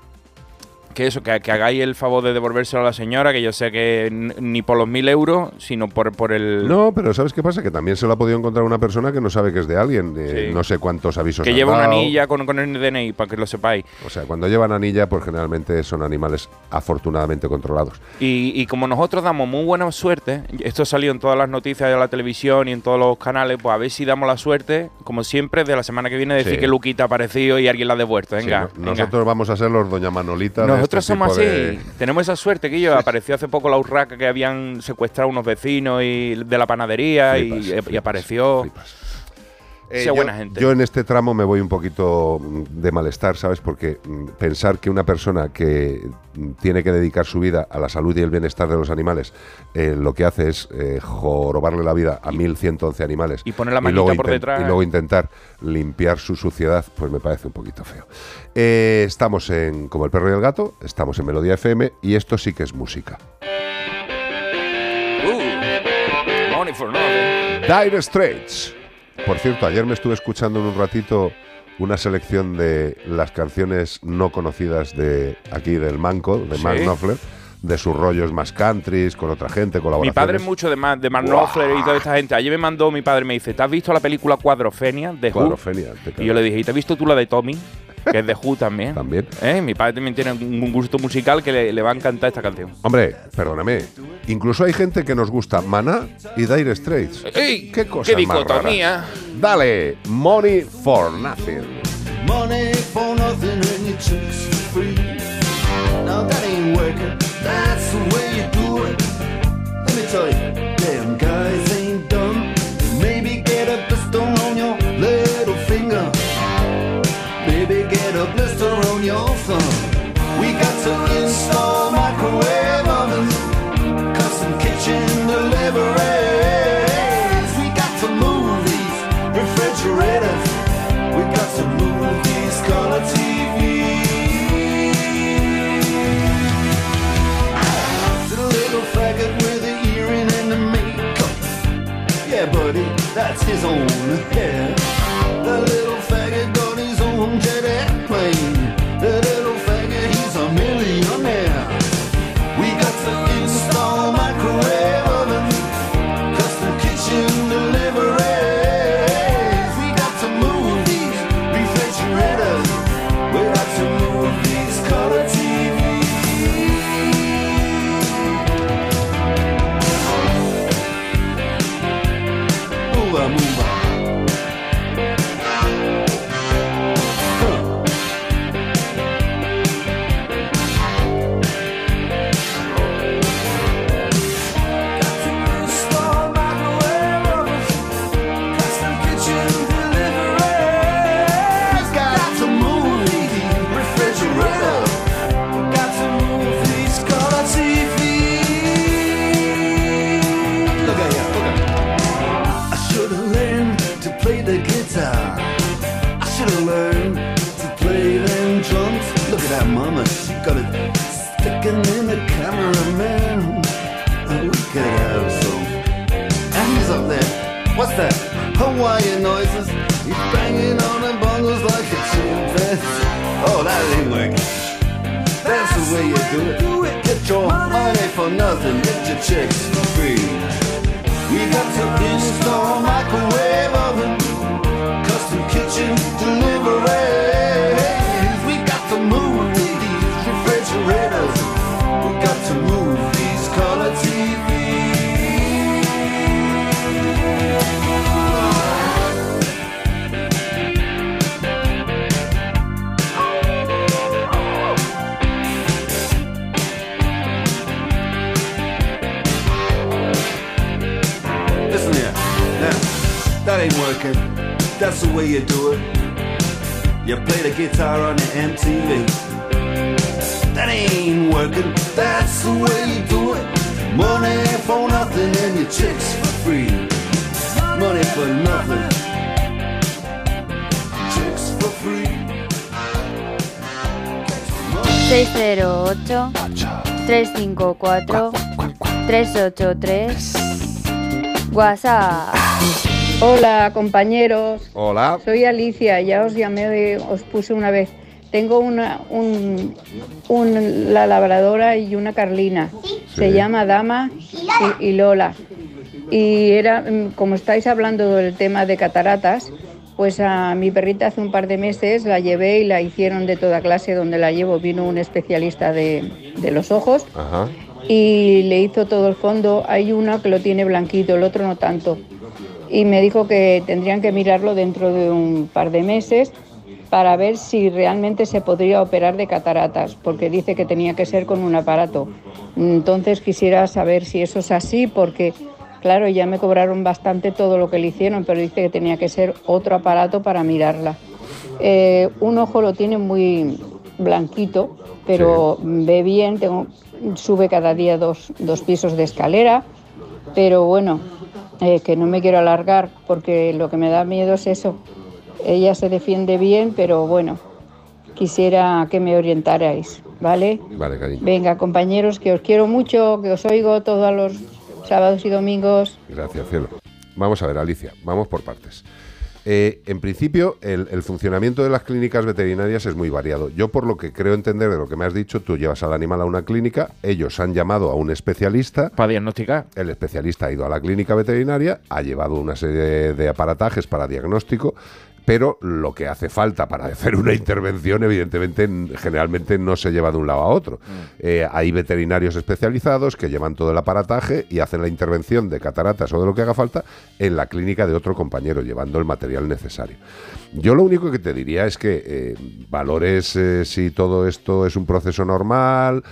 que eso, que, que hagáis el favor de devolvérselo a la señora, que yo sé que ni por los mil euros, sino por, por el... No, pero ¿sabes qué pasa? Que también se lo ha podido encontrar una persona que no sabe que es de alguien. eh, Sí. No sé cuántos avisos que han lleva una anilla con, con el DNI, para que lo sepáis. O sea, cuando llevan anilla, pues generalmente son animales afortunadamente controlados. Y, y como nosotros damos muy buena suerte, esto salió en todas las noticias de la televisión y en todos los canales, pues a ver si damos la suerte, como siempre, de la semana que viene decir Sí. que Luquita ha aparecido y alguien la ha devuelto. Venga, Sí, no- venga. nosotros vamos a ser los Doña Manolita. de Nosotros este somos así, de- tenemos esa suerte que yo apareció hace poco la urraca que habían secuestrado unos vecinos y de la panadería y- Flipas, y, apareció. Eh, sea yo, buena gente. yo en este tramo me voy un poquito mm, de malestar, ¿sabes? Porque mm, pensar que una persona que mm, tiene que dedicar su vida a la salud y el bienestar de los animales, eh, lo que hace es eh, jorobarle la vida a 1.111 animales. Y poner la luego manita por detrás. Y luego intentar limpiar su suciedad, pues me parece un poquito feo. Eh, estamos en Como el perro y el gato, estamos en Melodía FM y esto sí que es música. Uh, money for nothing. Dire Straits. Por cierto, ayer me estuve escuchando en un ratito una selección de las canciones no conocidas de aquí del Manco, de Sí. Mark Knopfler, de sus rollos más countries, con otra gente, Mi colaboraciones. padre es mucho de, Ma- de Mark Knopfler y toda esta gente. Ayer me mandó mi padre, me dice, ¿te has visto la película Cuadrofenia de Who?" Cuadrofenia, te Y yo le dije, ¿y te has visto tú la de Tommy? Que es de Who también. También. ¿Eh? Mi padre también tiene un gusto musical que le, le va a encantar esta canción. Hombre, perdóname, incluso hay gente que nos gusta Maná y Dire Straits. ¡Ey! ¡Qué cosa ¡Qué más dicotomía! Dale, Money for Nothing. Money for nothing and your chicks for free. Now that ain't working, that's the way you do it. Let me tell you, that's his own. Places. He's banging on them bongos like a chimpanzee. Oh, that ain't working. That's the way you do it. Do it. Get your money for nothing, get your chicks for free. We got to install microwave oven, custom kitchen deliveries. We got to move these refrigerators. We got to move working. That's the way you do it. You play the guitar on the MTV. That ain't working. That's the way you do it. Money for nothing and your chicks for free. Money for nothing. Chicks for free. 608 354 383 WhatsApp. Hola compañeros, Hola. soy Alicia, ya os llamé, os puse una vez. Tengo una, un, un- la labradora y una carlina. Se Sí. llama Dama y, y Lola. Y era, mm, como estáis hablando del tema de cataratas, pues a mi perrita hace un par de meses la llevé y la hicieron de toda clase donde la llevo. Vino un especialista de, de los ojos Ajá. y le hizo todo el fondo. Hay una que lo tiene blanquito, el otro no tanto. Y me dijo que tendrían que mirarlo dentro de un par de meses para ver si realmente se podría operar de cataratas, porque dice que tenía que ser con un aparato. Entonces quisiera saber si eso es así, porque claro, ya me cobraron bastante todo lo que le hicieron, pero dice que tenía que ser otro aparato para mirarla. Eh, un ojo lo tiene muy blanquito, pero ve bien, tengo, sube cada día dos, dos pisos de escalera, pero bueno, eh, que no me quiero alargar porque lo que me da miedo es eso. Ella se defiende bien, pero bueno, quisiera que me orientarais, ¿vale? Vale, cariño. Venga, compañeros, que os quiero mucho, que os oigo todos los sábados y domingos. Gracias, cielo. Vamos a ver, Alicia, vamos por partes. Eh, en principio, el, el funcionamiento de las clínicas veterinarias es muy variado. Yo, por lo que creo entender de lo que me has dicho, tú llevas al animal a una clínica, ellos han llamado a un especialista. Para diagnosticar. El especialista ha ido a la clínica veterinaria, ha llevado una serie de aparatajes para diagnóstico, pero lo que hace falta para hacer una intervención, evidentemente, generalmente no se lleva de un lado a otro. Eh, hay veterinarios especializados que llevan todo el aparataje y hacen la intervención de cataratas o de lo que haga falta en la clínica de otro compañero, llevando el material necesario. Yo lo único que te diría es que eh, valores eh, si todo esto es un proceso normal,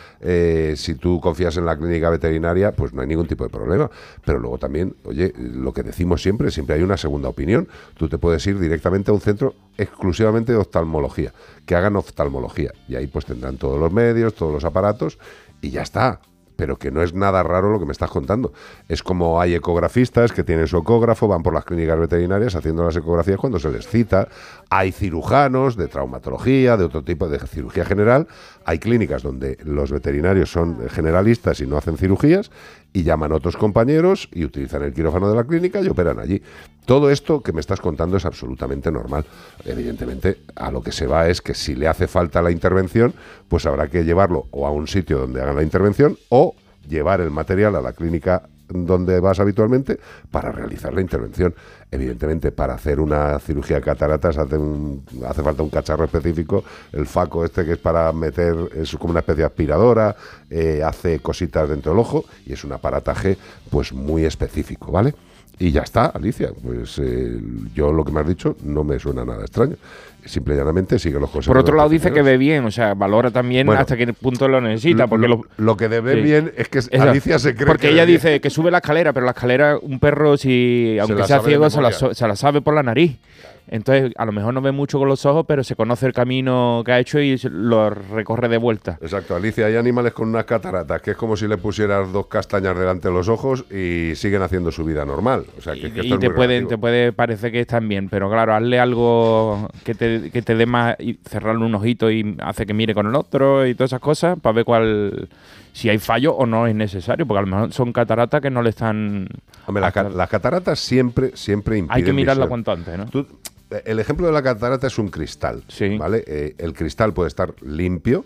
si tú confías en la clínica veterinaria, pues no hay ningún tipo de problema. Pero luego también, oye, lo que decimos siempre, siempre hay una segunda opinión. Tú te puedes ir directamente un centro exclusivamente de oftalmología, que hagan oftalmología. Y ahí pues tendrán todos los medios, todos los aparatos y ya está pero que no es nada raro lo que me estás contando. Es como hay ecografistas que tienen su ecógrafo, van por las clínicas veterinarias haciendo las ecografías cuando se les cita. Hay cirujanos de traumatología, de otro tipo de cirugía general. Hay clínicas donde los veterinarios son generalistas y no hacen cirugías y llaman a otros compañeros y utilizan el quirófano de la clínica y operan allí. Todo esto que me estás contando es absolutamente normal. Evidentemente, a lo que se va es que si le hace falta la intervención, pues habrá que llevarlo o a un sitio donde hagan la intervención o llevar el material a la clínica donde vas habitualmente para realizar la intervención. Evidentemente, para hacer una cirugía de cataratas hace, un- hace falta un cacharro específico, el faco este que es para meter, es como una especie de aspiradora, eh, hace cositas dentro del ojo y es un aparataje pues muy específico, ¿vale? Y ya está, Alicia. Pues eh, yo lo que me has dicho no me suena nada extraño. Simple y llanamente sigue los consejos. Por otro lado, dice que ve bien, o sea, valora también Bueno, hasta qué punto lo necesita. Porque lo- que debe Sí. bien es que Eso. Alicia se cree Porque que ella bien. dice que sube la escalera, pero la escalera, un perro, si aunque sea ciego, se la, se la sabe por la nariz. Entonces, a lo mejor no ve mucho con los ojos, pero se conoce el camino que ha hecho y lo recorre de vuelta. Exacto, Alicia, hay animales con unas cataratas que es como si le pusieras dos castañas delante de los ojos y siguen haciendo su vida normal. O sea, que, y es te muy te puede parecer que están bien, pero claro, hazle algo que te, que te dé más y cerrarle un ojito y hace que mire con el otro y todas esas cosas para ver cuál si hay fallo o no es necesario, porque a lo mejor son cataratas que no le están... Hombre, las cataratas siempre, siempre impiden Hay que mirarla cuanto antes, ¿no? Tú- el ejemplo de la catarata es un cristal, ¿vale? Eh, el cristal puede estar limpio,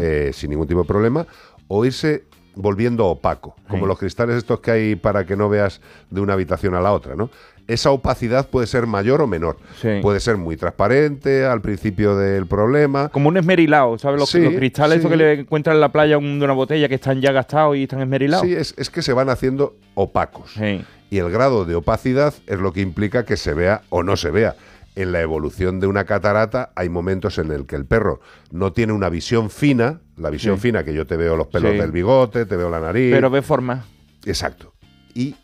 eh, sin ningún tipo de problema, o irse volviendo opaco, como Sí. los cristales estos que hay para que no veas de una habitación a la otra, ¿no? Esa opacidad puede ser mayor o menor. Puede ser muy transparente al principio del problema. Como un esmerilado, ¿sabes? Los, Sí, los cristales estos sí. que le encuentran en la playa de una botella que están ya gastados y están esmerilados. Sí, es, es que se van haciendo opacos. Y el grado de opacidad es lo que implica que se vea o no se vea. En la evolución de una catarata hay momentos en el que el perro no tiene una visión fina, la visión Sí. fina que yo te veo los pelos Sí. del bigote, te veo la nariz. Pero ve forma. Exacto. Y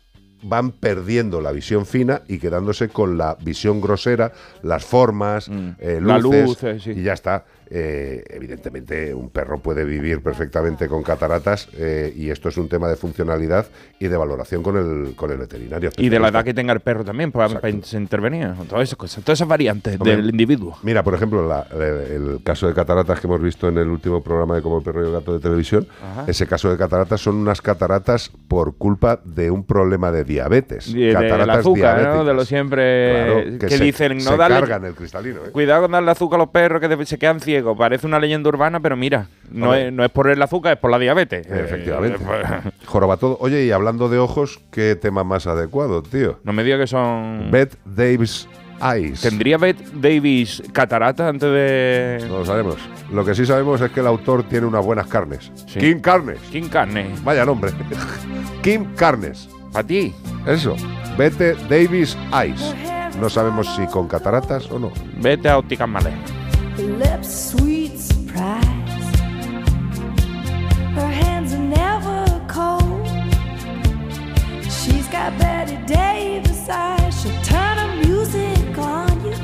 van perdiendo la visión fina y quedándose con la visión grosera, las formas, eh, La luces, luz, eh, sí. y ya está. Eh, evidentemente, un perro puede vivir perfectamente con cataratas eh, y esto es un tema de funcionalidad y de valoración con el, con el veterinario. Y de la edad que tenga el perro también, para, para intervenir. Todas esas cosas, todas esas variantes Hombre, del individuo. Mira, por ejemplo, la- el, el caso de cataratas que hemos visto en el último programa de Como el perro y el gato de televisión, Ajá. ese caso de cataratas son unas cataratas por culpa de un problema de diabetes. De- cataratas azúcar, ¿no? De lo siempre Claro, que, se- dicen, no se darle- cargan el cristalino. ¿eh? Cuidado con darle azúcar a los perros que se quedan ciegos. Parece una leyenda urbana, pero mira, no es, no es por el azúcar, es por la diabetes. Efectivamente. Eh, Joroba todo. Oye, y hablando de ojos, ¿qué tema más adecuado, tío? No me digas que son. Beth Davis Eyes. ¿Tendría Beth Davis catarata antes de.? No lo sabemos. Lo que sí sabemos es que el autor tiene unas buenas carnes. Kim Carnes. Kim Carnes. Vaya nombre. Kim Carnes. ¿Para ti? Eso. Bette Davis Eyes. No sabemos si con cataratas o no. Vete a ópticas Malé. Lips sweet surprise. Her hands are never cold. She's got Betty Davis eyes. She'll turn her music on you.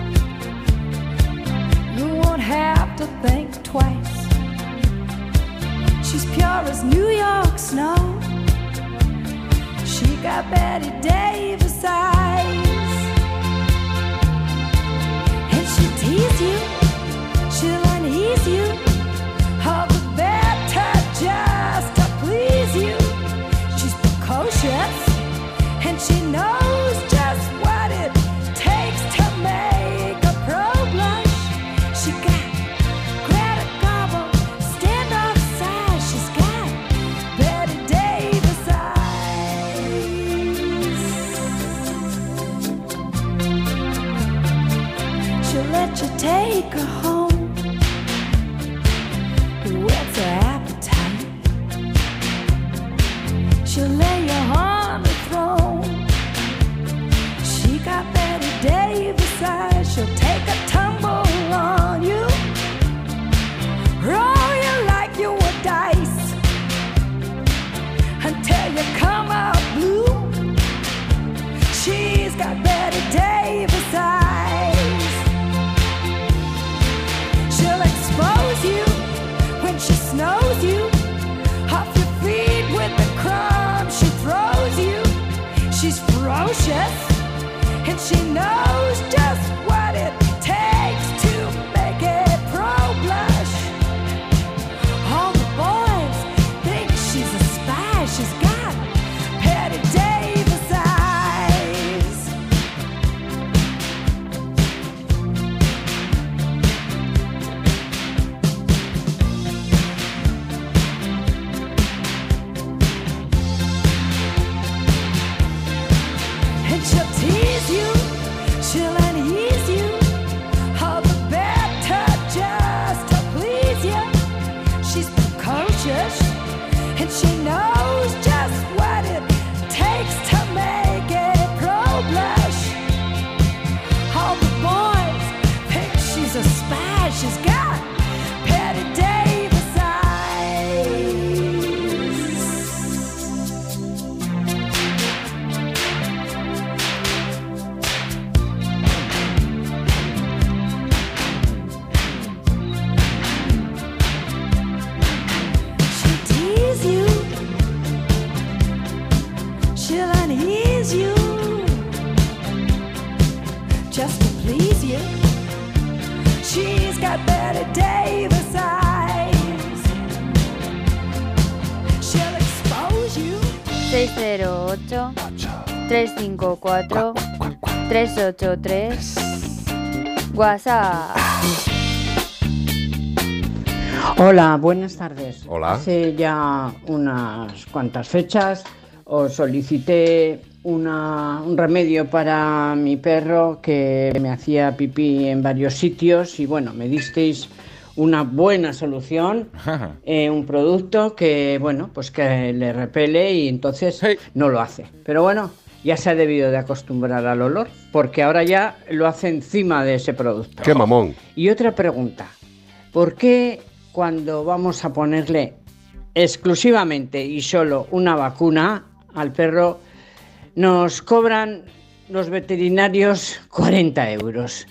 You won't have to think twice. She's pure as New York snow. She got Betty Davis eyes. And she'll you. 354 383 WhatsApp. Hola, buenas tardes. Hola. Hace ya unas cuantas fechas os solicité una- un remedio para mi perro que me hacía pipí en varios sitios y bueno, me disteis una buena solución, eh, un producto que bueno, pues que le repele y entonces no lo hace. Pero bueno, ya se ha debido de acostumbrar al olor porque ahora ya lo hace encima de ese producto. Qué mamón. Y otra pregunta, ¿por qué cuando vamos a ponerle exclusivamente y solo una vacuna al perro nos cobran los veterinarios 40 euros?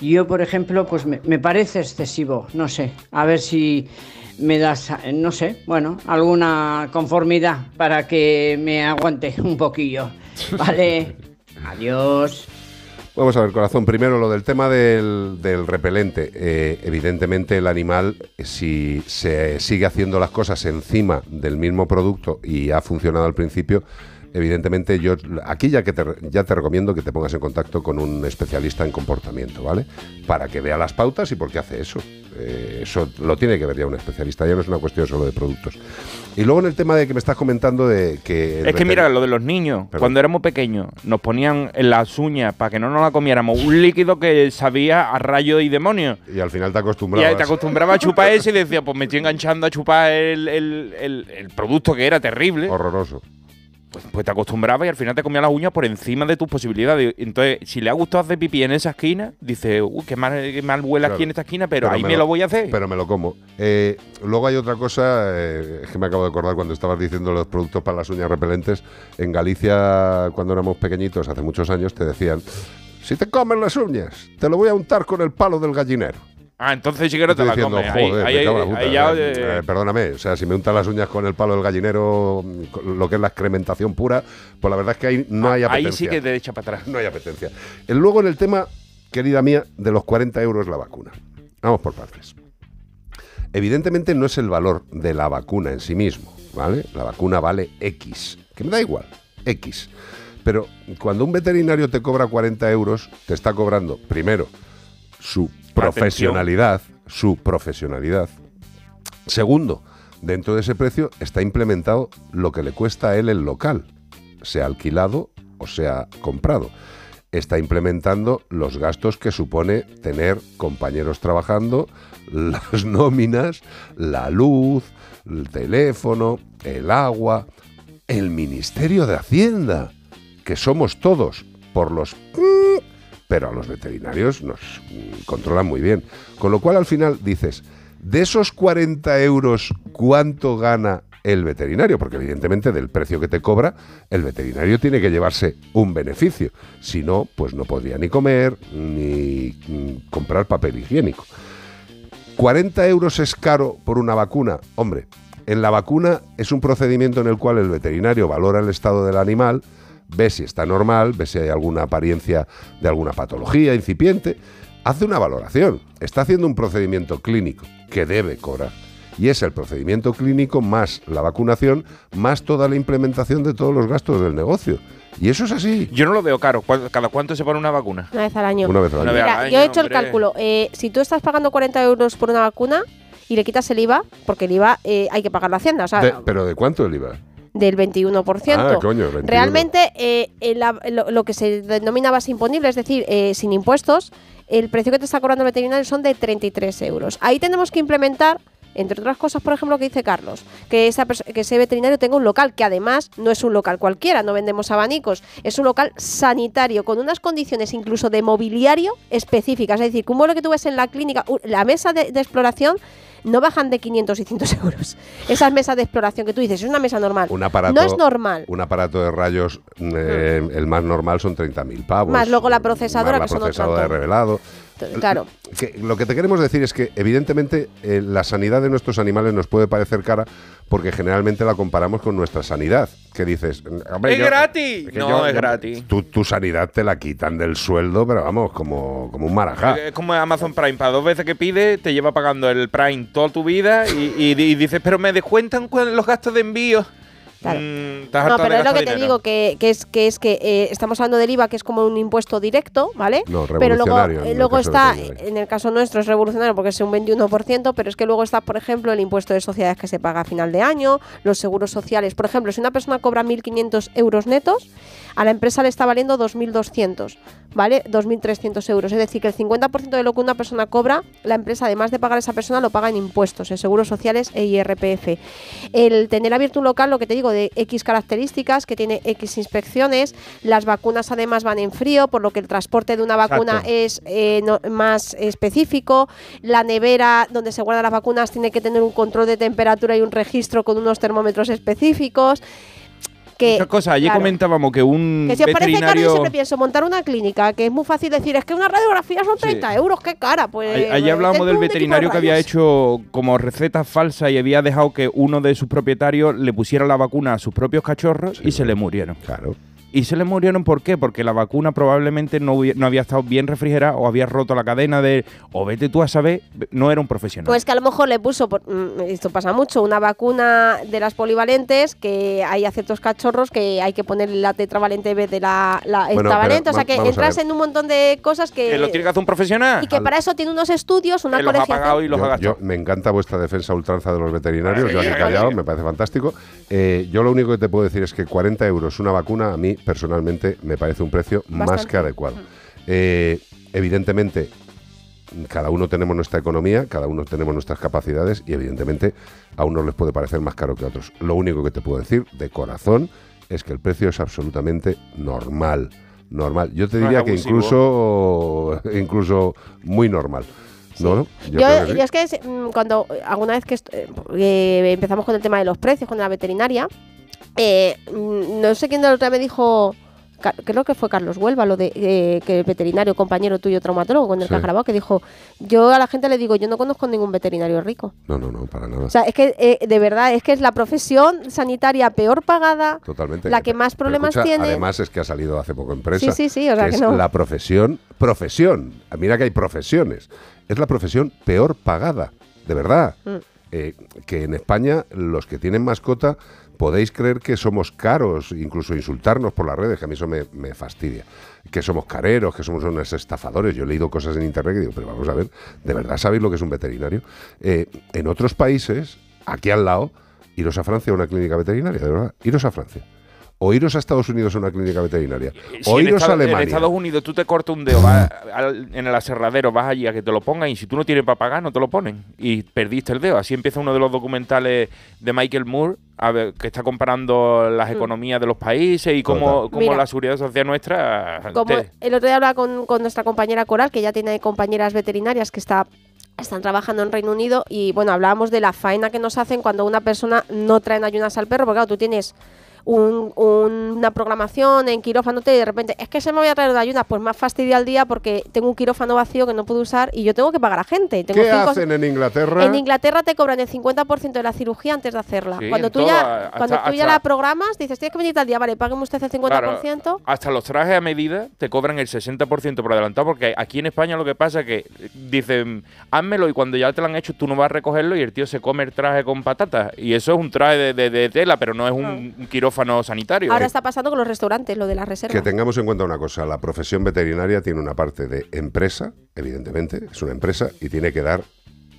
Yo, por ejemplo, pues me, me parece excesivo, no sé, a ver si me das, no sé, bueno, alguna conformidad para que me aguante un poquillo. Vale, adiós. Vamos a ver, corazón, primero lo del tema del, del repelente. Eh, evidentemente el animal, eh, si se sigue haciendo las cosas encima del mismo producto y ha funcionado al principio, evidentemente yo aquí ya que te, ya te recomiendo que te pongas en contacto con un especialista en comportamiento, ¿vale? Para que vea las pautas y por qué hace eso. Eh, eso lo tiene que ver ya un especialista, ya no es una cuestión solo de productos. Y luego en el tema de que me estás comentando de que... Es que mira, lo de los niños, Perdón. cuando éramos pequeños, nos ponían en las uñas para que no nos la comiéramos un líquido que sabía a rayo y demonio. Y al final te Y acostumbrabas. ahí te acostumbrabas a chupar ese y decía, pues me estoy enganchando a chupar el, el- el- el producto que era terrible. Horroroso. Pues, pues te acostumbrabas y al final te comías las uñas por encima de tus posibilidades. Entonces, si le ha gustado hacer pipí en esa esquina, dice, uy, qué mal, qué mal huele aquí en esta esquina, pero, ahí me lo, voy a hacer. Pero me lo como. Eh, luego hay otra cosa, eh, es que me acabo de acordar cuando estabas diciendo los productos para las uñas repelentes. En Galicia, cuando éramos pequeñitos, hace muchos años, te decían, si te comes las uñas, te lo voy a untar con el palo del gallinero. Ah, entonces sí que no te la diciendo. Ahí- joder, ahí- me cago en la ahí- puta. ahí ya, Eh, eh, eh, perdóname, o sea, si me untan las uñas con el palo del gallinero, lo que es la excrementación pura, pues la verdad es que ahí no hay apetencia. ahí sí que te echa para atrás. No hay apetencia. Luego en el tema, querida mía, de los 40 euros la vacuna. Vamos por partes. Evidentemente no es el valor de la vacuna en sí mismo, ¿vale? La vacuna vale X, que me da igual, X. Pero cuando un veterinario te cobra 40 euros, te está cobrando, primero, su profesionalidad, su profesionalidad. Segundo, dentro de ese precio está implementado lo que le cuesta a él el local, sea alquilado o sea comprado. Está implementando los gastos que supone tener compañeros trabajando, las nóminas, la luz, el teléfono, el agua, el Ministerio de Hacienda, que somos todos por los... Pero a los veterinarios nos controlan muy bien. Con lo cual al final dices, de esos 40 euros, ¿cuánto gana el veterinario? Porque evidentemente del precio que te cobra, el veterinario tiene que llevarse un beneficio. Si no, pues no podría ni comer ni mm, comprar papel higiénico. ¿40 euros es caro por una vacuna? Hombre, en la vacuna es un procedimiento en el cual el veterinario valora el estado del animal, ve si está normal, ve si hay alguna apariencia de alguna patología incipiente, hace una valoración, está haciendo un procedimiento clínico que debe cobrar. Y es el procedimiento clínico más la vacunación, más toda la implementación de todos los gastos del negocio. Y eso es así. Yo no lo veo caro. ¿Cuál- ¿Cada cuánto se pone una vacuna? Una vez al año. Una vez al año. vez Mira, al yo he hecho el cálculo. eh, si tú estás pagando 40 euros por una vacuna y le quitas el IVA, porque el IVA eh, hay que pagar la hacienda, o sea, De- ¿Pero de cuánto el IVA? Del 21%. Ah, coño, 21. Realmente, eh, el- lo, lo que se denomina base imponible, es decir, eh, sin impuestos, el precio que te está cobrando el veterinario son de 33 euros. Ahí tenemos que implementar, entre otras cosas, por ejemplo, lo que dice Carlos, que, esa que ese veterinario tenga un local, que además no es un local cualquiera, no vendemos abanicos, es un local sanitario, con unas condiciones incluso de mobiliario específicas. Es decir, un vuelo que tú ves en la clínica, la mesa de, de exploración, no bajan de 500 y 100 euros. Esas mesas de exploración que tú dices, es una mesa normal. Un aparato, no es normal. Un aparato de rayos, eh, el más normal son 30.000 pavos. Más luego la procesadora, más que la procesadora de revelado. Claro. Que lo que te queremos decir es que, evidentemente, eh, la sanidad de nuestros animales nos puede parecer cara porque generalmente la comparamos con nuestra sanidad. Que dices, "Hombre, ¡Es yo- gratis! que No, yo- es gratis. Tu, tu sanidad te la quitan del sueldo, pero vamos, como, como un marajá. Es como Amazon Prime, para dos veces que pide, te lleva pagando el Prime toda tu vida y, y- y dices, pero me descuentan cu- los gastos de envío. Claro. mm, No, pero es lo que te digo, que, que es que es que eh, estamos hablando del IVA, que es como un impuesto directo, ¿vale? No, pero luego, eh, el luego está, en el caso nuestro es revolucionario porque es un 21%, pero es que luego está, por ejemplo, el impuesto de sociedades que se paga a final de año, los seguros sociales. Por ejemplo, si una persona cobra 1.500 euros netos, a la empresa le está valiendo 2.200, ¿vale? 2.300 euros. Es decir, que el 50% de lo que una persona cobra, la empresa, además de pagar a esa persona, lo paga en impuestos, en seguros sociales e IRPF. El tener abierto un local, lo que te digo, de X características, que tiene X inspecciones, las vacunas además van en frío, por lo que el transporte de una vacuna Exacto. es eh, no- más específico. La nevera donde se guardan las vacunas tiene que tener un control de temperatura y un registro con unos termómetros específicos. Que, Muchas cosas. Ayer claro, comentábamos que un que si os parece caro, yo veterinario... siempre pienso montar una clínica, que es muy fácil decir, es que una radiografía son 30 euros, qué cara. Pues Ay- Ayer hablábamos del de veterinario que había hecho como recetas falsas y había dejado que uno de sus propietarios le pusiera la vacuna a sus propios cachorros y se le murieron. Claro. ¿Y se le murieron por qué? Porque la vacuna probablemente no, hubi- no había estado bien refrigerada o había roto la cadena de... O vete tú a saber, no era un profesional. Pues que a lo mejor le puso, por- mm, esto pasa mucho, una vacuna de las polivalentes, que hay a ciertos cachorros que hay que poner la tetravalente en vez de la, la Bueno, hexavalente. pero O sea que entras en un montón de cosas que... que lo tiene que hacer un profesional. y que para eso tiene unos estudios, una Que los ha colegiación. pagado y los ha Yo, gastado. yo- me encanta vuestra defensa ultranza de los veterinarios. Yo aquí callado, me parece fantástico. Eh, yo lo único que te puedo decir es que 40 euros una vacuna, a mí personalmente me parece un precio más que adecuado. Eh, evidentemente, cada uno tenemos nuestra economía, cada uno tenemos nuestras capacidades y evidentemente a unos les puede parecer más caro que a otros. Lo único que te puedo decir de corazón es que el precio es absolutamente normal. Normal. Yo te No diría que incluso, incluso muy normal. ¿No? ¿No? Yo, creo que sí. yo es que mm, cuando alguna vez que eh, eh, empezamos con el tema de los precios con la veterinaria, eh, mm, no sé quién del otro día me dijo, creo que fue Carlos Huelva, lo de eh, que el veterinario, compañero tuyo, traumatólogo, con el que Sí. has grabado, que dijo, yo a la gente le digo, yo no conozco ningún veterinario rico. No, no, no, para nada. O sea, es que eh, de verdad, es que es la profesión sanitaria peor pagada, Totalmente. la que más problemas escucha, tiene. Además es que ha salido hace poco en prensa. Sí, sí, sí, o sea que es no. la profesión, profesión. Mira que hay profesiones. Es la profesión peor pagada, de verdad. Mm. Eh, que en España los que tienen mascota podéis creer que somos caros, incluso insultarnos por las redes, que a mí eso me, fastidia. Que somos careros, que somos unos estafadores. Yo he leído cosas en internet que digo, pero vamos a ver, ¿de verdad sabéis lo que es un veterinario? Eh, en otros países, aquí al lado, iros a Francia a una clínica veterinaria, de verdad, iros a Francia. O iros a Estados Unidos a una clínica veterinaria. Si O iros a Estados- en Alemania. Estados Unidos tú te cortas un dedo, vas al- en el aserradero, vas allí a que te lo pongan y si tú no tienes para pagar, no te lo ponen. Y perdiste el dedo. Así empieza uno de los documentales de Michael Moore, a ver, que está comparando las economías de los países y cómo, cómo Mira. la seguridad social nuestra... Como te- el otro día hablaba con, con nuestra compañera Coral, que ya tiene compañeras veterinarias que está, están trabajando en Reino Unido, y bueno, hablábamos de la faena que nos hacen cuando una persona no trae ayunas al perro, porque claro, tú tienes un- un- una programación en quirófano y de repente, es que se me voy a traer de ayunas, pues más fastidio al día porque tengo un quirófano vacío que no puedo usar y yo tengo que pagar a gente. Tengo ¿Qué cinco- hacen en Inglaterra? En Inglaterra te cobran el 50% de la cirugía antes de hacerla. Sí, cuando tú, todo, ya, hasta- cuando tú ya la programas, dices, tienes que venir tal día, vale, págame usted el 50%. Hasta los trajes a medida te cobran el 60% por adelantado, porque aquí en España lo que pasa es que dicen, házmelo y cuando ya te lo han hecho tú no vas a recogerlo y el tío se come el traje con patatas. Y eso es un traje de, de- de tela, pero no es un, un quirófano sanitario. Ahora está pasando con los restaurantes, lo de la reserva. Que tengamos en cuenta una cosa, la profesión veterinaria tiene una parte de empresa, evidentemente, es una empresa y tiene que dar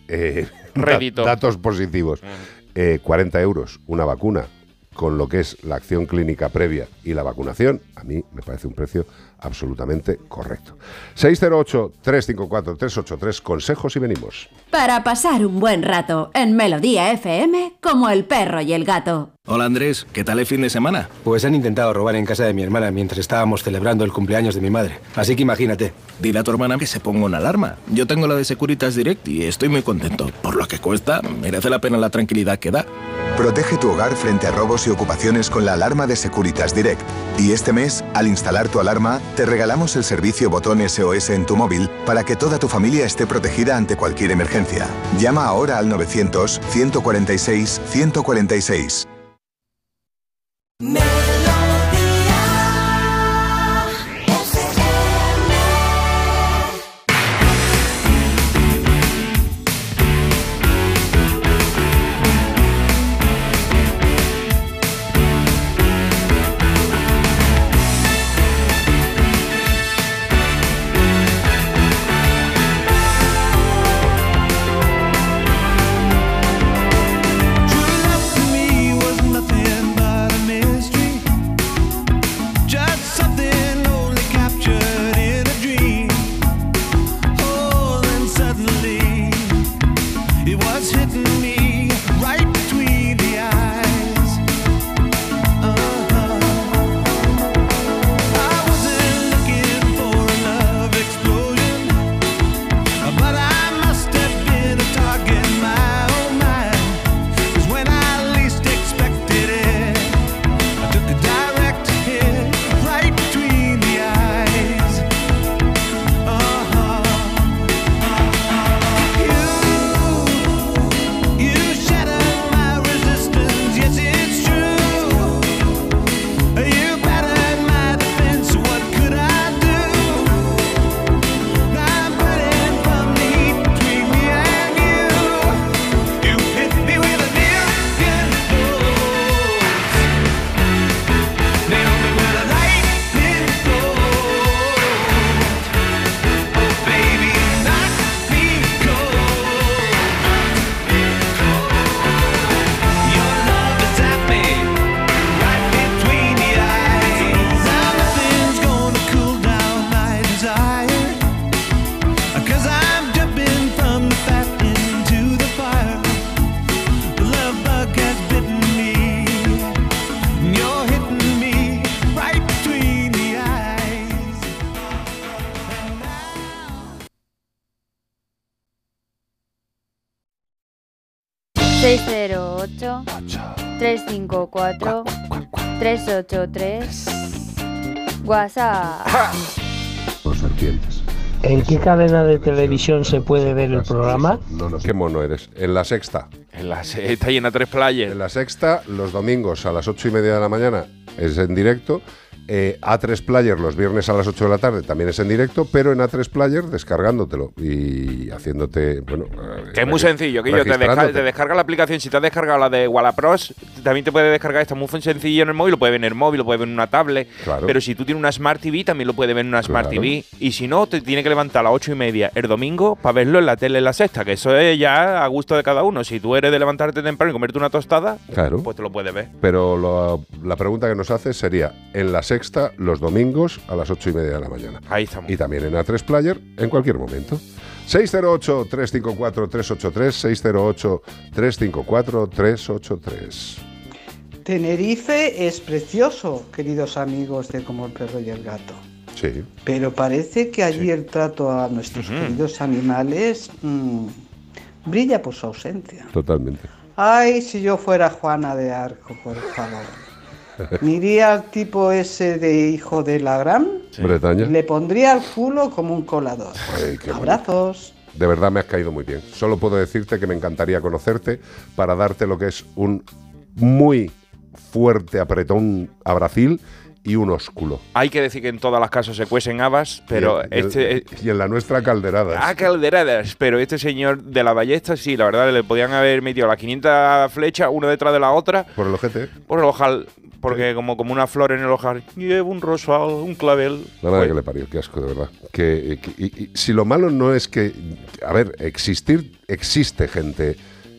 eh, da- datos positivos. Eh, 40 euros una vacuna con lo que es la acción clínica previa y la vacunación, a mí me parece un precio absolutamente correcto. 608-354-383, consejos y venimos. Para pasar un buen rato en Melodía FM como el perro y el gato. Hola Andrés, ¿qué tal el fin de semana? Pues han intentado robar en casa de mi hermana mientras estábamos celebrando el cumpleaños de mi madre. Así que imagínate. Dile a tu hermana que se ponga una alarma. Yo tengo la de Securitas Direct y estoy muy contento. Por lo que cuesta, merece la pena la tranquilidad que da. Protege tu hogar frente a robos y ocupaciones con la alarma de Securitas Direct. Y este mes, al instalar tu alarma, te regalamos el servicio botón SOS en tu móvil para que toda tu familia esté protegida ante cualquier emergencia. Llama ahora al 900-146-146. 608 Los serpientes. ¿En qué cadena de televisión se puede ver el programa? No, no, qué mono eres. En la sexta. En la sexta y en la tres playas. En la sexta, los domingos a las ocho y media de la mañana es en directo. Eh, A3 Player los viernes a las 8 de la tarde también es en directo, pero en A3 Player descargándotelo y haciéndote, bueno... eh, Que es muy sencillo, que yo te, descarga la aplicación. Si te has descargado la de Wallapros, también te puede descargar esta muy sencillo en el móvil. Lo puede ver en el móvil, lo puede ver en una tablet. Claro. Pero si tú tienes una Smart TV, también lo puede ver en una Smart Claro. TV. Y si no, te tiene que levantar a las ocho y media el domingo para verlo en la tele en la sexta. Que eso es ya a gusto de cada uno. Si tú eres de levantarte temprano y comerte una tostada, Claro. pues te lo puedes ver. Pero lo- la pregunta que nos hace sería, en la sexta, los domingos a las ocho y media de la mañana. Ahí estamos. Y también en A3 Player en cualquier momento. 608-354-383, 608-354-383. Tenerife es precioso, queridos amigos de Como el perro y el gato. Sí. Pero parece que allí el trato a nuestros queridos animales mm, brilla por su ausencia. Totalmente. Ay, si yo fuera Juana de Arco, por favor. Me iría al tipo ese de hijo de la gran, Bretaña. le pondría el culo como un colador. Ay, qué bonito. Abrazos. De verdad me has caído muy bien. Solo puedo decirte que me encantaría conocerte para darte lo que es un muy fuerte apretón a Brasil y un ósculo. Hay que decir que en todas las casas se cuecen habas, pero y, en- este. y en la nuestra calderadas. Ah, calderadas, pero este señor de la ballesta, sí, la verdad, le podían haber metido las 500 flechas una detrás de la otra. Por el ojete. Por el ojal, porque como, como una flor en el ojal. Lleva un rosal, un clavel. La Pues, que le parió, qué asco, de verdad. Que, que- y- y si lo malo no es que, a ver, existir, existe gente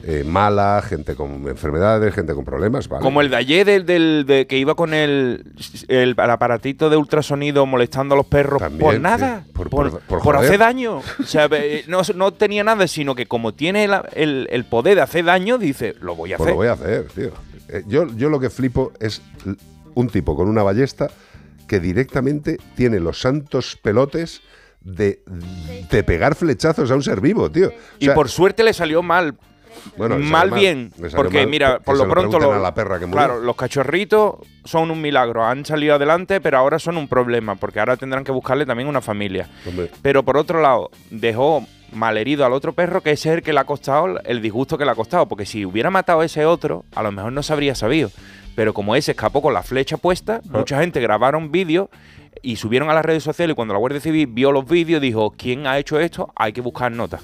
eh, mala, gente con enfermedades, gente con problemas, ¿vale? Como el de ayer del, del- de que iba con el, el, aparatito de ultrasonido molestando a los perros por También, nada, sí, por- por, por- hacer daño. O sea, eh, no, no tenía nada, sino que como tiene la- el, el poder de hacer daño, dice, lo voy a Pues hacer. lo voy a hacer, tío. Eh, yo, yo lo que flipo es un tipo con una ballesta que directamente tiene los santos pelotes de, de pegar flechazos a un ser vivo, tío. O y por suerte le salió mal. Bueno, mal mal, bien, porque mal, mira, por lo pronto lo- a la perra que claro, los cachorritos son un milagro, han salido adelante, pero ahora son un problema, porque ahora tendrán que buscarle también una familia. Hombre, Pero por otro lado, dejó malherido al otro perro, que ese es el que le ha costado el disgusto que le ha costado, porque si hubiera matado a ese otro, a lo mejor no se habría sabido. Pero como ese escapó con la flecha puesta, Ah. mucha gente grabaron vídeos y subieron a las redes sociales y cuando la Guardia Civil vio los vídeos dijo, ¿quién ha hecho esto? Hay que buscar notas.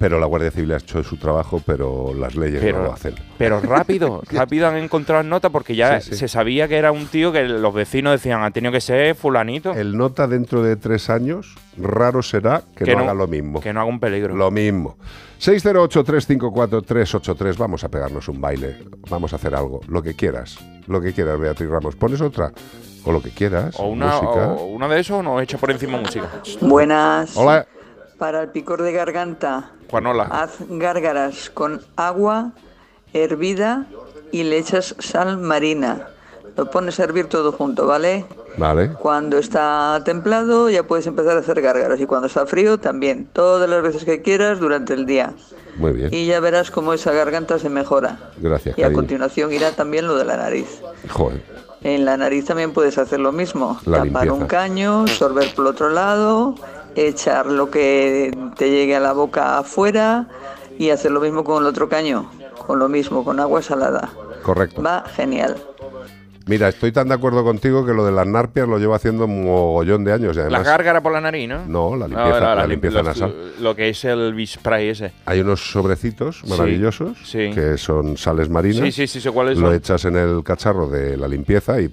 Pero la Guardia Civil ha hecho su trabajo, pero las leyes Pero- no lo hacen. Pero rápido, rápido han encontrado nota porque ya Sí, sí. se sabía que era un tío que los vecinos decían, ha tenido que ser fulanito. El nota dentro de tres años, raro será que, Que no, no- haga lo mismo. Que no haga un peligro. Lo mismo. 608-354-383. Vamos a pegarnos un baile. Vamos a hacer algo. Lo que quieras. Lo que quieras, Beatriz Ramos. ¿Pones otra? O lo que quieras. O una, música. o una de esos o nos echa por encima música. Buenas. Hola. Para el picor de garganta, Juanola. haz gárgaras con agua hervida y le echas sal marina. Lo pones a hervir todo junto, ¿vale? Vale. Cuando está templado ya puedes empezar a hacer gárgaras y cuando está frío también, todas las veces que quieras durante el día. Muy bien. Y ya verás cómo esa garganta se mejora. Gracias, Y a continuación irá también lo de la nariz. Joder. En la nariz también puedes hacer lo mismo. La Tapar limpieza. un caño, sorber por otro lado, echar lo que te llegue a la boca afuera y hacer lo mismo con el otro caño. Con lo mismo, con agua salada. Correcto. Va genial. Mira, estoy tan de acuerdo contigo que lo de las narpias lo llevo haciendo un mogollón de años. Y La además, gárgara por la nariz, ¿no? No, la No, limpieza, la- la lim- limpieza nasal. Lo que es el bispray ese. Hay unos sobrecitos Sí, maravillosos sí. que son sales marinas. Sí, sí, sí, sé cuáles Lo son. echas en el cacharro de la limpieza y,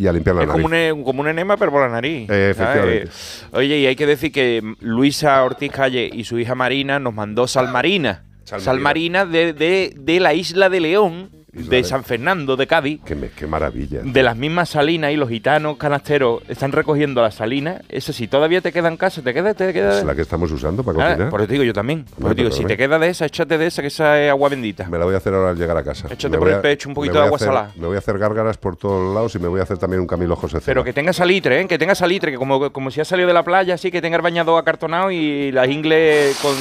y a limpiar la Es nariz. como un, como un enema, pero por la nariz. Eh. Oye, y hay que decir que Luisa Ortiz Calle y su hija Marina nos mandó sal marina. Sal Sal, marina de, de- de la isla de León, de San Fernando de Cádiz. Qué, maravilla. De las mismas salinas y los gitanos canasteros están recogiendo las salinas. Eso sí, todavía te queda en casa, te queda, te queda. Es la que estamos usando para Ah, cocinar. por eso te digo yo también. Por eso te digo, si te queda de esa, échate de esa, que esa es agua bendita. Me la voy a hacer ahora al llegar a casa. Échate Me por el pecho un poquito de agua hacer- salada. Me voy a hacer gárgaras por todos lados y me voy a hacer también un Camilo José Cela. Pero que tenga salitre, ¿eh? Que tenga salitre, que como, como si ha salido de la playa, así que tenga el bañador acartonado y las ingles con,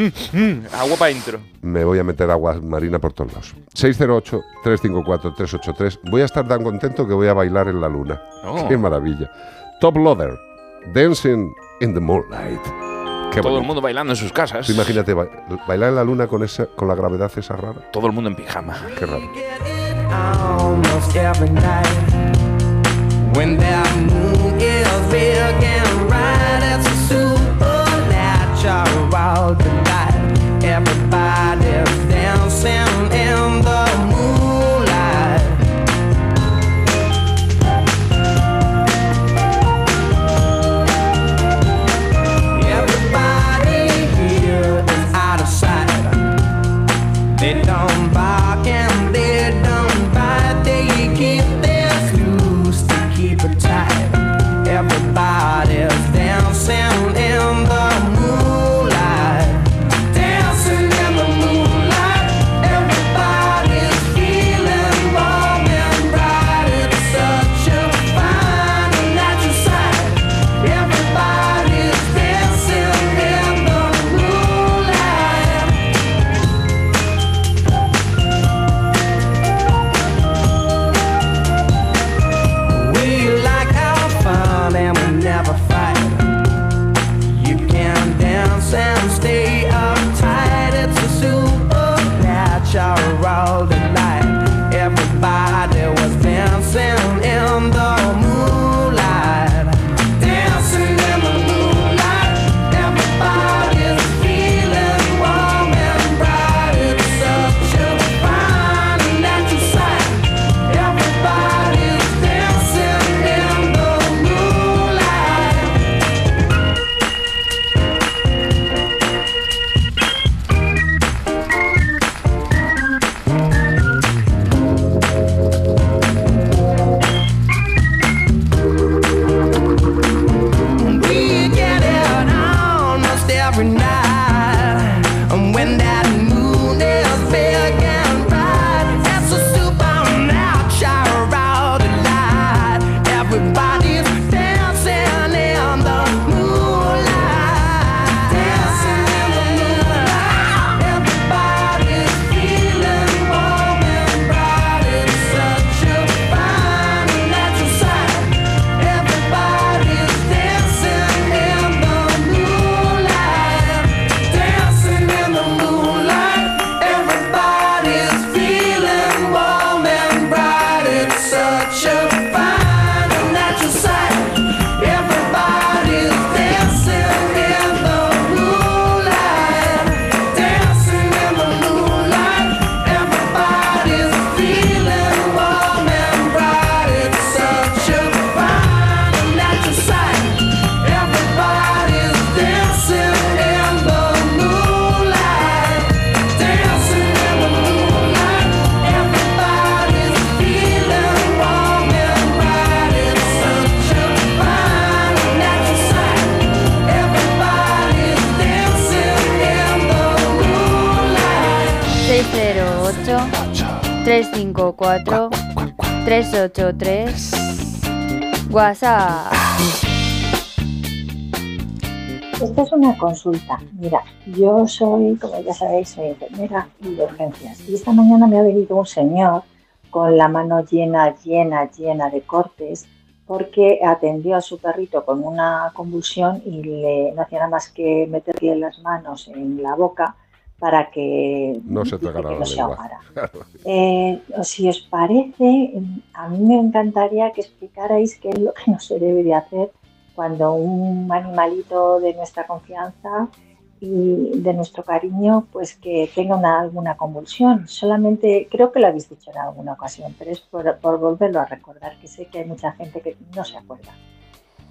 mm, mm, agua para adentro. me voy a meter agua marina por todos lados. 608-354-383. Voy a estar tan contento que voy a bailar en la luna. Oh. Qué maravilla. Top Loader, Dancing in the Moonlight. Qué Todo el bonito. mundo bailando en sus casas. Tú imagínate ba- bailar en la luna con esa, con la gravedad esa rara. Todo el mundo en pijama. Qué raro. 608-354-383. WhatsApp. Esta es una consulta. Mira, yo soy, como ya sabéis, soy enfermera y de urgencias. Y esta mañana me ha venido un señor con la mano llena, llena, llena de cortes porque atendió a su perrito con una convulsión y le, no hacía nada más que meterle las manos en la boca para que No se tragara que no se ahogara. Eh, si os parece, a mí me encantaría que explicarais qué es lo que no se debe de hacer cuando un animalito de nuestra confianza y de nuestro cariño, pues que tenga una- alguna convulsión. Solamente, creo que lo habéis dicho en alguna ocasión, pero es por, por volverlo a recordar, que sé que hay mucha gente que no se acuerda.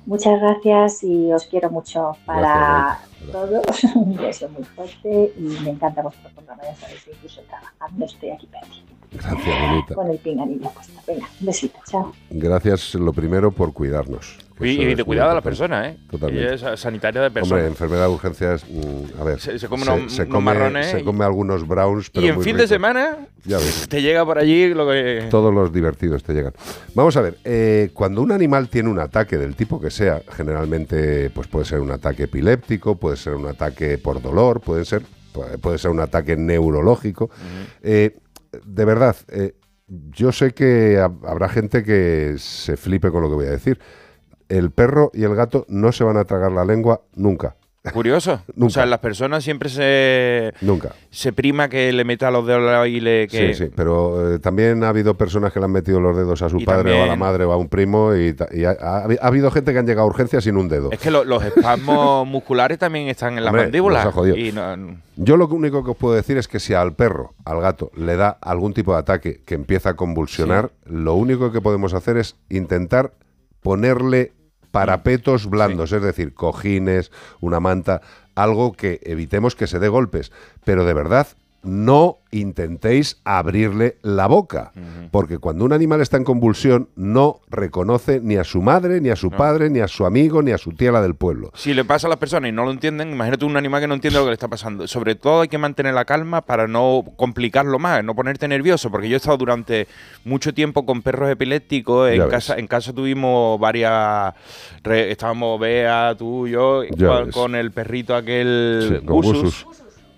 Muchas gracias y os quiero mucho para todos. Un beso muy fuerte y me encanta vuestro programa, ya sabéis, incluso trabajando estoy aquí pendiente. Gracias, bonita. Con el pinganillo puesto. Venga, un besito, chao. Gracias, lo primero, por cuidarnos. que Y, y es de cuidado a importante. personas, ¿eh? Totalmente. Ella es sa- sanitaria de Hombre, personas. enfermedad de urgencias, mm, a ver. Se- se come unos- unos come, marrones se come algunos browns, pero y en muy fin de ricos. semana Ya ves. te llega por allí lo que... Todos los divertidos te llegan. Vamos a ver, eh, cuando un animal tiene un ataque del tipo que sea, generalmente pues puede ser un ataque epiléptico, puede ser un ataque por dolor, puede ser, puede ser un ataque neurológico. eh, de verdad, eh, yo sé que ha- habrá gente que se flipe con lo que voy a decir. El perro y el gato no se van a tragar la lengua nunca. Curioso. O sea, las personas siempre se, Nunca. se prima que le meta los dedos y le... Que, Sí, sí, pero eh, también ha habido personas que le han metido los dedos a su Y padre o a la madre o a un primo y, ha, ha- ha habido gente que han llegado a urgencias sin un dedo. Es que lo- los espasmos musculares también están en la Hombre, mandíbula. nos ha jodido. Y no- Yo lo único que os puedo decir es que si al perro, al gato, le da algún tipo de ataque que empieza a convulsionar, lo único que podemos hacer es intentar ponerle parapetos blandos, es decir, cojines, una manta, algo que evitemos que se dé golpes. Pero de verdad, no intentéis abrirle la boca, porque cuando un animal está en convulsión no reconoce ni a su madre, ni a su padre, ni a su amigo, ni a su tía la del pueblo. Si le pasa a las personas y no lo entienden, imagínate un animal que no entiende lo que le está pasando. Sobre todo hay que mantener la calma para no complicarlo más, no ponerte nervioso, porque yo he estado durante mucho tiempo con perros epilépticos. Ya En ves. casa, en casa tuvimos varias. re- estábamos Bea, tú, yo, con, con el perrito aquel Sí, con Gusus.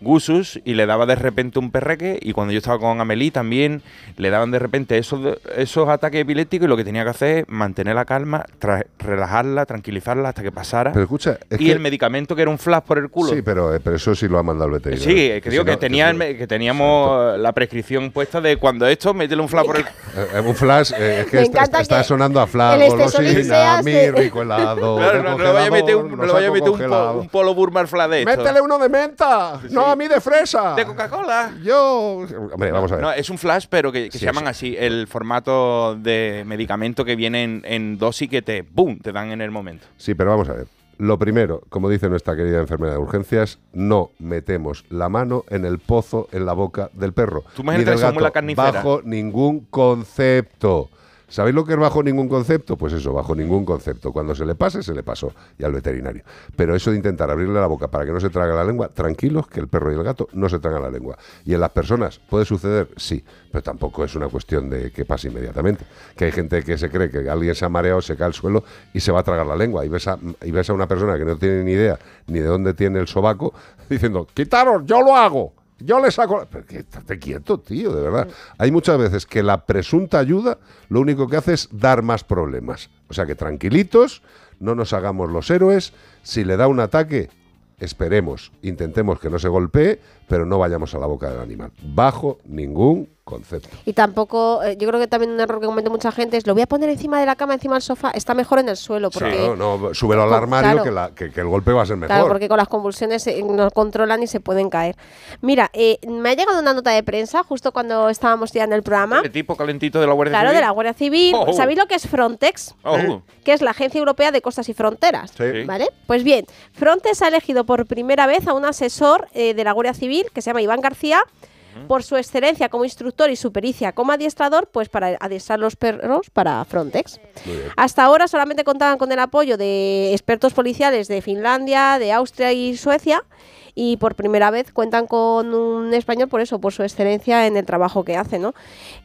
Gusus. Y le daba de repente un perreque y cuando yo estaba con Amelie también le daban de repente esos, esos ataques epilépticos y lo que tenía que hacer es mantener la calma, tra- relajarla, tranquilizarla hasta que pasara. Pero escucha, es y que- el medicamento que era un flash por el culo. Sí, pero, eh, pero eso sí lo ha mandado el veterinario. Sí, es que digo si que, tenía que teníamos la prescripción puesta de cuando esto, métele un flash por el Eh, eh, un flash, eh, es que está, sonando a flash, golosina, mi rico helado. Claro, no, no le vaya a meter un, congelador, no lo le vaya a saco meter un, polo Burmar flash de esto. ¡Métele uno de menta! ¡No, a mí de fresa! De Coca-Cola. Yo. Hombre, vamos a ver. No, es un flash, pero que, que Sí, se llaman así, el formato de medicamento que viene en, en dosis que te, ¡boom!, te dan en el momento. Sí, pero vamos a ver. Lo primero, como dice nuestra querida enfermera de urgencias, no metemos la mano en el pozo en la boca del perro. Tú ni imagínate del gato, la carnicera. Bajo ningún concepto. ¿Sabéis lo que es bajo ningún concepto? Pues eso, bajo ningún concepto. Cuando se le pase, se le pasó. Y al veterinario. Pero eso de intentar abrirle la boca para que no se trague la lengua, tranquilos que el perro y el gato no se tragan la lengua. Y en las personas, ¿puede suceder? Sí. Pero tampoco es una cuestión de que pase inmediatamente. Que hay gente que se cree que alguien se ha mareado, se cae al suelo y se va a tragar la lengua. Y ves a, y ves a una persona que no tiene ni idea ni de dónde tiene el sobaco diciendo, quitaros, yo lo hago. Yo le saco. Estate quieto, tío, de verdad. Hay muchas veces que la presunta ayuda lo único que hace es dar más problemas. O sea que tranquilitos, no nos hagamos los héroes. Si le da un ataque, esperemos, intentemos que no se golpee, pero no vayamos a la boca del animal. Bajo ningún concepto. Y tampoco, eh, yo creo que también un error que comete mucha gente es lo voy a poner encima de la cama, encima del sofá, está mejor en el suelo. Porque, Sí, no, no, súbelo al armario claro. que, la- que- que el golpe va a ser mejor. Claro, porque con las convulsiones eh, no controlan y se pueden caer. Mira, eh, me ha llegado una nota de prensa justo cuando estábamos ya en el programa. El tipo calentito de la Guardia Claro, Civil. de la Guardia Civil. Oh. ¿Sabéis lo que es Frontex? Oh. Que es la Agencia Europea de Costas y Fronteras. Sí. ¿Vale? Pues bien, Frontex ha elegido por primera vez a un asesor eh, de la Guardia Civil que se llama Iván García por su excelencia como instructor y su pericia como adiestrador, pues para adiestrar los perros para Frontex. Hasta ahora solamente contaban con el apoyo de expertos policiales de Finlandia, de Austria y Suecia. Y por primera vez cuentan con un español por eso, por su excelencia en el trabajo que hace, ¿no?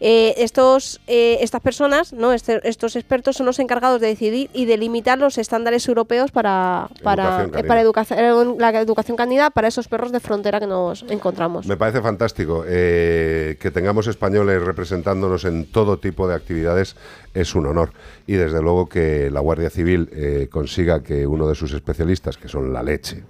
Eh, estos, eh, estas personas, ¿no? Este- estos expertos son los encargados de decidir y de limitar los estándares europeos para, para, Educación eh, para educación, la educación canina para esos perros de frontera que nos encontramos. Me parece fantástico eh, que tengamos españoles representándonos en todo tipo de actividades es un honor y desde luego que la Guardia Civil eh, consiga que uno de sus especialistas que son la leche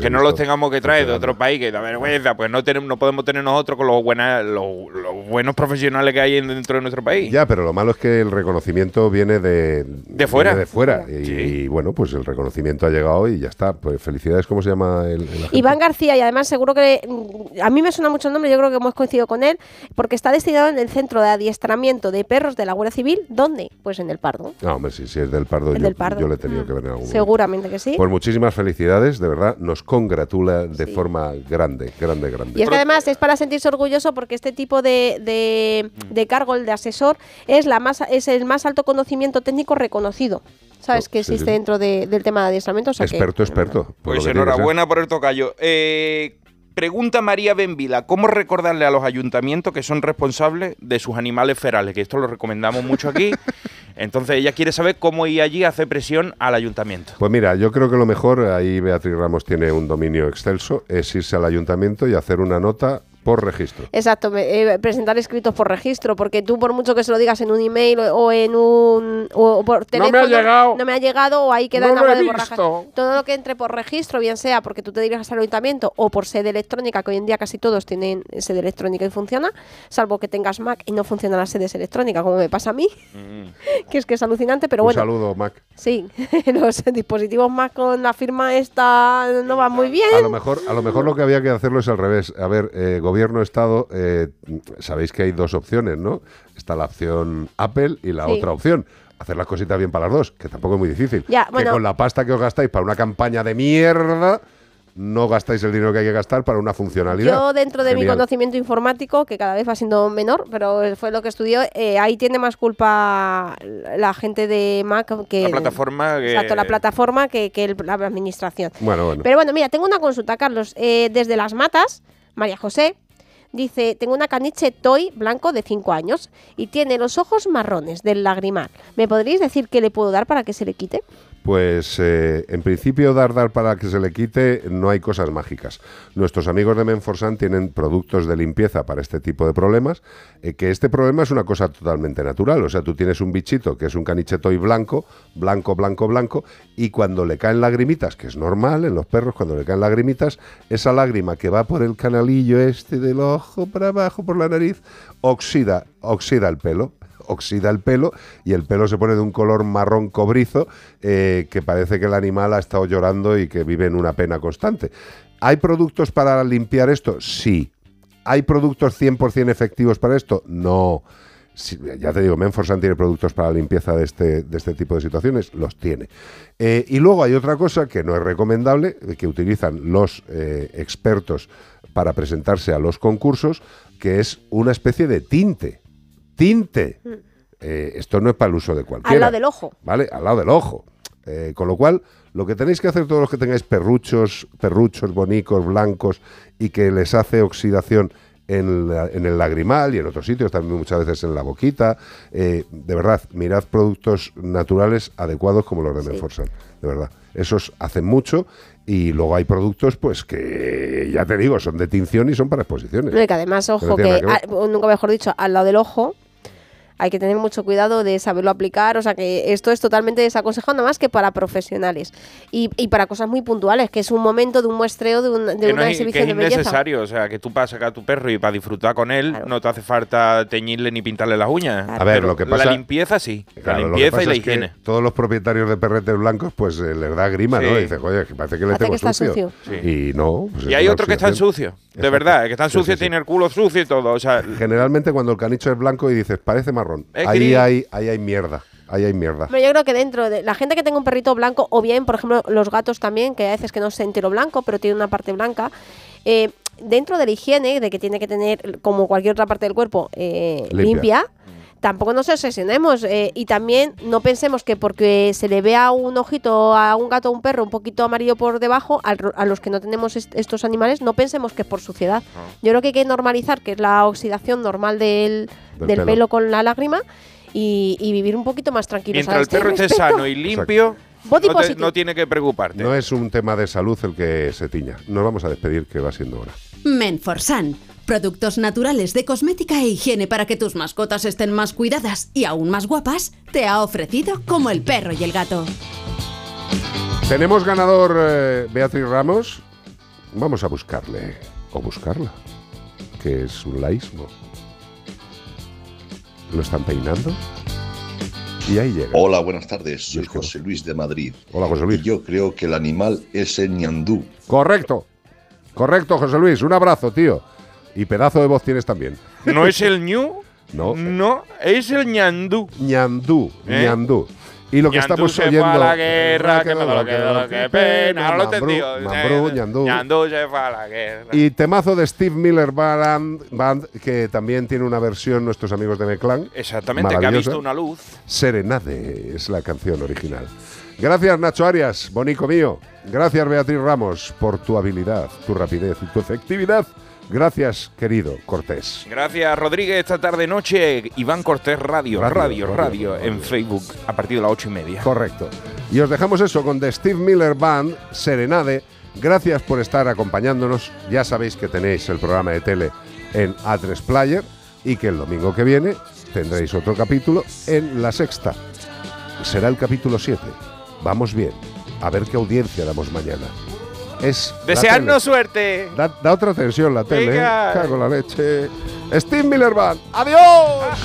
Que no los tengamos que traer de otro país, que da vergüenza, pues no, tenemos, no podemos tener nosotros con los, buena- los, los buenos profesionales que hay en- dentro de nuestro país. Ya, pero lo malo es que el reconocimiento viene de, De fuera. viene de fuera. Y, y, bueno, pues el reconocimiento ha llegado y ya está. Pues felicidades, ¿cómo se llama el? Iván García, y además seguro que mm, a mí me suena mucho el nombre, yo creo creo que hemos coincidido con él, porque está destinado en el centro de adiestramiento de perros de la Guardia Civil. ¿Dónde? Pues en el Pardo. No, hombre, sí, sí, es del Pardo. Yo, del Pardo. yo le he tenido que ver en algún momento. Seguramente que sí. Pues muchísimas felicidades, de verdad, nos congratula de forma grande, grande, grande. Y es que además es para sentirse orgulloso porque este tipo de, de- Mm. de cargo, el de asesor, es la más es el más alto conocimiento técnico reconocido. ¿Sabes? Que sí, existe sí. dentro de- del tema de adiestramiento. o sea que- experto, experto. Pues que que ser. enhorabuena por el tocayo. Eh, pregunta María Benvila, ¿cómo recordarle a los ayuntamientos que son responsables de sus animales ferales? Que esto lo recomendamos mucho aquí. Entonces ella quiere saber cómo ir allí a hacer presión al ayuntamiento. Pues mira, yo creo que lo mejor, ahí Beatriz Ramos tiene un dominio excelso, es irse al ayuntamiento y hacer una nota por registro. Exacto, eh, presentar escritos por registro, porque tú por mucho que se lo digas en un email o, en un o por No me ha teléfono, llegado. no me ha llegado o ahí queda No en agua de borrajas. visto. Todo lo que entre por registro, bien sea porque tú te dirijas al ayuntamiento o por sede electrónica, que hoy en día casi todos tienen sede electrónica y funciona, salvo que tengas Mac y no funcionan las sedes electrónicas, como me pasa a mí, que es que es alucinante, pero un bueno. saludo, Mac. Sí, los dispositivos Mac con la firma esta no van muy bien. A lo mejor, a lo mejor lo que había que hacerlo es al revés. A ver, eh, gobierno Estado, eh, sabéis que hay dos opciones, ¿no? Está la opción Apple y la Sí. otra opción. Hacer las cositas bien para las dos, que tampoco es muy difícil. Ya, que con la pasta que os gastáis para una campaña de mierda, no gastáis el dinero que hay que gastar para una funcionalidad. Yo dentro de mi conocimiento informático, que cada vez va siendo menor, pero fue lo que estudió, eh, ahí tiene más culpa la gente de Mac que... La plataforma que- Exacto, la plataforma que, que el- la administración. Bueno, bueno. Pero bueno, mira, tengo una consulta, Carlos. Eh, desde Las Matas, María José dice, tengo una caniche toy blanco de 5 años y tiene los ojos marrones del lagrimal. ¿Me podríais decir qué le puedo dar para que se le quite? Pues eh, en principio dar dar para que se le quite no hay cosas mágicas. Nuestros amigos de Menforsan tienen productos de limpieza para este tipo de problemas, eh, que este problema es una cosa totalmente natural. O sea, tú tienes un bichito que es un canicheto y blanco, blanco, blanco, blanco, y cuando le caen lagrimitas, que es normal en los perros, cuando le caen lagrimitas, esa lágrima que va por el canalillo este del ojo para abajo, por la nariz, oxida, oxida el pelo oxida el pelo y el pelo se pone de un color marrón cobrizo eh, que parece que el animal ha estado llorando y que vive en una pena constante. ¿Hay productos para limpiar esto? Sí. ¿Hay productos 100% efectivos para esto? No. Sí, ya te digo, Menforsan tiene productos para limpieza de este, de este tipo de situaciones, los tiene. Eh, y luego hay otra cosa que no es recomendable, eh, que utilizan los expertos para presentarse a los concursos, que es una especie de tinte. Tinte. Eh, esto no es para el uso de cualquiera. Al lado del ojo. ¿Vale? Al lado del ojo. Eh, con lo cual, lo que tenéis que hacer todos los que tengáis perruchos, perruchos bonicos, blancos, y que les hace oxidación en, la- en el lagrimal y en otros sitios, también muchas veces en la boquita, eh, de verdad, mirad productos naturales adecuados como los de Menforsan, de verdad. Esos hacen mucho y luego hay productos pues que, ya te digo, son de tinción y son para exposiciones. No, y que además, no ojo, que, nunca mejor dicho, al lado del ojo hay que tener mucho cuidado de saberlo aplicar. O sea que esto es totalmente desaconsejado, nada más que para profesionales. Y, y para cosas muy puntuales, que es un momento de un muestreo, de, un- de que no una es, que exhibición es de belleza. innecesario, o sea, que tú vas a sacar a tu perro y para disfrutar con él no te hace falta teñirle ni pintarle las uñas. A ver, Pero lo que pasa- La limpieza sí, Claro, la lo que limpieza y la es que higiene. todos los propietarios de perretes blancos, pues eh, les da grima, ¿no? Sí. Y dice, oye, que parece que le tengo que sucio. sucio. Y no. pues y es hay otros que están sucios, de Exacto. verdad, que están Sí, sucios, sí, sí. tienen el culo sucio y todo. O sea, Generalmente cuando el canicho es blanco y dices, parece marrón, Es ahí hay, ahí hay mierda, ahí hay mierda. Pero yo creo que dentro de la gente que tenga un perrito blanco, o bien, por ejemplo, los gatos también, que a veces que no es entero blanco, pero tiene una parte blanca, eh, dentro de la higiene, de que tiene que tener, como cualquier otra parte del cuerpo, eh, Limpia. limpia, tampoco nos obsesionemos. eh, y también no pensemos que porque se le vea un ojito a un gato o un perro un poquito amarillo por debajo, al ro- a los que no tenemos est- estos animales, no pensemos que es por suciedad. Yo creo que hay que normalizar que es la oxidación normal del, Del del pelo. pelo. con la lágrima. Y, y vivir un poquito más tranquilos. mientras a el perro esté sano y limpio, Body no, te- positive. no tiene que preocuparte. No es un tema de salud el que se tiña. Nos vamos a despedir, que va siendo hora. Menforsan. Productos naturales de cosmética e higiene para que tus mascotas estén más cuidadas y aún más guapas, te ha ofrecido como el perro y el gato. Tenemos ganador eh, Beatriz Ramos. Vamos a buscarle, o buscarla, que es un laísmo. ¿Lo están peinando? Y ahí llega. Hola, buenas tardes. Soy José Luis de Madrid. Hola, José Luis. Y yo creo que el animal es el ñandú. Correcto. Correcto, José Luis. Un abrazo, tío. Y pedazo de voz tienes también. ¿No es el ñu? No. No, es el ñandú. Ñandú, ¿Eh? Ñandú. Y lo que Ñandú estamos se oyendo. fue a la guerra, que me que que pena. No lo. Mambrú, Ñandú. Ñandú se fue a la guerra. Y temazo de Steve Miller Band, Band, que también tiene una versión nuestros amigos de Meclán. Exactamente, que ha visto una luz. Serenade es la canción original. Gracias Nacho Arias, bonico mío. Gracias Beatriz Ramos por tu habilidad, tu rapidez y tu efectividad. Gracias querido Cortés. Gracias, Rodríguez. Esta tarde noche, Iván Cortés Radio, Radio, radio, radio, radio, radio. en Facebook a partir de las ocho y media. Correcto. Y os dejamos eso con The Steve Miller Band, Serenade. Gracias por estar acompañándonos. Ya sabéis que tenéis el programa de tele en A3 Player y que el domingo que viene tendréis otro capítulo en La Sexta. Será el capítulo 7. Vamos bien. A ver qué audiencia damos mañana. Es tele. suerte. Da, da otra tensión la tele. ¿eh? Venga. Cago la leche. Steve Miller Band. ¡Adiós!